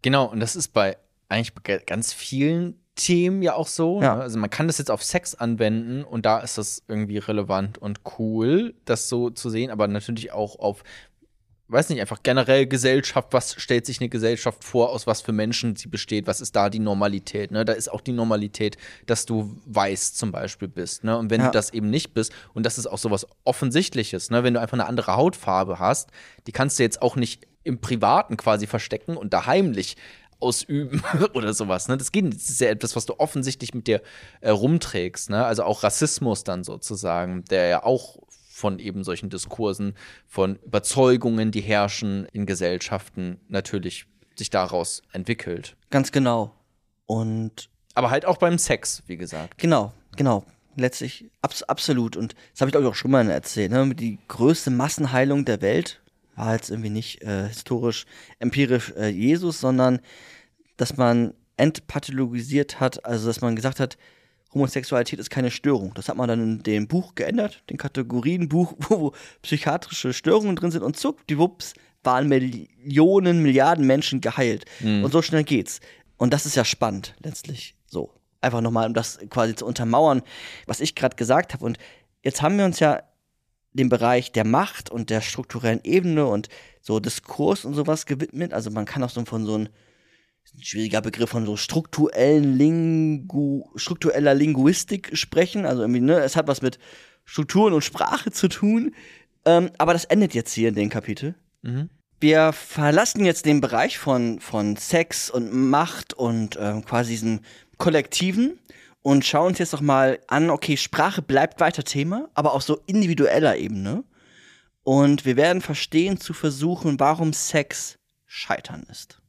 Genau, und das ist bei eigentlich bei ganz vielen Themen ja auch so. Ja. Ne? Also man kann das jetzt auf Sex anwenden und da ist das irgendwie relevant und cool, das so zu sehen, aber natürlich auch auf, weiß nicht, einfach generell Gesellschaft, was stellt sich eine Gesellschaft vor, aus was für Menschen sie besteht, was ist da die Normalität, ne? Da ist auch die Normalität, dass du weiß zum Beispiel bist, ne? Und wenn ja. du das eben nicht bist, und das ist auch so was Offensichtliches, ne? Wenn du einfach eine andere Hautfarbe hast, die kannst du jetzt auch nicht im Privaten quasi verstecken und da heimlich ausüben oder sowas. Ne? Das geht Das ist ja etwas, was du offensichtlich mit dir äh, rumträgst. Ne? Also auch Rassismus dann sozusagen, der ja auch von eben solchen Diskursen, von Überzeugungen, die herrschen in Gesellschaften, natürlich sich daraus entwickelt. Ganz genau. Und aber halt auch beim Sex, wie gesagt. Genau, genau. Letztlich abs absolut. Und das habe ich euch auch schon mal erzählt. Ne? Die größte Massenheilung der Welt war jetzt irgendwie nicht äh, historisch, empirisch äh, Jesus, sondern dass man entpathologisiert hat, also dass man gesagt hat, Homosexualität ist keine Störung. Das hat man dann in dem Buch geändert, den Kategorienbuch, wo, wo psychiatrische Störungen drin sind und zuck, die Wups, waren Millionen, Milliarden Menschen geheilt. Mhm. Und so schnell geht's. Und das ist ja spannend, letztlich. So. Einfach nochmal, um das quasi zu untermauern, was ich gerade gesagt habe. Und jetzt haben wir uns ja dem Bereich der Macht und der strukturellen Ebene und so Diskurs und sowas gewidmet. Also man kann auch so von so einem ein schwieriger Begriff von so strukturellen Lingu, struktureller Linguistik sprechen. Also irgendwie, ne, es hat was mit Strukturen und Sprache zu tun. Ähm, aber das endet jetzt hier in dem Kapitel. Mhm. Wir verlassen jetzt den Bereich von, von Sex und Macht und ähm, quasi diesem Kollektiven und schauen uns jetzt doch mal an, okay, Sprache bleibt weiter Thema, aber auf so individueller Ebene. Und wir werden verstehen zu versuchen, warum Sex scheitern ist.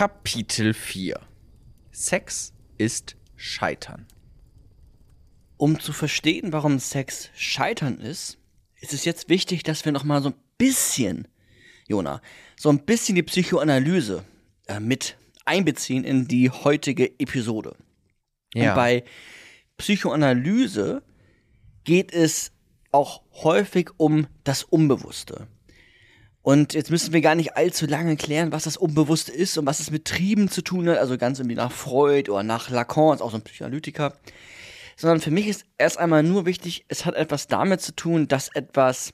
Kapitel 4 Sex ist Scheitern. Um zu verstehen, warum Sex Scheitern ist, ist es jetzt wichtig, dass wir noch mal so ein bisschen, Jona, so ein bisschen die Psychoanalyse äh, mit einbeziehen in die heutige Episode. Ja. Und bei Psychoanalyse geht es auch häufig um das Unbewusste. Und jetzt müssen wir gar nicht allzu lange klären, was das Unbewusste ist und was es mit Trieben zu tun hat, also ganz irgendwie nach Freud oder nach Lacan, ist auch so ein Psychoanalytiker. Sondern für mich ist erst einmal nur wichtig, es hat etwas damit zu tun, dass etwas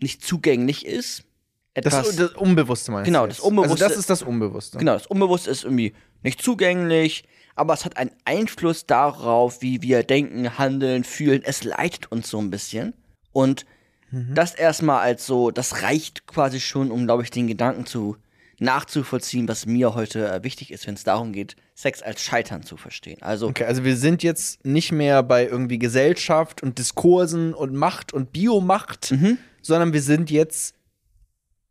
nicht zugänglich ist. Etwas, das, das Unbewusste meinst Genau, das Unbewusste. Also das ist das Unbewusste. Genau, das Unbewusste ist irgendwie nicht zugänglich, aber es hat einen Einfluss darauf, wie wir denken, handeln, fühlen. Es leitet uns so ein bisschen. Und Mhm. Das erstmal als so, das reicht quasi schon, um, glaube ich, den Gedanken zu nachzuvollziehen, was mir heute äh, wichtig ist, wenn es darum geht, Sex als Scheitern zu verstehen. Also, okay, also wir sind jetzt nicht mehr bei irgendwie Gesellschaft und Diskursen und Macht und Biomacht, mhm. sondern wir sind jetzt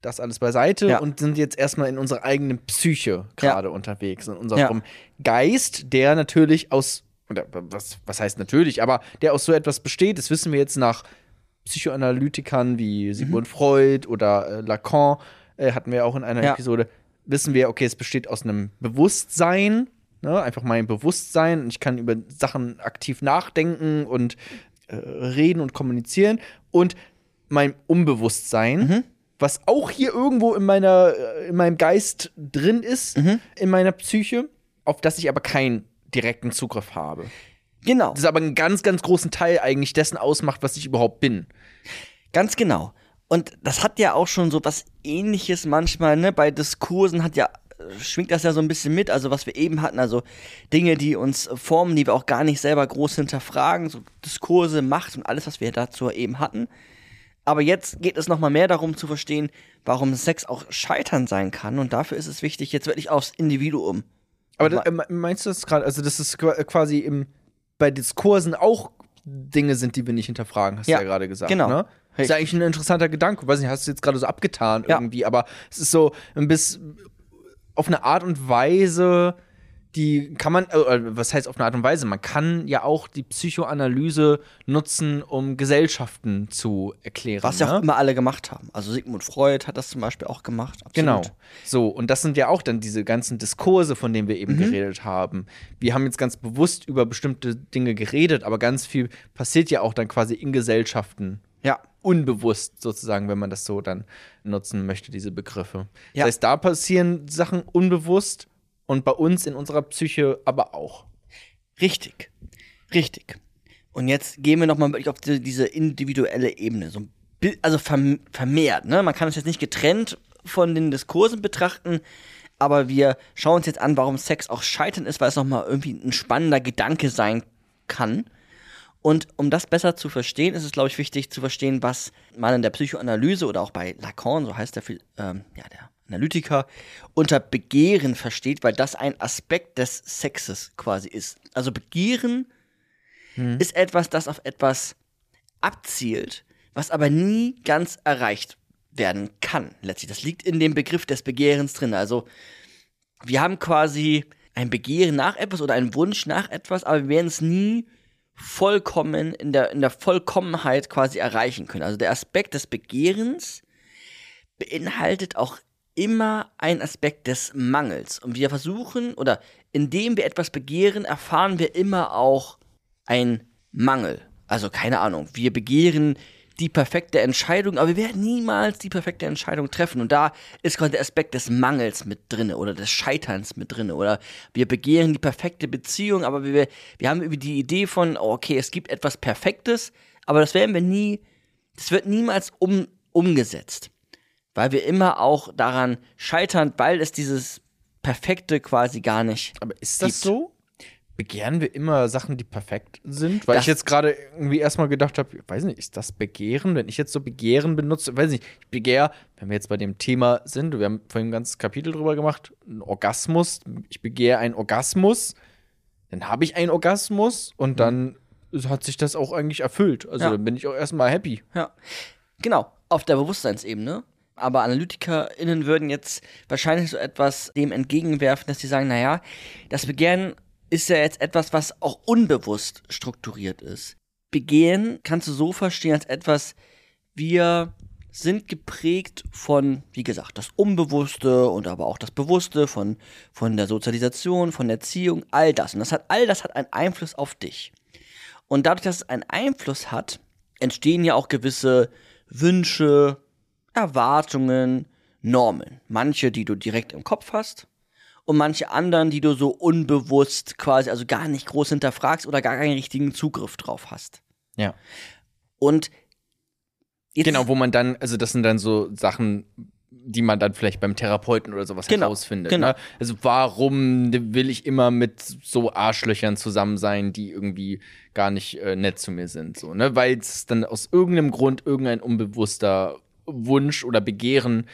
das alles beiseite ja. und sind jetzt erstmal in unserer eigenen Psyche gerade ja. unterwegs, in unserem ja. Geist, der natürlich aus, oder was, was heißt natürlich, aber der aus so etwas besteht, das wissen wir jetzt nach Psychoanalytikern wie Sigmund mhm. Freud oder äh, Lacan, äh, hatten wir auch in einer ja. Episode, wissen wir, okay, es besteht aus einem Bewusstsein, ne? einfach mein Bewusstsein. Ich kann über Sachen aktiv nachdenken und äh, reden und kommunizieren. Und mein Unbewusstsein, mhm. was auch hier irgendwo in, meiner, äh, in meinem Geist drin ist, mhm. in meiner Psyche, auf das ich aber keinen direkten Zugriff habe. Genau. Das aber einen ganz, ganz großen Teil eigentlich dessen ausmacht, was ich überhaupt bin. Ganz genau. Und das hat ja auch schon so was ähnliches manchmal, ne? Bei Diskursen hat ja schwingt das ja so ein bisschen mit, also was wir eben hatten, also Dinge, die uns formen, die wir auch gar nicht selber groß hinterfragen, so Diskurse, Macht und alles, was wir dazu eben hatten. Aber jetzt geht es nochmal mehr darum zu verstehen, warum Sex auch scheitern sein kann. Und dafür ist es wichtig, jetzt wirklich aufs Individuum. Aber das, äh, meinst du das gerade, also das ist quasi im, bei Diskursen auch Dinge sind, die wir nicht hinterfragen, hast ja, du ja gerade gesagt. Genau. Ne? Ist ja eigentlich ein interessanter Gedanke. Weiß nicht, hast du jetzt gerade so abgetan ja. irgendwie, aber es ist so ein bisschen auf eine Art und Weise, die kann man, äh, was heißt auf eine Art und Weise? Man kann ja auch die Psychoanalyse nutzen, um Gesellschaften zu erklären. Was ja ne? auch immer alle gemacht haben. Also Sigmund Freud hat das zum Beispiel auch gemacht. Absolut. Genau. So, und das sind ja auch dann diese ganzen Diskurse, von denen wir eben mhm. geredet haben. Wir haben jetzt ganz bewusst über bestimmte Dinge geredet, aber ganz viel passiert ja auch dann quasi in Gesellschaften. Ja unbewusst sozusagen, wenn man das so dann nutzen möchte, diese Begriffe. Ja. Das heißt, da passieren Sachen unbewusst und bei uns in unserer Psyche aber auch. Richtig, richtig. Und jetzt gehen wir nochmal wirklich auf diese individuelle Ebene, so also vermehrt. Ne? Man kann es jetzt nicht getrennt von den Diskursen betrachten, aber wir schauen uns jetzt an, warum Sex auch scheitern ist, weil es nochmal irgendwie ein spannender Gedanke sein kann. Und um das besser zu verstehen, ist es, glaube ich, wichtig zu verstehen, was man in der Psychoanalyse oder auch bei Lacan, so heißt der, ähm, ja, der Analytiker, unter Begehren versteht, weil das ein Aspekt des Sexes quasi ist. Also Begehren hm. ist etwas, das auf etwas abzielt, was aber nie ganz erreicht werden kann. Letztlich, das liegt in dem Begriff des Begehrens drin. Also wir haben quasi ein Begehren nach etwas oder einen Wunsch nach etwas, aber wir werden es nie vollkommen, in der, in der Vollkommenheit quasi erreichen können. Also der Aspekt des Begehrens beinhaltet auch immer einen Aspekt des Mangels. Und wir versuchen, oder indem wir etwas begehren, erfahren wir immer auch einen Mangel. Also keine Ahnung, wir begehren die perfekte Entscheidung, aber wir werden niemals die perfekte Entscheidung treffen. Und da ist quasi der Aspekt des Mangels mit drin oder des Scheiterns mit drin. Oder wir begehren die perfekte Beziehung, aber wir, wir haben über die Idee von, oh, okay, es gibt etwas Perfektes, aber das werden wir nie, das wird niemals um, umgesetzt. Weil wir immer auch daran scheitern, weil es dieses Perfekte quasi gar nicht. Aber ist das gibt. so? begehren wir immer Sachen, die perfekt sind? Weil das ich jetzt gerade irgendwie erstmal gedacht habe, weiß nicht, ist das Begehren? Wenn ich jetzt so Begehren benutze, weiß nicht, ich begehre, wenn wir jetzt bei dem Thema sind, wir haben vorhin ein ganzes Kapitel drüber gemacht, ein Orgasmus, ich begehre einen Orgasmus, dann habe ich einen Orgasmus und dann hat sich das auch eigentlich erfüllt. Also ja. dann bin ich auch erstmal happy. Ja. Genau, auf der Bewusstseinsebene. Aber AnalytikerInnen würden jetzt wahrscheinlich so etwas dem entgegenwerfen, dass sie sagen, naja, das Begehren ist ja jetzt etwas, was auch unbewusst strukturiert ist. Begehen kannst du so verstehen als etwas, wir sind geprägt von, wie gesagt, das Unbewusste und aber auch das Bewusste, von, von der Sozialisation, von der Erziehung, all das. Und das hat, all das hat einen Einfluss auf dich. Und dadurch, dass es einen Einfluss hat, entstehen ja auch gewisse Wünsche, Erwartungen, Normen. Manche, die du direkt im Kopf hast, und manche anderen, die du so unbewusst quasi, also gar nicht groß hinterfragst oder gar keinen richtigen Zugriff drauf hast. Ja. Und Genau, wo man dann, also das sind dann so Sachen, die man dann vielleicht beim Therapeuten oder sowas genau, herausfindet. Genau. Ne? Also warum will ich immer mit so Arschlöchern zusammen sein, die irgendwie gar nicht äh, nett zu mir sind, so, ne? Weil es dann aus irgendeinem Grund irgendein unbewusster Wunsch oder Begehren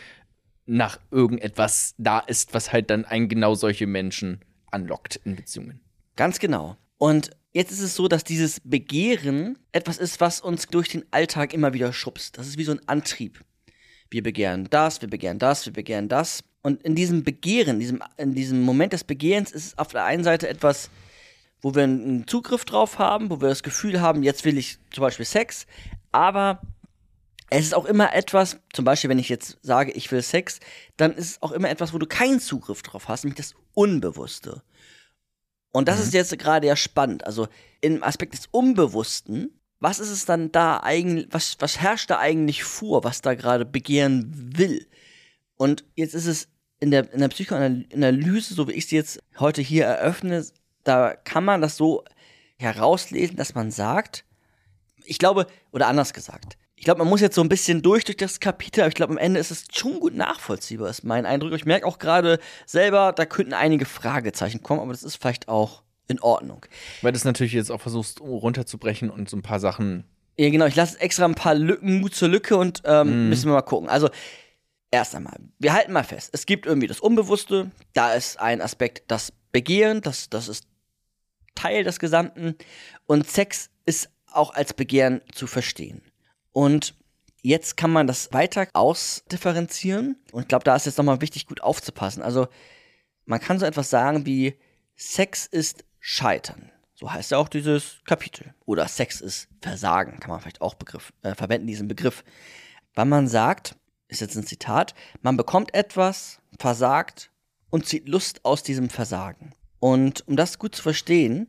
nach irgendetwas da ist, was halt dann einen genau solche Menschen anlockt in Beziehungen. Ganz genau. Und jetzt ist es so, dass dieses Begehren etwas ist, was uns durch den Alltag immer wieder schubst. Das ist wie so ein Antrieb. Wir begehren das, wir begehren das, wir begehren das. Und in diesem Begehren, diesem, in diesem Moment des Begehrens ist es auf der einen Seite etwas, wo wir einen Zugriff drauf haben, wo wir das Gefühl haben, jetzt will ich zum Beispiel Sex, aber Es ist auch immer etwas, zum Beispiel, wenn ich jetzt sage, ich will Sex, dann ist es auch immer etwas, wo du keinen Zugriff drauf hast, nämlich das Unbewusste. Und das mhm. ist jetzt gerade ja spannend. Also im Aspekt des Unbewussten, was ist es dann da eigentlich, was, was herrscht da eigentlich vor, was da gerade begehren will? Und jetzt ist es in der, in der Psychoanalyse, so wie ich sie jetzt heute hier eröffne, da kann man das so herauslesen, dass man sagt, ich glaube, oder anders gesagt, ich glaube, man muss jetzt so ein bisschen durch durch das Kapitel, aber ich glaube, am Ende ist es schon gut nachvollziehbar, ist mein Eindruck. Ich merke auch gerade selber, da könnten einige Fragezeichen kommen, aber das ist vielleicht auch in Ordnung. Weil du es natürlich jetzt auch versuchst, runterzubrechen und so ein paar Sachen. Ja, genau, ich lasse extra ein paar Lücken, Mut zur Lücke und ähm, mm. müssen wir mal gucken. Also, erst einmal, wir halten mal fest, es gibt irgendwie das Unbewusste, da ist ein Aspekt, das Begehren, das, das ist Teil des Gesamten und Sex ist auch als Begehren zu verstehen. Und jetzt kann man das weiter ausdifferenzieren. Und ich glaube, da ist jetzt nochmal wichtig, gut aufzupassen. Also, man kann so etwas sagen wie Sex ist Scheitern. So heißt ja auch dieses Kapitel. Oder Sex ist Versagen, kann man vielleicht auch Begriff, äh, verwenden, diesen Begriff. Weil man sagt, ist jetzt ein Zitat, man bekommt etwas, versagt und zieht Lust aus diesem Versagen. Und um das gut zu verstehen,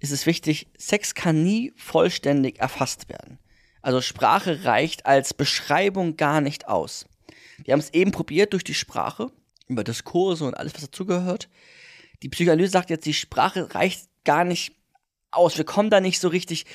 ist es wichtig, Sex kann nie vollständig erfasst werden. Also Sprache reicht als Beschreibung gar nicht aus. Wir haben es eben probiert durch die Sprache, über Diskurse und alles, was dazugehört. Die Psychoanalyse sagt jetzt, die Sprache reicht gar nicht aus. Wir kommen da nicht so richtig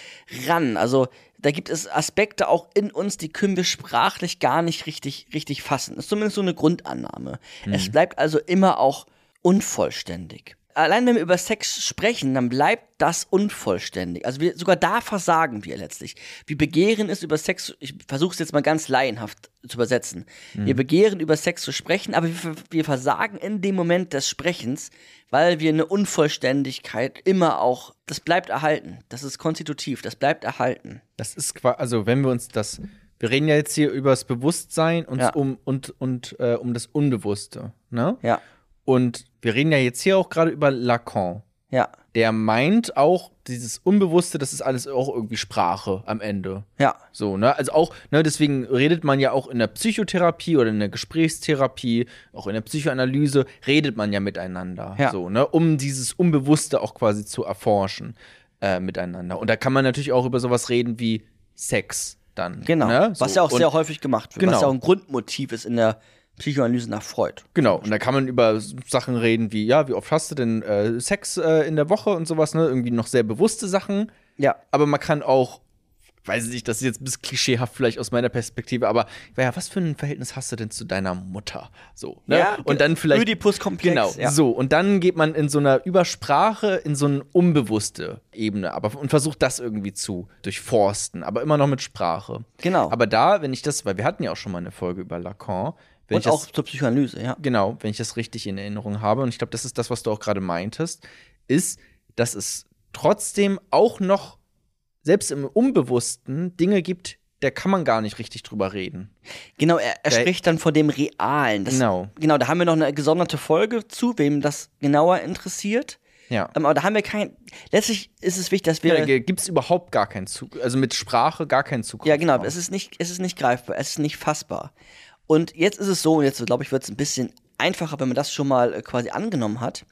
ran. Also da gibt es Aspekte auch in uns, die können wir sprachlich gar nicht richtig, richtig fassen. Das ist zumindest so eine Grundannahme. Mhm. Es bleibt also immer auch unvollständig allein wenn wir über Sex sprechen, dann bleibt das unvollständig. Also wir, sogar da versagen wir letztlich. Wir begehren es über Sex, ich versuche es jetzt mal ganz laienhaft zu übersetzen. Mhm. Wir begehren über Sex zu sprechen, aber wir, wir, versagen in dem Moment des Sprechens, weil wir eine Unvollständigkeit immer auch, das bleibt erhalten. Das ist konstitutiv, das bleibt erhalten. Das ist quasi, also wenn wir uns das, wir reden ja jetzt hier über das Bewusstsein und, ja. um, und, und äh, um das Unbewusste, ne? Ja. Und wir reden ja jetzt hier auch gerade über Lacan. Ja. Der meint auch, dieses Unbewusste, das ist alles auch irgendwie Sprache am Ende. Ja. So, ne? Also auch, ne, deswegen redet man ja auch in der Psychotherapie oder in der Gesprächstherapie, auch in der Psychoanalyse, redet man ja miteinander. Ja. So, ne? Um dieses Unbewusste auch quasi zu erforschen äh, miteinander. Und da kann man natürlich auch über sowas reden wie Sex dann. Genau. Ne? So. Was ja auch sehr häufig gemacht wird. Genau. Was ja auch ein Grundmotiv ist in der Psychoanalyse nach Freud. Genau, und da kann man über Sachen reden wie, ja, wie oft hast du denn äh, Sex äh, in der Woche und sowas, ne? Irgendwie noch sehr bewusste Sachen. Ja. Aber man kann auch, weiß ich nicht, das ist jetzt ein bisschen klischeehaft vielleicht aus meiner Perspektive, aber ja, was für ein Verhältnis hast du denn zu deiner Mutter? So, ne? Ja, und dann vielleicht. Oedipus-Komplex. Genau, ja. so. Und dann geht man in so einer Übersprache in so eine unbewusste Ebene, aber und versucht das irgendwie zu durchforsten, aber immer noch mit Sprache. Genau. Aber da, wenn ich das, weil wir hatten ja auch schon mal eine Folge über Lacan, wenn und auch das, zur Psychoanalyse, ja. Genau, wenn ich das richtig in Erinnerung habe. Und ich glaube, das ist das, was du auch gerade meintest, ist, dass es trotzdem auch noch, selbst im Unbewussten, Dinge gibt, da kann man gar nicht richtig drüber reden. Genau, er, er spricht dann von dem Realen. Das, genau. Genau, da haben wir noch eine gesonderte Folge zu, wem das genauer interessiert. Ja. Ähm, aber da haben wir kein. Letztlich ist es wichtig, dass wir. Ja, gibt es überhaupt gar keinen Zug, also mit Sprache gar keinen Zug. Ja, genau. Es ist nicht, es ist nicht greifbar, es ist nicht fassbar. Und jetzt ist es so, und jetzt glaube ich, wird es ein bisschen einfacher, wenn man das schon mal äh, quasi angenommen hat,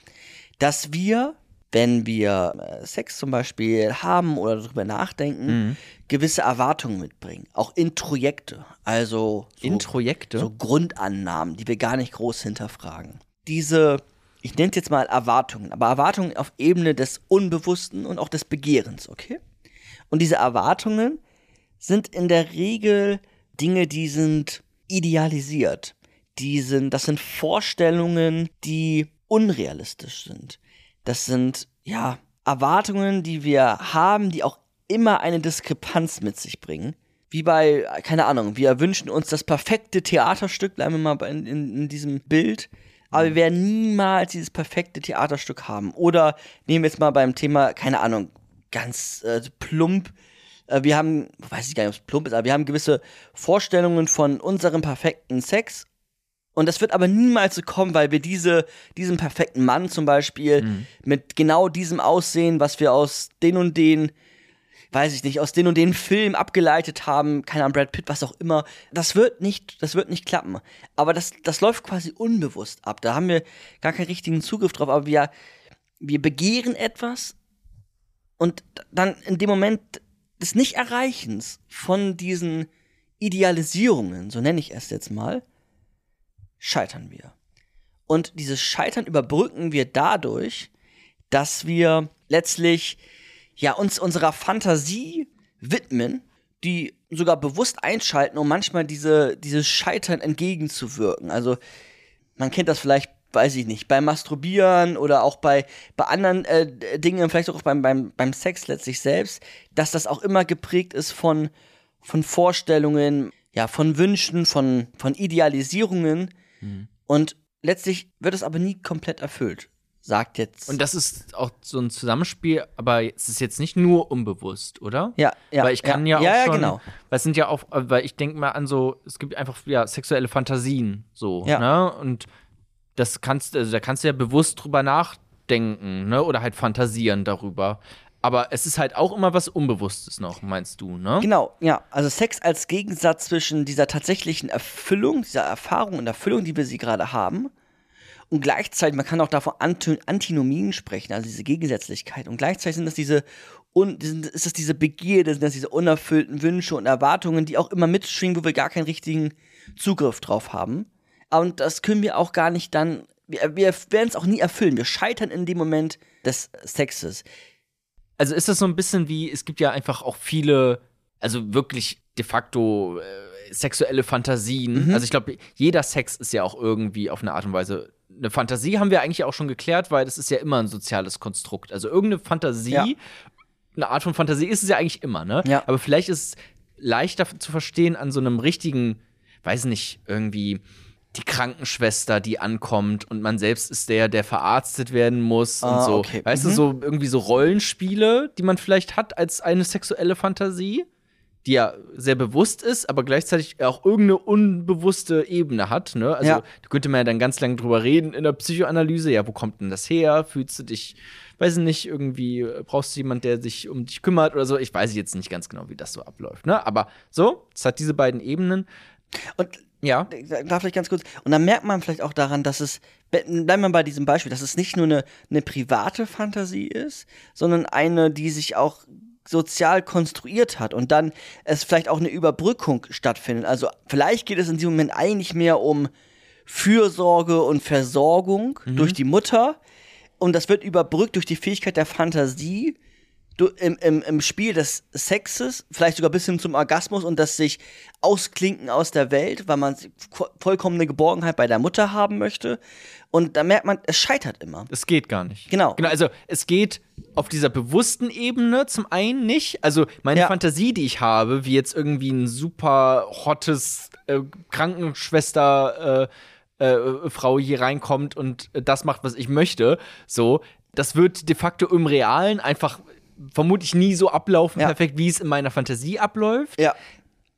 dass wir, wenn wir äh, Sex zum Beispiel haben oder darüber nachdenken, mhm. gewisse Erwartungen mitbringen. Auch Introjekte. Also so, Introjekte? So Grundannahmen, die wir gar nicht groß hinterfragen. Diese, ich nenne es jetzt mal Erwartungen, aber Erwartungen auf Ebene des Unbewussten und auch des Begehrens, okay? Und diese Erwartungen sind in der Regel Dinge, die sind idealisiert. Die sind, das sind Vorstellungen, die unrealistisch sind. Das sind, ja, Erwartungen, die wir haben, die auch immer eine Diskrepanz mit sich bringen. Wie bei, keine Ahnung, wir wünschen uns das perfekte Theaterstück, bleiben wir mal in, in, in diesem Bild. Aber wir werden niemals dieses perfekte Theaterstück haben. Oder nehmen wir jetzt mal beim Thema, keine Ahnung, ganz äh, plump, wir haben, weiß ich gar nicht, ob es plump ist, aber wir haben gewisse Vorstellungen von unserem perfekten Sex. Und das wird aber niemals so kommen, weil wir diese, diesen perfekten Mann zum Beispiel mhm. mit genau diesem Aussehen, was wir aus den und den weiß ich nicht, aus den und den Film abgeleitet haben, keine Ahnung, Brad Pitt, was auch immer. Das wird nicht, das wird nicht klappen. Aber das, das läuft quasi unbewusst ab. Da haben wir gar keinen richtigen Zugriff drauf, aber wir, wir begehren etwas und dann in dem Moment des Nicht-Erreichens von diesen Idealisierungen, so nenne ich es jetzt mal, scheitern wir. Und dieses Scheitern überbrücken wir dadurch, dass wir letztlich ja uns unserer Fantasie widmen, die sogar bewusst einschalten, um manchmal diese, dieses Scheitern entgegenzuwirken. Also man kennt das vielleicht, weiß ich nicht, beim Masturbieren oder auch bei, bei anderen äh, Dingen, vielleicht auch beim, beim, beim Sex letztlich selbst, dass das auch immer geprägt ist von, von Vorstellungen, ja, von Wünschen, von, von Idealisierungen. Mhm. Und letztlich wird es aber nie komplett erfüllt sagt jetzt. Und das ist auch so ein Zusammenspiel, aber es ist jetzt nicht nur unbewusst, oder? Ja, ja. Weil ich kann ja, ja auch ja, schon, genau. weil es sind ja auch, weil ich denke mal an so, es gibt einfach ja sexuelle Fantasien so, Ja. ne? Und das kannst, also da kannst du ja bewusst drüber nachdenken, ne? Oder halt fantasieren darüber. Aber es ist halt auch immer was Unbewusstes noch, meinst du, ne? Genau, ja. Also Sex als Gegensatz zwischen dieser tatsächlichen Erfüllung, dieser Erfahrung und Erfüllung, die wir sie gerade haben, und gleichzeitig, man kann auch davon Anti Antinomien sprechen, also diese Gegensätzlichkeit. Und gleichzeitig sind das diese, un ist das diese Begierde, sind das diese unerfüllten Wünsche und Erwartungen, die auch immer mitschwingen, wo wir gar keinen richtigen Zugriff drauf haben. Und das können wir auch gar nicht dann, wir, wir werden es auch nie erfüllen. Wir scheitern in dem Moment des Sexes. Also ist das so ein bisschen wie, es gibt ja einfach auch viele, also wirklich de facto äh, sexuelle Fantasien. Mhm. Also ich glaube, jeder Sex ist ja auch irgendwie auf eine Art und Weise eine Fantasie, haben wir eigentlich auch schon geklärt, weil das ist ja immer ein soziales Konstrukt. Also irgendeine Fantasie, Ja. eine Art von Fantasie ist es ja eigentlich immer, ne? Ja. Aber vielleicht ist es leichter zu verstehen an so einem richtigen, weiß nicht, irgendwie die Krankenschwester, die ankommt und man selbst ist der, der verarztet werden muss Ah, und so. okay. Weißt Mhm. du, so irgendwie so Rollenspiele, die man vielleicht hat als eine sexuelle Fantasie, die ja sehr bewusst ist, aber gleichzeitig auch irgendeine unbewusste Ebene hat. Ne? Also Ja. da könnte man ja dann ganz lange drüber reden in der Psychoanalyse. Ja, wo kommt denn das her? Fühlst du dich, weiß ich nicht, irgendwie brauchst du jemanden, der sich um dich kümmert oder so? Ich weiß jetzt nicht ganz genau, wie das so abläuft. Ne? Aber so, es hat diese beiden Ebenen. Und Ja. darf ich ganz kurz. Und dann merkt man vielleicht auch daran, dass es, bleiben wir bei diesem Beispiel, dass es nicht nur eine, eine private Fantasie ist, sondern eine, die sich auch sozial konstruiert hat und dann es vielleicht auch eine Überbrückung stattfindet. Also vielleicht geht es in diesem Moment eigentlich mehr um Fürsorge und Versorgung durch die Mutter und das wird überbrückt durch die Fähigkeit der Fantasie du, im, im, im Spiel des Sexes, vielleicht sogar bis hin zum Orgasmus und das sich ausklinken aus der Welt, weil man vo- vollkommene Geborgenheit bei der Mutter haben möchte. Und da merkt man, es scheitert immer. Es geht gar nicht. Genau. Genau, also es geht auf dieser bewussten Ebene zum einen nicht. Also meine Ja. Fantasie, die ich habe, wie jetzt irgendwie ein super hottes äh, Krankenschwester äh, äh, Frau hier reinkommt und das macht, was ich möchte, so, das wird de facto im Realen einfach vermutlich nie so ablaufen, Ja. perfekt, wie es in meiner Fantasie abläuft Ja.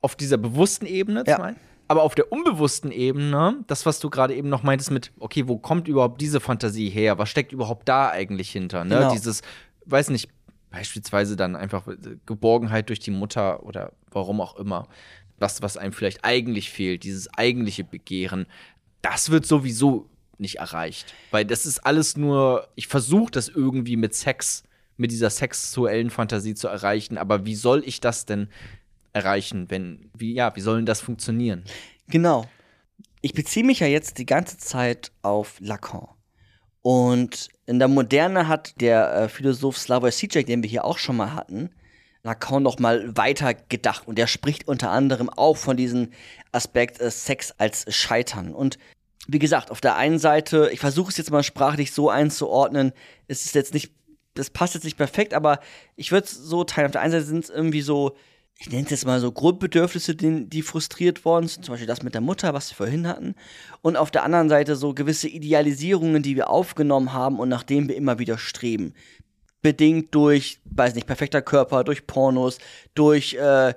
auf dieser bewussten Ebene Ja. einen. Aber auf der unbewussten Ebene, das, was du gerade eben noch meintest mit, okay, wo kommt überhaupt diese Fantasie her? Was steckt überhaupt da eigentlich hinter? Ne? Genau. Dieses, weiß nicht, beispielsweise dann einfach äh, Geborgenheit durch die Mutter oder warum auch immer. Das, was einem vielleicht eigentlich fehlt, dieses eigentliche Begehren, das wird sowieso nicht erreicht. Weil das ist alles nur, ich versuche das irgendwie mit Sex, mit dieser sexuellen Fantasie zu erreichen, aber wie soll ich das denn erreichen, wenn, wie, ja, wie soll denn das funktionieren? Genau. Ich beziehe mich ja jetzt die ganze Zeit auf Lacan. Und in der Moderne hat der äh, Philosoph Slavoj Žižek, den wir hier auch schon mal hatten, Lacan noch mal weiter gedacht. Und der spricht unter anderem auch von diesem Aspekt äh, Sex als Scheitern. Und wie gesagt, auf der einen Seite, ich versuche es jetzt mal sprachlich so einzuordnen, es ist jetzt nicht, das passt jetzt nicht perfekt, aber ich würde es so teilen. Auf der einen Seite sind es irgendwie so, ich nenne es jetzt mal so Grundbedürfnisse, die, die frustriert worden sind, zum Beispiel das mit der Mutter, was wir vorhin hatten. Und auf der anderen Seite so gewisse Idealisierungen, die wir aufgenommen haben und nach denen wir immer wieder streben. Bedingt durch, weiß nicht, perfekter Körper, durch Pornos, durch äh,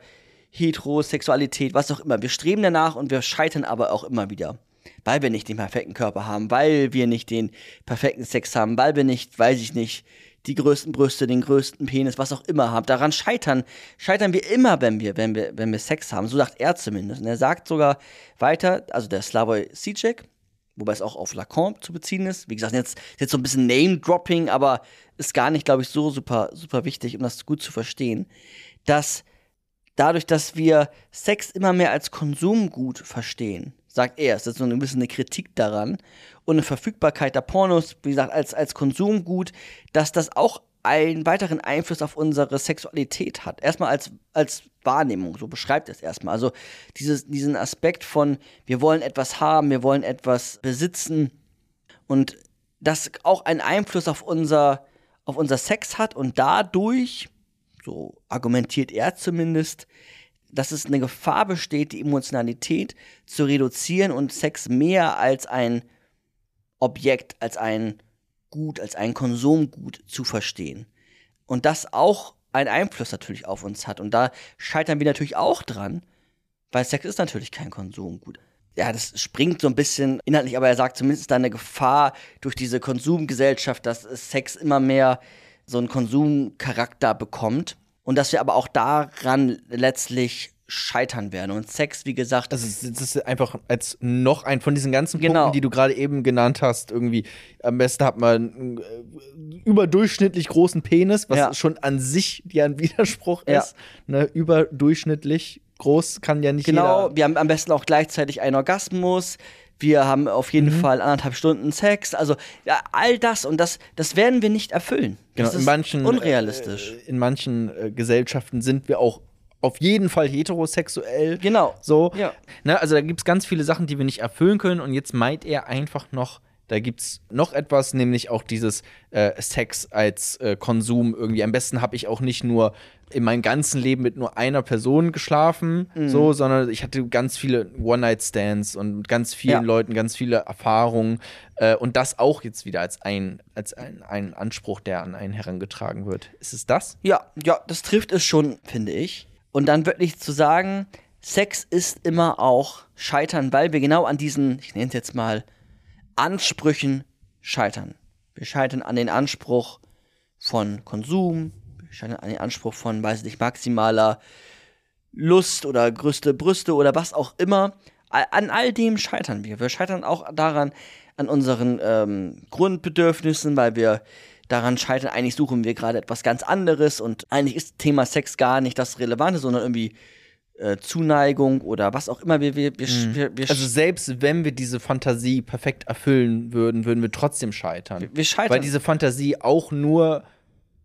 Heterosexualität, was auch immer. Wir streben danach und wir scheitern aber auch immer wieder. Weil wir nicht den perfekten Körper haben, weil wir nicht den perfekten Sex haben, weil wir nicht, weiß ich nicht, die größten Brüste, den größten Penis, was auch immer haben. Daran scheitern, scheitern wir immer, wenn wir, wenn wir, wenn wir Sex haben. So sagt er zumindest. Und er sagt sogar weiter, also der Slavoj Zizek, wobei es auch auf Lacan zu beziehen ist. Wie gesagt, jetzt, jetzt so ein bisschen Name-Dropping, aber ist gar nicht, glaube ich, so super, super wichtig, um das gut zu verstehen, dass dadurch, dass wir Sex immer mehr als Konsumgut verstehen, sagt er, es ist so ein bisschen eine Kritik daran und eine Verfügbarkeit der Pornos, wie gesagt, als, als Konsumgut, dass das auch einen weiteren Einfluss auf unsere Sexualität hat. Erstmal als, als Wahrnehmung, so beschreibt es erstmal. Also dieses, diesen Aspekt von, wir wollen etwas haben, wir wollen etwas besitzen und das auch einen Einfluss auf unser, auf unser Sex hat und dadurch, so argumentiert er zumindest, dass es eine Gefahr besteht, die Emotionalität zu reduzieren und Sex mehr als ein Objekt, als ein Gut, als ein Konsumgut zu verstehen. Und das auch einen Einfluss natürlich auf uns hat. Und da scheitern wir natürlich auch dran, weil Sex ist natürlich kein Konsumgut. Ja, das springt so ein bisschen inhaltlich, aber er sagt zumindest da eine Gefahr durch diese Konsumgesellschaft, dass Sex immer mehr so einen Konsumcharakter bekommt. Und dass wir aber auch daran letztlich scheitern werden. Und Sex, wie gesagt. Also, das ist einfach als noch ein von diesen ganzen genau. Punkten, die du gerade eben genannt hast, irgendwie. Am besten hat man einen äh, überdurchschnittlich großen Penis, was ja. schon an sich ja ein Widerspruch ja. ist. Ne? Überdurchschnittlich groß kann ja nicht genau, jeder. Genau, wir haben am besten auch gleichzeitig einen Orgasmus. Wir haben auf jeden mhm. Fall anderthalb Stunden Sex. Also ja, all das und das, das werden wir nicht erfüllen. Genau, in manchen, unrealistisch. Äh, in manchen äh, Gesellschaften sind wir auch auf jeden Fall heterosexuell. Genau. So. Ja. Ne, also da gibt es ganz viele Sachen, die wir nicht erfüllen können. Und jetzt meint er einfach noch, da gibt es noch etwas, nämlich auch dieses äh, Sex als äh, Konsum irgendwie. Am besten habe ich auch nicht nur in meinem ganzen Leben mit nur einer Person geschlafen, mhm. so, sondern ich hatte ganz viele One-Night-Stands und mit ganz vielen ja. Leuten ganz viele Erfahrungen. Äh, und das auch jetzt wieder als ein, als ein, ein Anspruch, der an einen herangetragen wird. Ist es das? Ja, ja, das trifft es schon, finde ich. Und dann wirklich zu sagen, Sex ist immer auch Scheitern, weil wir genau an diesen, ich nenne es jetzt mal, Ansprüchen scheitern. Wir scheitern an den Anspruch von Konsum, wir scheitern an den Anspruch von, weiß nicht, maximaler Lust oder größte Brüste oder was auch immer. An all dem scheitern wir. Wir scheitern auch daran, an unseren ähm, Grundbedürfnissen, weil wir daran scheitern, eigentlich suchen wir gerade etwas ganz anderes und eigentlich ist Thema Sex gar nicht das Relevante, sondern irgendwie äh, Zuneigung oder was auch immer wir, wir, wir, mhm. wir, wir Also selbst wenn wir diese Fantasie perfekt erfüllen würden, würden wir trotzdem scheitern. Wir, wir scheitern. Weil diese Fantasie auch nur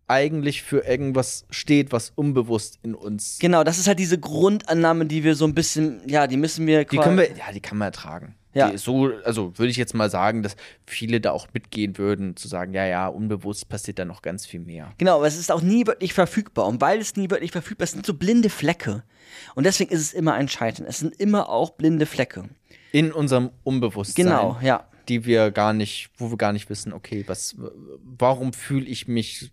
eigentlich für irgendwas steht, was unbewusst in uns. Genau, das ist halt diese Grundannahme, die wir so ein bisschen, ja, die müssen wir. Die können wir, ja, die kann man ertragen. Ja. so, also würde ich jetzt mal sagen, dass viele da auch mitgehen würden, zu sagen, ja, ja, unbewusst passiert da noch ganz viel mehr. Genau, aber es ist auch nie wirklich verfügbar. Und weil es nie wirklich verfügbar ist, sind so blinde Flecke. Und deswegen ist es immer ein Scheitern. Es sind immer auch blinde Flecke. In unserem Unbewusstsein. Genau, ja. Die wir gar nicht, wo wir gar nicht wissen, okay, was, warum fühle ich mich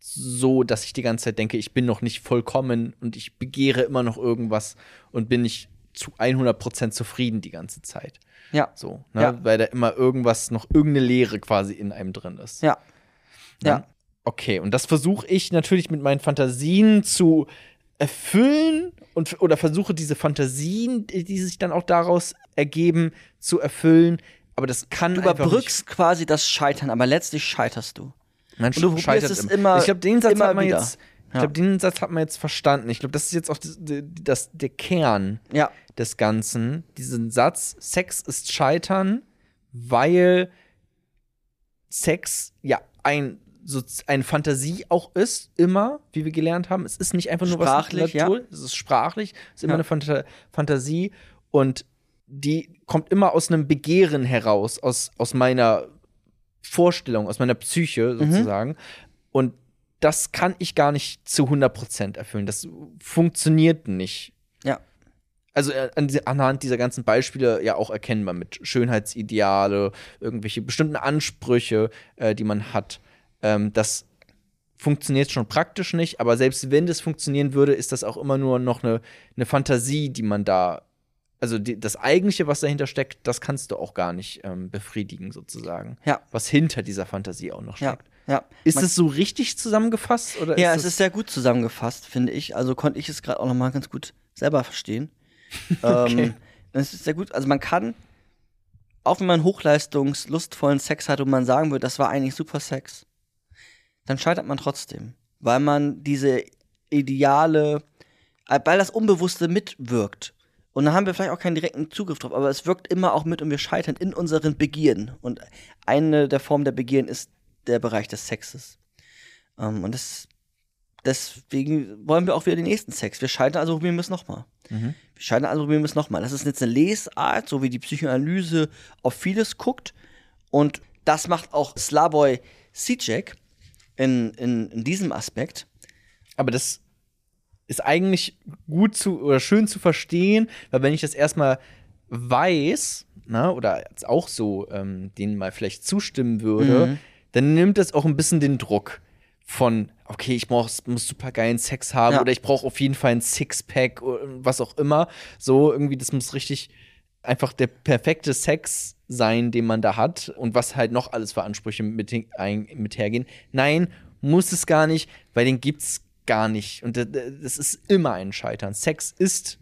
so, dass ich die ganze Zeit denke, ich bin noch nicht vollkommen und ich begehre immer noch irgendwas und bin nicht zu 100% zufrieden die ganze Zeit. Ja. So, ne? ja. weil da immer irgendwas, noch irgendeine Leere quasi in einem drin ist. Ja. Ne? Ja. Okay, und das versuche ich natürlich mit meinen Fantasien zu erfüllen und oder versuche diese Fantasien, die sich dann auch daraus ergeben, zu erfüllen. Aber das kann du überbrückst quasi das Scheitern, aber letztlich scheiterst du. Man und du scheitert es immer. Ich glaube, den Satz hat man wieder. jetzt. Ich glaube, den Satz hat man jetzt verstanden. Ich glaube, das ist jetzt auch das, das, der Kern ja. des Ganzen. Diesen Satz, Sex ist Scheitern, weil Sex ja ein so eine Fantasie auch ist, immer, wie wir gelernt haben. Es ist nicht einfach nur sprachlich, was Natur, ja. es ist sprachlich, es ist immer ja. eine Phant Fantasie und die kommt immer aus einem Begehren heraus, aus, aus meiner Vorstellung, aus meiner Psyche mhm. sozusagen. Mhm. Und das kann ich gar nicht zu 100% erfüllen. Das funktioniert nicht. Ja. Also äh, anhand dieser ganzen Beispiele ja auch erkennbar mit Schönheitsideale, irgendwelche bestimmten Ansprüche, äh, die man hat. Ähm, das funktioniert schon praktisch nicht, aber selbst wenn das funktionieren würde, ist das auch immer nur noch eine, eine Fantasie, die man da also die, das Eigentliche, was dahinter steckt, das kannst du auch gar nicht ähm, befriedigen, sozusagen. Ja. Was hinter dieser Fantasie auch noch steckt. Ja. Ja. Ist es so richtig zusammengefasst? Oder Ja, ist es das- ist sehr gut zusammengefasst, finde ich. Also konnte ich es gerade auch noch mal ganz gut selber verstehen. ähm, es ist sehr gut. Also man kann, auch wenn man hochleistungs-, lustvollen Sex hat und man sagen würde, das war eigentlich super Sex, dann scheitert man trotzdem. Weil man diese ideale, weil das Unbewusste mitwirkt. Und dann haben wir vielleicht auch keinen direkten Zugriff drauf, aber es wirkt immer auch mit und wir scheitern in unseren Begierden. Und eine der Formen der Begierden ist der Bereich des Sexes. Ähm, und das, deswegen wollen wir auch wieder den nächsten Sex. Wir scheitern, also probieren wir es nochmal. Mhm. Wir scheitern, also probieren wir es nochmal. Das ist jetzt eine Lesart, so wie die Psychoanalyse auf vieles guckt. Und das macht auch Slavoj Zizek in, in, in diesem Aspekt. Aber das ist eigentlich gut zu oder schön zu verstehen, weil wenn ich das erstmal weiß, na, oder jetzt auch so ähm, denen mal vielleicht zustimmen würde, Mhm. Dann nimmt das auch ein bisschen den Druck von, okay, ich brauch, muss super geilen Sex haben Ja. oder ich brauche auf jeden Fall ein Sixpack oder was auch immer. So, irgendwie, das muss richtig einfach der perfekte Sex sein, den man da hat und was halt noch alles für Ansprüche mit, ein- mit hergehen. Nein, muss es gar nicht, weil den gibt's gar nicht. Und das ist immer ein Scheitern. Sex ist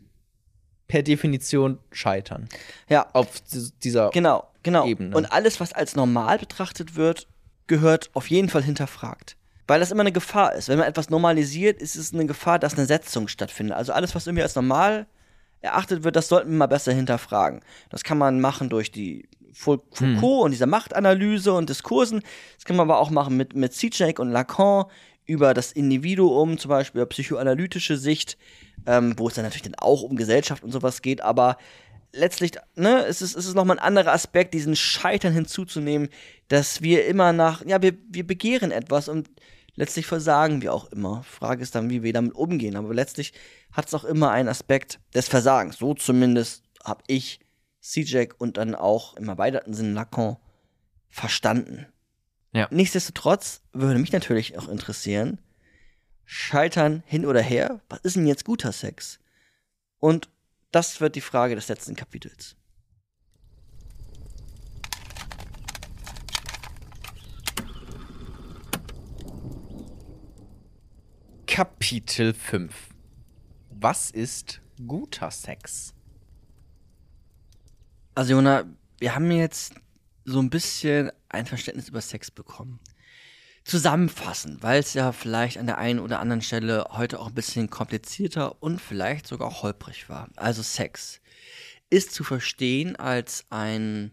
per Definition Scheitern. Ja, Auf dieser Genau, genau. Ebene. Und alles, was als normal betrachtet wird, gehört auf jeden Fall hinterfragt. Weil das immer eine Gefahr ist. Wenn man etwas normalisiert, ist es eine Gefahr, dass eine Setzung stattfindet. Also alles, was irgendwie als normal erachtet wird, das sollten wir mal besser hinterfragen. Das kann man machen durch die Fou- Foucault und dieser Machtanalyse und Diskursen. Das kann man aber auch machen mit, mit Zizek und Lacan über das Individuum, zum Beispiel über psychoanalytische Sicht, ähm, wo es dann natürlich dann auch um Gesellschaft und sowas geht, aber letztlich, ne, es ist, es ist nochmal ein anderer Aspekt, diesen Scheitern hinzuzunehmen, dass wir immer nach, ja, wir, wir begehren etwas und letztlich versagen wir auch immer. Frage ist dann, wie wir damit umgehen, aber letztlich hat es auch immer einen Aspekt des Versagens. So zumindest habe ich Zizek und dann auch im erweiterten Sinn Lacan verstanden. Ja. Nichtsdestotrotz würde mich natürlich auch interessieren, Scheitern hin oder her, was ist denn jetzt guter Sex? Und das wird die Frage des letzten Kapitels. Kapitel 5. Was ist guter Sex? Also, Jona, wir haben jetzt so ein bisschen ein Verständnis über Sex bekommen. Zusammenfassend, weil es ja vielleicht an der einen oder anderen Stelle heute auch ein bisschen komplizierter und vielleicht sogar holprig war. Also Sex ist zu verstehen als ein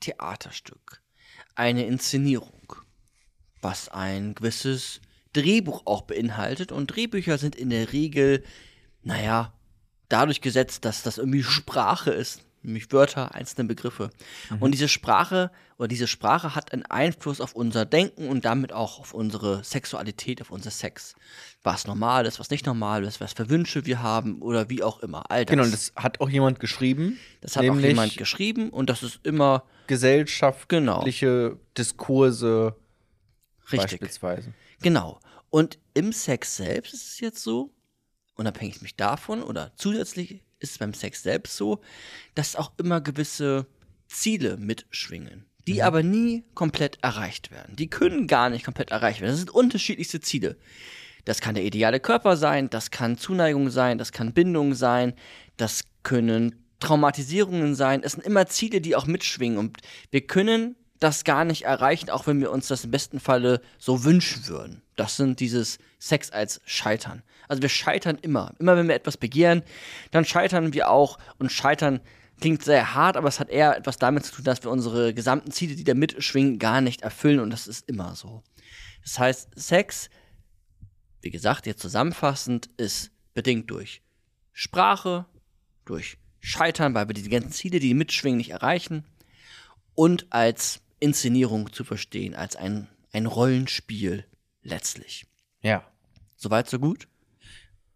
Theaterstück, eine Inszenierung, was ein gewisses Drehbuch auch beinhaltet. Und Drehbücher sind in der Regel, naja, dadurch gesetzt, dass das irgendwie Sprache ist, nämlich Wörter, einzelne Begriffe. Und diese Sprache oder diese Sprache hat einen Einfluss auf unser Denken und damit auch auf unsere Sexualität, auf unser Sex. Was normal ist, was nicht normal ist, was für Wünsche wir haben oder wie auch immer. All das. Genau, das hat auch jemand geschrieben. das hat auch jemand geschrieben und das ist immer gesellschaftliche Diskurse richtig. beispielsweise. Genau. Und im Sex selbst ist es jetzt so, unabhängig mich davon oder zusätzlich es beim Sex selbst so, dass auch immer gewisse Ziele mitschwingen, die aber nie komplett erreicht werden. Die können gar nicht komplett erreicht werden. Das sind unterschiedlichste Ziele. Das kann der ideale Körper sein, das kann Zuneigung sein, das kann Bindung sein, das können Traumatisierungen sein. Es sind immer Ziele, die auch mitschwingen und wir können das gar nicht erreichen, auch wenn wir uns das im besten Falle so wünschen würden. Das sind dieses Sex als Scheitern. Also wir scheitern immer. Immer wenn wir etwas begehren, dann scheitern wir auch. Und scheitern klingt sehr hart, aber es hat eher etwas damit zu tun, dass wir unsere gesamten Ziele, die da mitschwingen, gar nicht erfüllen. Und das ist immer so. Das heißt, Sex, wie gesagt, jetzt zusammenfassend, ist bedingt durch Sprache, durch Scheitern, weil wir diese ganzen Ziele, die mitschwingen, nicht erreichen und als Inszenierung zu verstehen, als ein, ein Rollenspiel letztlich. Ja. Soweit, so gut?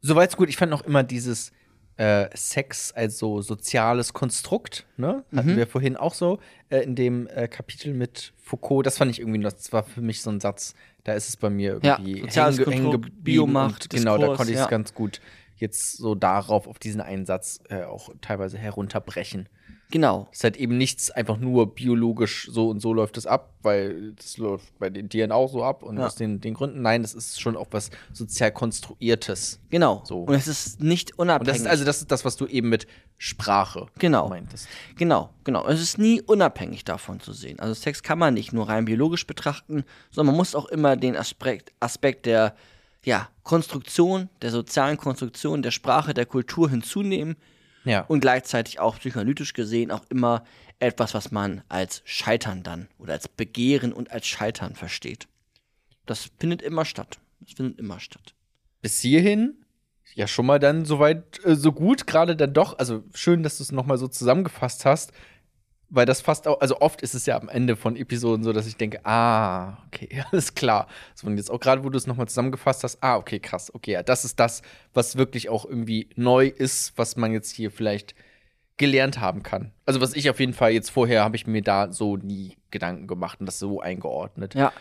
Soweit so gut. Ich fand noch immer dieses äh, Sex als so soziales Konstrukt, ne? Hatten wir vorhin auch so äh, in dem äh, Kapitel mit Foucault. Das fand ich irgendwie, noch- das war für mich so ein Satz, da ist es bei mir Ja, irgendwie soziales hängen ge- hängen Konstrukt, geblieben Biomacht, und Genau, da konnte ich es ja. ganz gut jetzt so darauf, auf diesen einen Satz äh, auch teilweise herunterbrechen. Genau. Es ist halt eben nichts einfach nur biologisch so und so läuft es ab, weil das läuft bei den Tieren auch so ab und Ja. aus den, den Gründen. Nein, das ist schon auch was sozial konstruiertes. Genau. So. Und es ist nicht Und unabhängig. das ist also das ist das, was du eben mit Sprache Genau. meintest. Genau, genau. Es ist nie unabhängig davon zu sehen. Also Sex kann man nicht nur rein biologisch betrachten, sondern man muss auch immer den Aspekt, Aspekt der ja, Konstruktion, der sozialen Konstruktion, der Sprache, der Kultur hinzunehmen Ja. und gleichzeitig auch psychoanalytisch gesehen auch immer etwas, was man als Scheitern dann oder als Begehren und als Scheitern versteht. Das findet immer statt. Das findet immer statt. bis hierhin ja schon mal dann soweit äh, so gut gerade dann doch also schön dass du es noch mal so zusammengefasst hast weil das fast auch also oft ist es ja am Ende von Episoden so dass ich denke ah okay alles klar so und jetzt auch gerade wo du es noch mal zusammengefasst hast ah okay krass okay ja das ist das was wirklich auch irgendwie neu ist was man jetzt hier vielleicht gelernt haben kann also was ich auf jeden Fall jetzt vorher habe ich mir da so nie Gedanken gemacht und das so eingeordnet Ja.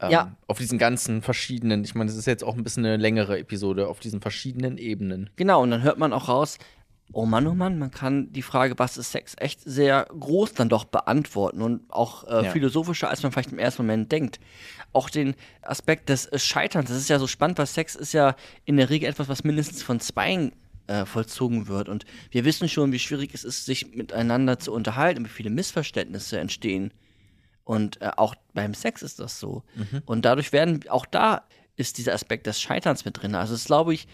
ähm, Ja. auf diesen ganzen verschiedenen, ich meine, das ist jetzt auch ein bisschen eine längere Episode, auf diesen verschiedenen Ebenen. Genau, und dann hört man auch raus, oh Mann, oh Mann, man kann die Frage, was ist Sex, echt sehr groß dann doch beantworten und auch äh, Ja. philosophischer, als man vielleicht im ersten Moment denkt. Auch den Aspekt des äh, Scheiterns, das ist ja so spannend, weil Sex ist ja in der Regel etwas, was mindestens von Zweien äh, vollzogen wird. Und wir wissen schon, wie schwierig es ist, sich miteinander zu unterhalten, wie viele Missverständnisse entstehen. Und äh, auch beim Sex ist das so. Und dadurch werden, auch da ist dieser Aspekt des Scheiterns mit drin. Also das glaube ich,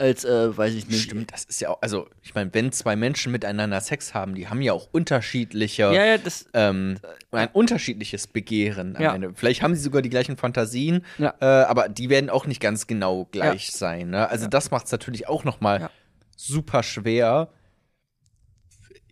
als, äh, weiß ich nicht. Stimmt, das ist ja auch, also ich meine, wenn zwei Menschen miteinander Sex haben, die haben ja auch unterschiedliche, Ja, ja, das, ähm, ein unterschiedliches Begehren Ja. Vielleicht haben sie sogar die gleichen Fantasien, äh, aber die werden auch nicht ganz genau gleich sein. Ne? Also das macht es natürlich auch noch mal Ja. super schwer.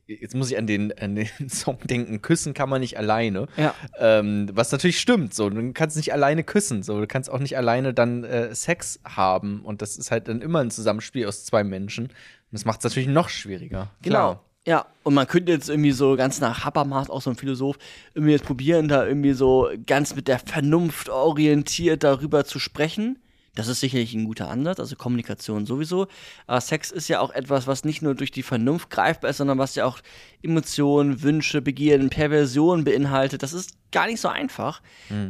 Jetzt muss ich an den, an den Song denken, küssen kann man nicht alleine. Ja. Ähm, was natürlich stimmt, so. Du kannst nicht alleine küssen, so. Du kannst auch nicht alleine dann äh, Sex haben. Und das ist halt dann immer ein Zusammenspiel aus zwei Menschen. Und das macht es natürlich noch schwieriger. Genau. Klar. Ja, und man könnte jetzt irgendwie so ganz nach Habermas, auch so ein Philosoph, irgendwie jetzt probieren, da irgendwie so ganz mit der Vernunft orientiert darüber zu sprechen. Das ist sicherlich ein guter Ansatz, also Kommunikation sowieso. Aber Sex ist ja auch etwas, was nicht nur durch die Vernunft greifbar ist, sondern was ja auch Emotionen, Wünsche, Begierden, Perversionen beinhaltet. Das ist gar nicht so einfach.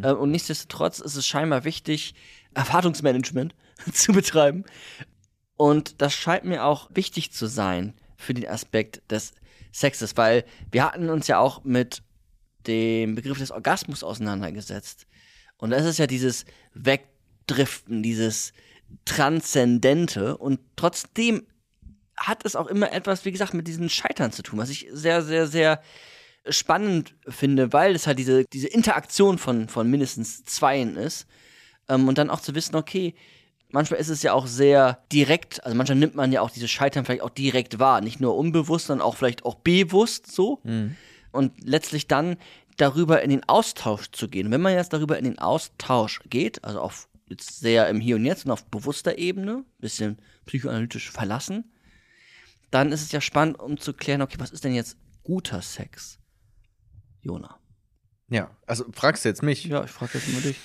Äh, und nichtsdestotrotz ist es scheinbar wichtig, Erwartungsmanagement zu betreiben. Und das scheint mir auch wichtig zu sein für den Aspekt des Sexes, weil wir hatten uns ja auch mit dem Begriff des Orgasmus auseinandergesetzt. Und das ist ja dieses Wegdriften, dieses Transzendente. Und trotzdem hat es auch immer etwas, wie gesagt, mit diesen Scheitern zu tun, was ich sehr, sehr, sehr spannend finde, weil es halt diese, diese Interaktion von, von mindestens Zweien ist. Ähm, und dann auch zu wissen, okay, manchmal ist es ja auch sehr direkt, also manchmal nimmt man ja auch diese Scheitern vielleicht auch direkt wahr, nicht nur unbewusst, sondern auch vielleicht auch bewusst so. Und letztlich dann darüber in den Austausch zu gehen. Und wenn man jetzt darüber in den Austausch geht, also auf jetzt sehr im Hier und Jetzt und auf bewusster Ebene, bisschen psychoanalytisch verlassen, dann ist es ja spannend, um zu klären, okay, was ist denn jetzt guter Sex? Jona. Ja, also fragst du jetzt mich? Ja, ich frage jetzt immer dich.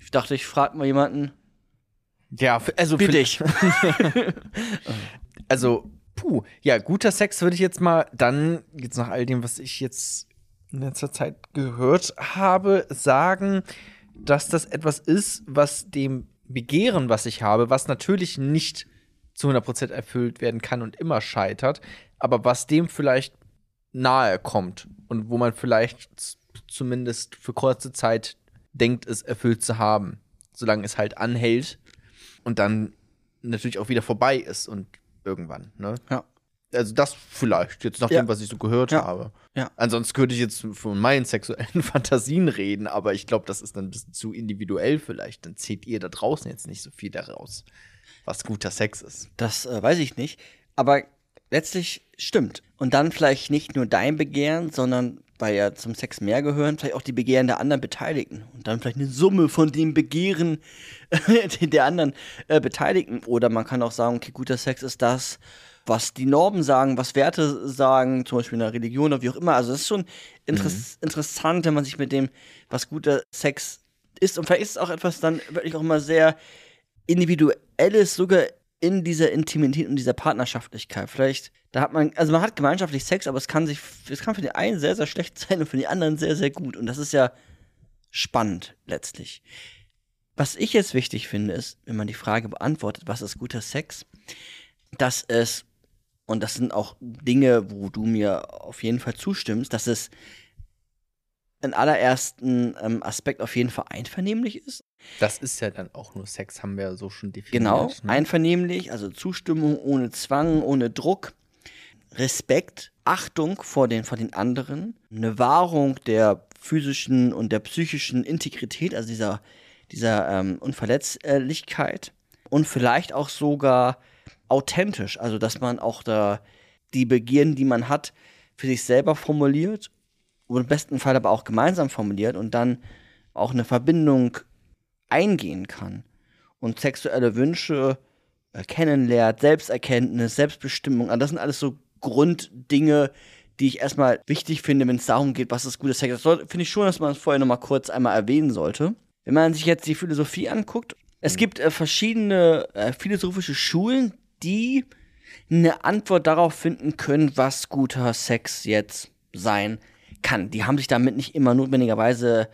Ich dachte, ich frage mal jemanden Ja, also für- dich. Also, puh, ja, guter Sex würde ich jetzt mal dann, jetzt nach all dem, was ich jetzt in letzter Zeit gehört habe, sagen, dass das etwas ist, was dem Begehren, was ich habe, was natürlich nicht zu 100% erfüllt werden kann und immer scheitert, aber was dem vielleicht nahe kommt und wo man vielleicht zumindest für kurze Zeit denkt, es erfüllt zu haben, solange es halt anhält und dann natürlich auch wieder vorbei ist und irgendwann, ne? Ja. Also das vielleicht, jetzt nach Ja. dem, was ich so gehört Ja. habe. Ja. Ansonsten könnte ich jetzt von meinen sexuellen Fantasien reden, aber ich glaube, das ist dann ein bisschen zu individuell vielleicht. Dann zählt ihr da draußen jetzt nicht so viel daraus, was guter Sex ist. Das äh, weiß ich nicht. Aber letztlich stimmt. Und dann vielleicht nicht nur dein Begehren, sondern weil ja zum Sex mehr gehören, vielleicht auch die Begehren der anderen Beteiligten. Und dann vielleicht eine Summe von dem Begehren der anderen äh, Beteiligten. Oder man kann auch sagen, okay, guter Sex ist das, was die Normen sagen, was Werte sagen, zum Beispiel in der Religion oder wie auch immer. Also das ist schon interess interessant, wenn man sich mit dem, was guter Sex ist. Und vielleicht ist es auch etwas dann wirklich auch immer sehr individuelles, sogar in dieser Intimität und dieser Partnerschaftlichkeit. Vielleicht, da hat man, also man hat gemeinschaftlich Sex, aber es kann sich, es kann für den einen sehr, sehr schlecht sein und für den anderen sehr, sehr gut. Und das ist ja spannend letztlich. Was ich jetzt wichtig finde, ist, wenn man die Frage beantwortet, was ist guter Sex, dass es, und das sind auch Dinge, wo du mir auf jeden Fall zustimmst, dass es in allerersten ähm, Aspekt auf jeden Fall einvernehmlich ist. Das ist ja dann auch nur Sex, haben wir ja so schon definiert. Genau, ne? einvernehmlich, also Zustimmung ohne Zwang, ohne Druck, Respekt, Achtung vor den, vor den anderen, eine Wahrung der physischen und der psychischen Integrität, also dieser, dieser ähm, Unverletzlichkeit und vielleicht auch sogar authentisch, also dass man auch da die Begierden, die man hat, für sich selber formuliert und im besten Fall aber auch gemeinsam formuliert und dann auch eine Verbindung eingehen kann und sexuelle Wünsche äh, kennenlernt, Selbsterkenntnis, Selbstbestimmung, also das sind alles so Grunddinge, die ich erstmal wichtig finde, wenn es darum geht, was ist gutes Sex. Das finde ich schon, dass man es vorher nochmal kurz einmal erwähnen sollte. Wenn man sich jetzt die Philosophie anguckt, es gibt äh, verschiedene äh, philosophische Schulen, die eine Antwort darauf finden können, was guter Sex jetzt sein kann. Die haben sich damit nicht immer notwendigerweise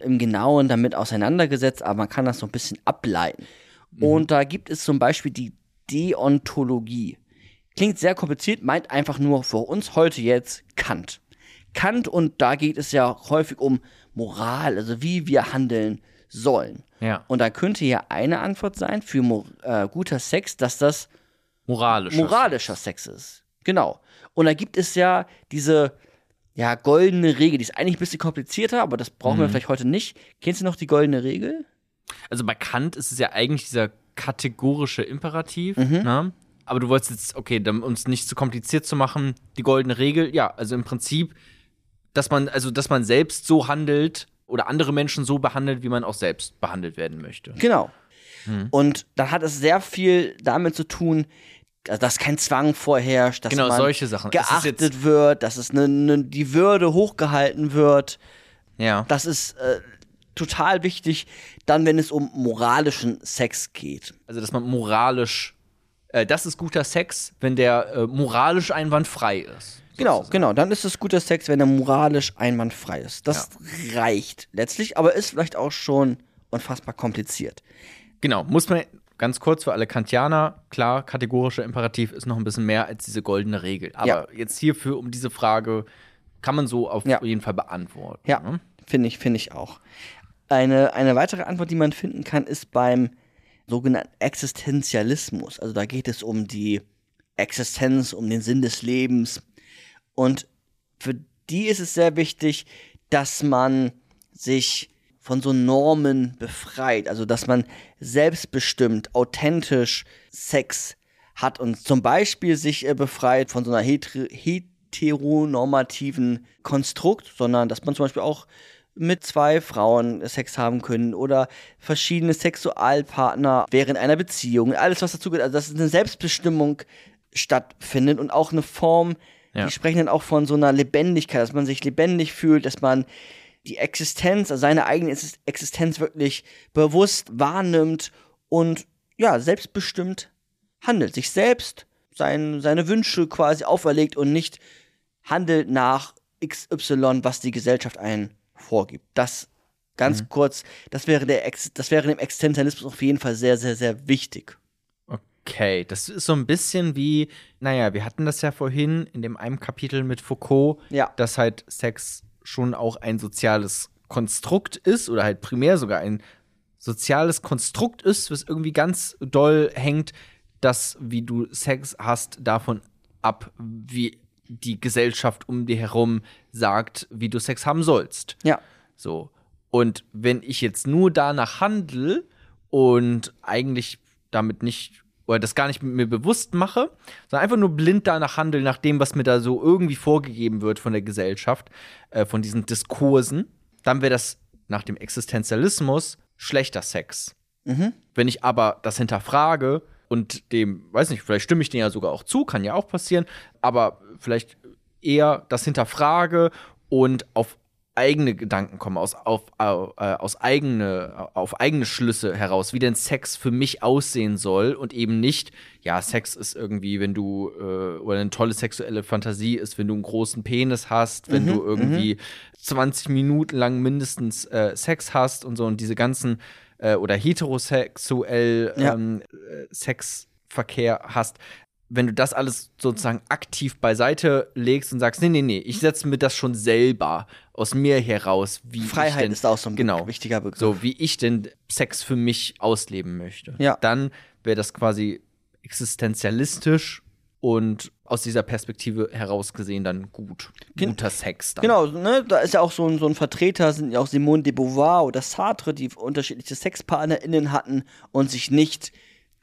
im Genauen damit auseinandergesetzt, aber man kann das so ein bisschen ableiten. Mhm. Und da gibt es zum Beispiel die Deontologie. Klingt sehr kompliziert, meint einfach nur für uns heute jetzt Kant. Kant und da geht es ja häufig um Moral, also wie wir handeln sollen. Ja. Und da könnte ja eine Antwort sein für äh, guter Sex, dass das moralischer, moralischer Sex. Sex ist. Genau. Und da gibt es ja diese ja, goldene Regel. Die ist eigentlich ein bisschen komplizierter, aber das brauchen mhm. wir vielleicht heute nicht. Kennst du noch die goldene Regel? Also bei Kant ist es ja eigentlich dieser kategorische Imperativ, mhm. ne? Aber du wolltest jetzt, okay, um es nicht zu kompliziert zu machen, die goldene Regel, ja, also im Prinzip, dass man, also dass man selbst so handelt oder andere Menschen so behandelt, wie man auch selbst behandelt werden möchte. Genau. Mhm. Und dann hat es sehr viel damit zu tun, dass kein Zwang vorherrscht, dass genau, man solche Sachen. geachtet wird, dass es ne, ne, die Würde hochgehalten wird. Ja. Das ist äh, total wichtig, dann, wenn es um moralischen Sex geht. Also, dass man moralisch, äh, das ist guter Sex, wenn der äh, moralisch einwandfrei ist. Genau, genau. Dann ist es guter Sex, wenn er moralisch einwandfrei ist. Das ja. reicht letztlich, aber ist vielleicht auch schon unfassbar kompliziert. Genau, muss man ganz kurz für alle Kantianer, klar, kategorischer Imperativ ist noch ein bisschen mehr als diese goldene Regel. Aber ja. jetzt hierfür, um diese Frage, kann man so auf ja. jeden Fall beantworten. Ja, ne? finde ich, finde ich auch. Eine, eine weitere Antwort, die man finden kann, ist beim sogenannten Existenzialismus. Also da geht es um die Existenz, um den Sinn des Lebens. Und für die ist es sehr wichtig, dass man sich von so Normen befreit. Also, dass man selbstbestimmt, authentisch Sex hat und zum Beispiel sich äh, befreit von so einer heter heteronormativen Konstrukt, sondern dass man zum Beispiel auch mit zwei Frauen Sex haben können oder verschiedene Sexualpartner während einer Beziehung, alles was dazu gehört, also dass eine Selbstbestimmung stattfindet und auch eine Form, ja. die sprechen dann auch von so einer Lebendigkeit, dass man sich lebendig fühlt, dass man die Existenz, also seine eigene Existenz wirklich bewusst wahrnimmt und ja, selbstbestimmt handelt, sich selbst sein, seine Wünsche quasi auferlegt und nicht handelt nach XY, was die Gesellschaft einen vorgibt. Das ganz mhm. kurz, das wäre, der Ex das wäre dem Existenzialismus auf jeden Fall sehr, sehr, sehr wichtig. Okay, das ist so ein bisschen wie, naja, wir hatten das ja vorhin in dem einen Kapitel mit Foucault, ja. dass halt Sex schon auch ein soziales Konstrukt ist oder halt primär sogar ein soziales Konstrukt ist, was irgendwie ganz doll hängt, dass wie du Sex hast davon ab, wie die Gesellschaft um dir herum sagt, wie du Sex haben sollst. Ja. So. Und wenn ich jetzt nur danach handle und eigentlich damit nicht oder das gar nicht mit mir bewusst mache, sondern einfach nur blind danach handel, nach dem, was mir da so irgendwie vorgegeben wird von der Gesellschaft, äh, von diesen Diskursen, dann wäre das nach dem Existenzialismus schlechter Sex. Mhm. Wenn ich aber das hinterfrage und dem, weiß nicht, vielleicht stimme ich dem ja sogar auch zu, kann ja auch passieren, aber vielleicht eher das hinterfrage und auf eigene Gedanken kommen, aus, auf, äh, aus eigene, auf eigene Schlüsse heraus, wie denn Sex für mich aussehen soll und eben nicht, ja, Sex ist irgendwie, wenn du, äh, oder eine tolle sexuelle Fantasie ist, wenn du einen großen Penis hast, wenn mhm, du irgendwie mhm. 20 Minuten lang mindestens äh, Sex hast und so und diese ganzen, äh, oder heterosexuell ja. ähm, äh, Sexverkehr hast wenn du das alles sozusagen aktiv beiseite legst und sagst, nee, nee, nee, ich setze mir das schon selber aus mir heraus, wie Freiheit denn, ist auch so ein genau, wichtiger Begriff. So wie ich denn Sex für mich ausleben möchte. Ja. Dann wäre das quasi existenzialistisch und aus dieser Perspektive heraus gesehen dann gut. Guter Sex dann. Genau, ne, da ist ja auch so ein, so ein Vertreter, sind ja auch Simone de Beauvoir oder Sartre, die unterschiedliche SexpartnerInnen hatten und sich nicht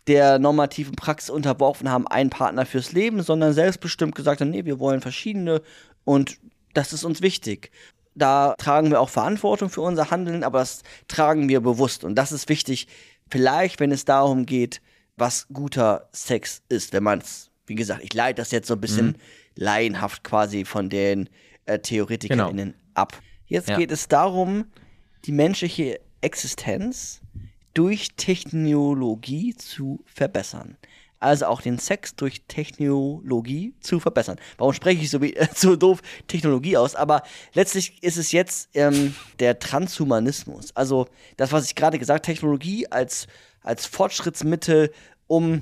der normativen Praxis unterworfen haben, einen Partner fürs Leben, sondern selbstbestimmt gesagt haben, nee, wir wollen verschiedene und das ist uns wichtig. Da tragen wir auch Verantwortung für unser Handeln, aber das tragen wir bewusst und das ist wichtig, vielleicht, wenn es darum geht, was guter Sex ist, wenn man es, wie gesagt, ich leite das jetzt so ein bisschen mhm. laienhaft quasi von den äh, TheoretikerInnen genau. ab. Jetzt ja. geht es darum, die menschliche Existenz durch Technologie zu verbessern. Also auch den Sex durch Technologie zu verbessern. Warum spreche ich so, wie, so doof Technologie aus? Aber letztlich ist es jetzt ähm, der Transhumanismus. Also das, was ich gerade gesagt habe, Technologie als, als Fortschrittsmittel, um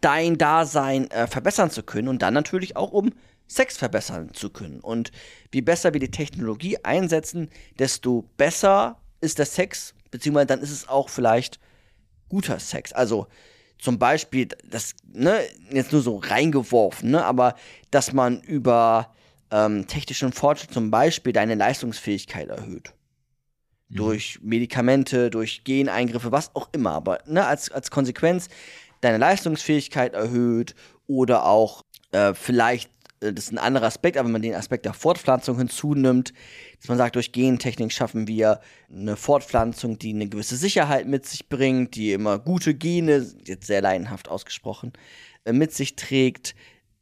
dein Dasein äh, verbessern zu können und dann natürlich auch um Sex verbessern zu können. Und je besser wir die Technologie einsetzen, desto besser ist der Sex beziehungsweise dann ist es auch vielleicht guter Sex. Also zum Beispiel, das, ne, jetzt nur so reingeworfen, ne, aber dass man über ähm, technischen Fortschritt zum Beispiel deine Leistungsfähigkeit erhöht. Mhm. Durch Medikamente, durch Geneingriffe, was auch immer, aber ne, als, als Konsequenz deine Leistungsfähigkeit erhöht oder auch äh, vielleicht, das ist ein anderer Aspekt, aber wenn man den Aspekt der Fortpflanzung hinzunimmt, dass man sagt, durch Gentechnik schaffen wir eine Fortpflanzung, die eine gewisse Sicherheit mit sich bringt, die immer gute Gene, jetzt sehr leidenhaft ausgesprochen, äh, mit sich trägt.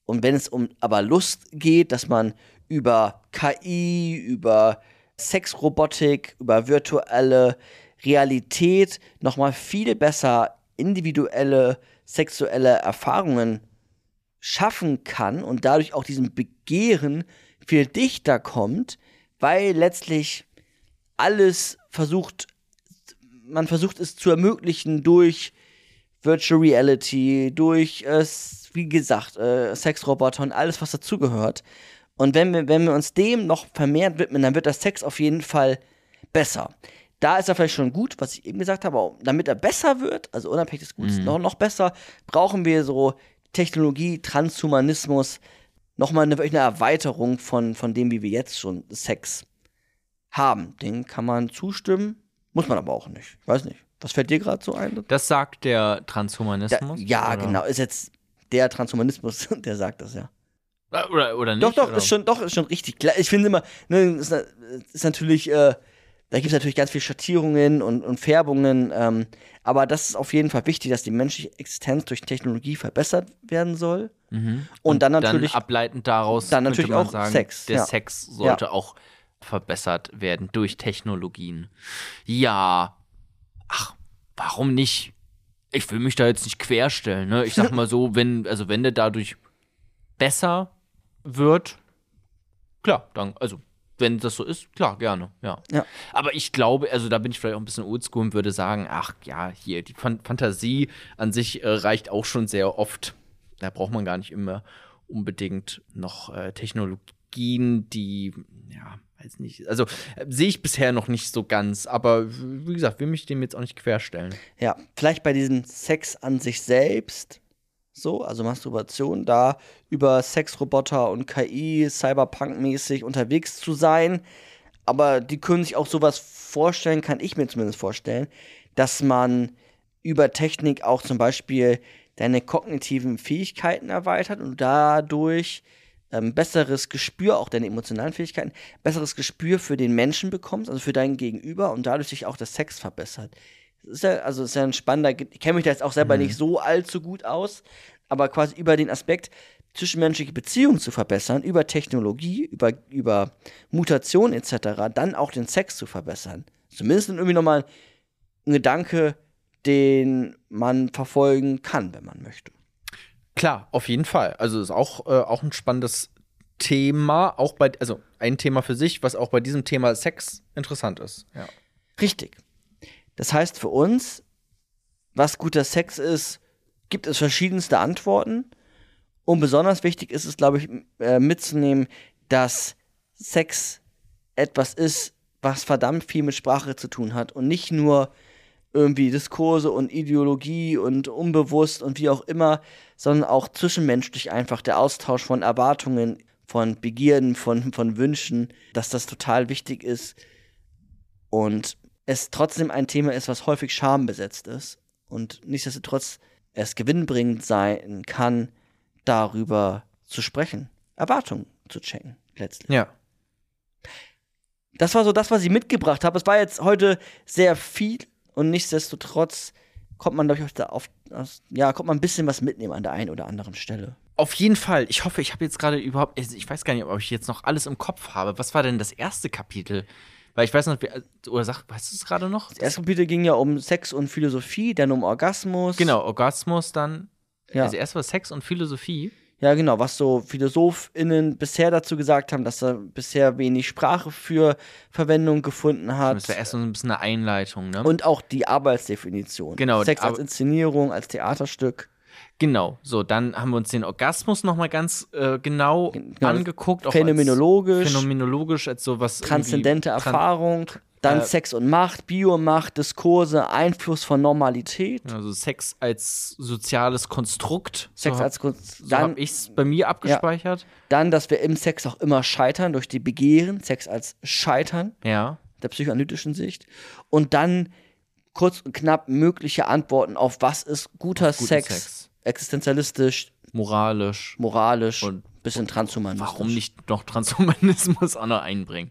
Und wenn es um aber Lust geht, dass man über KI, über Sexrobotik, über virtuelle Realität nochmal viel besser individuelle sexuelle Erfahrungen schaffen kann und dadurch auch diesem Begehren viel dichter kommt, weil letztlich alles versucht, man versucht es zu ermöglichen durch Virtual Reality, durch, äh, wie gesagt, äh, Sexroboter und alles, was dazugehört. Und wenn wir, wenn wir uns dem noch vermehrt widmen, dann wird der Sex auf jeden Fall besser. Da ist er vielleicht schon gut, was ich eben gesagt habe, aber damit er besser wird, also unabhängig des Gutes, mhm. noch, noch besser, brauchen wir so Technologie, Transhumanismus, nochmal eine, eine Erweiterung von, von dem, wie wir jetzt schon Sex haben. Den kann man zustimmen, muss man aber auch nicht. Ich weiß nicht. Was fällt dir gerade so ein? Das sagt der Transhumanismus? Da, ja, oder? genau. Ist jetzt der Transhumanismus, der sagt das, ja. Oder, oder nicht? Doch, doch, oder? ist schon, doch, ist schon richtig klar. Ich finde immer, ne, ist, ist natürlich, äh, da gibt es natürlich ganz viele Schattierungen und, und Färbungen, ähm, aber das ist auf jeden Fall wichtig, dass die menschliche Existenz durch Technologie verbessert werden soll. Mhm. Und, und, dann natürlich. Dann ableitend daraus dann natürlich auch sagen, Sex. Der ja. Sex sollte ja. auch verbessert werden durch Technologien. Ja. Ach, warum nicht? Ich will mich da jetzt nicht querstellen, ne? Ich sag mal so, wenn, also wenn der dadurch besser wird, klar, dann, also wenn das so ist, klar, gerne, ja. ja. Aber ich glaube, also da bin ich vielleicht auch ein bisschen oldschool und würde sagen, ach ja, hier, die Fantasie an sich äh, reicht auch schon sehr oft. Da braucht man gar nicht immer unbedingt noch äh, Technologien, die, ja, weiß nicht. Also äh, sehe ich bisher noch nicht so ganz, aber wie gesagt, will mich dem jetzt auch nicht querstellen. Ja, vielleicht bei diesem Sex an sich selbst so, also Masturbation, da über Sexroboter und KI Cyberpunk-mäßig unterwegs zu sein. Aber die können sich auch sowas vorstellen, kann ich mir zumindest vorstellen, dass man über Technik auch zum Beispiel deine kognitiven Fähigkeiten erweitert und dadurch ähm, besseres Gespür, auch deine emotionalen Fähigkeiten, besseres Gespür für den Menschen bekommst, also für dein Gegenüber und dadurch sich auch das Sex verbessert ist ja, also ist ja ein spannender, ich kenne mich da jetzt auch selber mhm. nicht so allzu gut aus, aber quasi über den Aspekt, zwischenmenschliche Beziehungen zu verbessern, über Technologie, über, über Mutation etc., dann auch den Sex zu verbessern. Zumindest irgendwie nochmal ein Gedanke, den man verfolgen kann, wenn man möchte. Klar, auf jeden Fall. Also ist auch, äh, auch ein spannendes Thema, auch bei, also ein Thema für sich, was auch bei diesem Thema Sex interessant ist. Ja. Richtig. Das heißt für uns, was guter Sex ist, gibt es verschiedenste Antworten. Und besonders wichtig ist es, glaube ich, äh, mitzunehmen, dass Sex etwas ist, was verdammt viel mit Sprache zu tun hat und nicht nur irgendwie Diskurse und Ideologie und unbewusst und wie auch immer, sondern auch zwischenmenschlich einfach der Austausch von Erwartungen, von Begierden, von, von Wünschen, dass das total wichtig ist und es trotzdem ein Thema ist, was häufig schambesetzt ist und nichtsdestotrotz es gewinnbringend sein kann, darüber zu sprechen, Erwartungen zu checken, letztlich. Ja. Das war so das, was ich mitgebracht habe. Es war jetzt heute sehr viel und nichtsdestotrotz kommt man, glaube ich, auf, auf, ja, kommt man ein bisschen was mitnehmen an der einen oder anderen Stelle. Auf jeden Fall. Ich hoffe, ich habe jetzt gerade überhaupt, also ich weiß gar nicht, ob ich jetzt noch alles im Kopf habe. Was war denn das erste Kapitel? Weil ich weiß noch, oder sag, weißt du es gerade noch? Das erste Kapitel ging ja um Sex und Philosophie, dann um Orgasmus. Genau, Orgasmus dann. Ja. Also erst war Sex und Philosophie. Ja, genau, was so PhilosophInnen bisher dazu gesagt haben, dass er bisher wenig Sprache für Verwendung gefunden hat. Das wäre erst so ein bisschen eine Einleitung, ne? Und auch die Arbeitsdefinition. Genau. Sex als Inszenierung, als Theaterstück. Genau, so, dann haben wir uns den Orgasmus nochmal ganz äh, genau, genau, angeguckt. Phänomenologisch. phänomenologisch als so was. Transzendente Erfahrung. Dann äh, Sex und Macht, Biomacht, Diskurse, Einfluss von Normalität. Also Sex als soziales Konstrukt. Sex so als Konstrukt. So habe ich es bei mir abgespeichert. Ja. Dann, dass wir im Sex auch immer scheitern durch die Begehren. Sex als Scheitern. Ja. Der psychoanalytischen Sicht. Und dann kurz und knapp mögliche Antworten auf was ist guter Sex, Sex, existenzialistisch, moralisch, moralisch und bisschen Transhumanismus. Warum nicht noch Transhumanismus auch noch einbringen?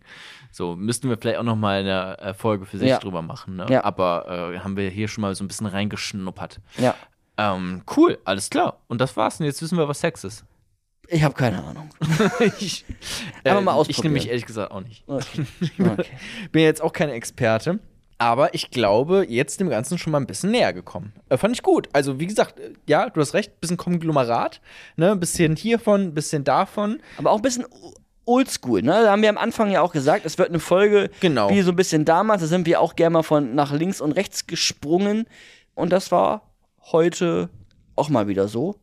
So, müssten wir vielleicht auch noch mal eine Folge für sich ja. drüber machen. Ne? Ja. Aber äh, haben wir hier schon mal so ein bisschen reingeschnuppert. Ja. Ähm, cool, alles klar. Und das war's. Und jetzt wissen wir, was Sex ist. Ich habe keine Ahnung. ich, äh, mal Ich nehme mich ehrlich gesagt auch nicht. Okay. okay. Bin jetzt auch kein Experte. Aber ich glaube, jetzt dem Ganzen schon mal ein bisschen näher gekommen. Äh, fand ich gut. Also, wie gesagt, äh, ja, du hast recht, bisschen Konglomerat, ne? Ein bisschen hiervon, ein bisschen davon. Aber auch ein bisschen oldschool, ne? Da haben wir am Anfang ja auch gesagt, es wird eine Folge genau. wie so ein bisschen damals. Da sind wir auch gerne mal von nach links und rechts gesprungen. Und das war heute auch mal wieder so.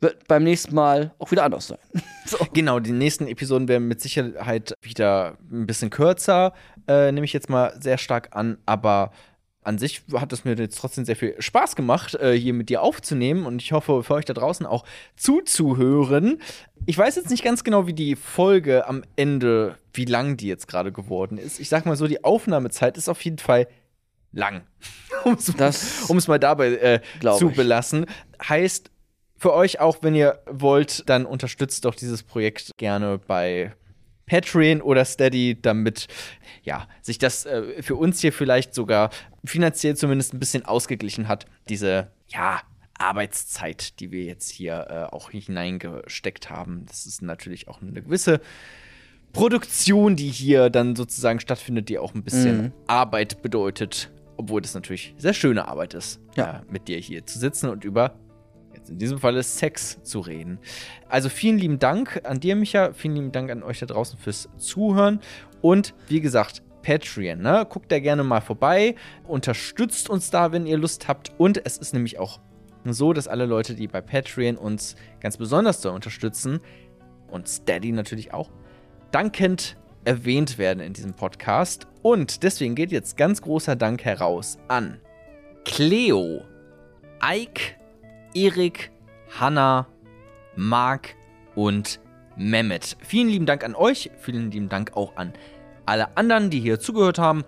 Wird beim nächsten Mal auch wieder anders sein. so. Genau, die nächsten Episoden werden mit Sicherheit wieder ein bisschen kürzer, äh, nehme ich jetzt mal sehr stark an. Aber an sich hat es mir jetzt trotzdem sehr viel Spaß gemacht, äh, hier mit dir aufzunehmen und ich hoffe, für euch da draußen auch zuzuhören. Ich weiß jetzt nicht ganz genau, wie die Folge am Ende, wie lang die jetzt gerade geworden ist. Ich sag mal so, die Aufnahmezeit ist auf jeden Fall lang. um es mal dabei äh, zu belassen. Heißt, für euch auch, wenn ihr wollt, dann unterstützt doch dieses Projekt gerne bei Patreon oder Steady, damit ja, sich das äh, für uns hier vielleicht sogar finanziell zumindest ein bisschen ausgeglichen hat. Diese, ja, Arbeitszeit, die wir jetzt hier äh, auch hineingesteckt haben. Das ist natürlich auch eine gewisse Produktion, die hier dann sozusagen stattfindet, die auch ein bisschen mhm. Arbeit bedeutet, obwohl das natürlich sehr schöne Arbeit ist, ja. äh, mit dir hier zu sitzen und über in diesem Fall ist Sex zu reden. Also vielen lieben Dank an dir, Micha. Vielen lieben Dank an euch da draußen fürs Zuhören. Und wie gesagt, Patreon, ne? Guckt da gerne mal vorbei. Unterstützt uns da, wenn ihr Lust habt. Und es ist nämlich auch so, dass alle Leute, die bei Patreon uns ganz besonders da unterstützen, und Steady natürlich auch, dankend erwähnt werden in diesem Podcast. Und deswegen geht jetzt ganz großer Dank heraus an Cleo, Ike, Erik, Hanna, Marc und Mehmet. Vielen lieben Dank an euch, vielen lieben Dank auch an alle anderen, die hier zugehört haben.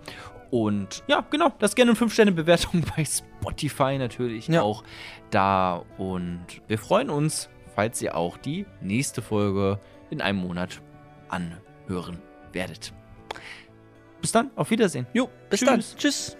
Und ja, genau, das gerne 5-Sterne-Bewertung bei Spotify natürlich ja. auch da. Und wir freuen uns, falls ihr auch die nächste Folge in einem Monat anhören werdet. Bis dann, auf Wiedersehen. Jo, bis Tschüss. dann. Tschüss.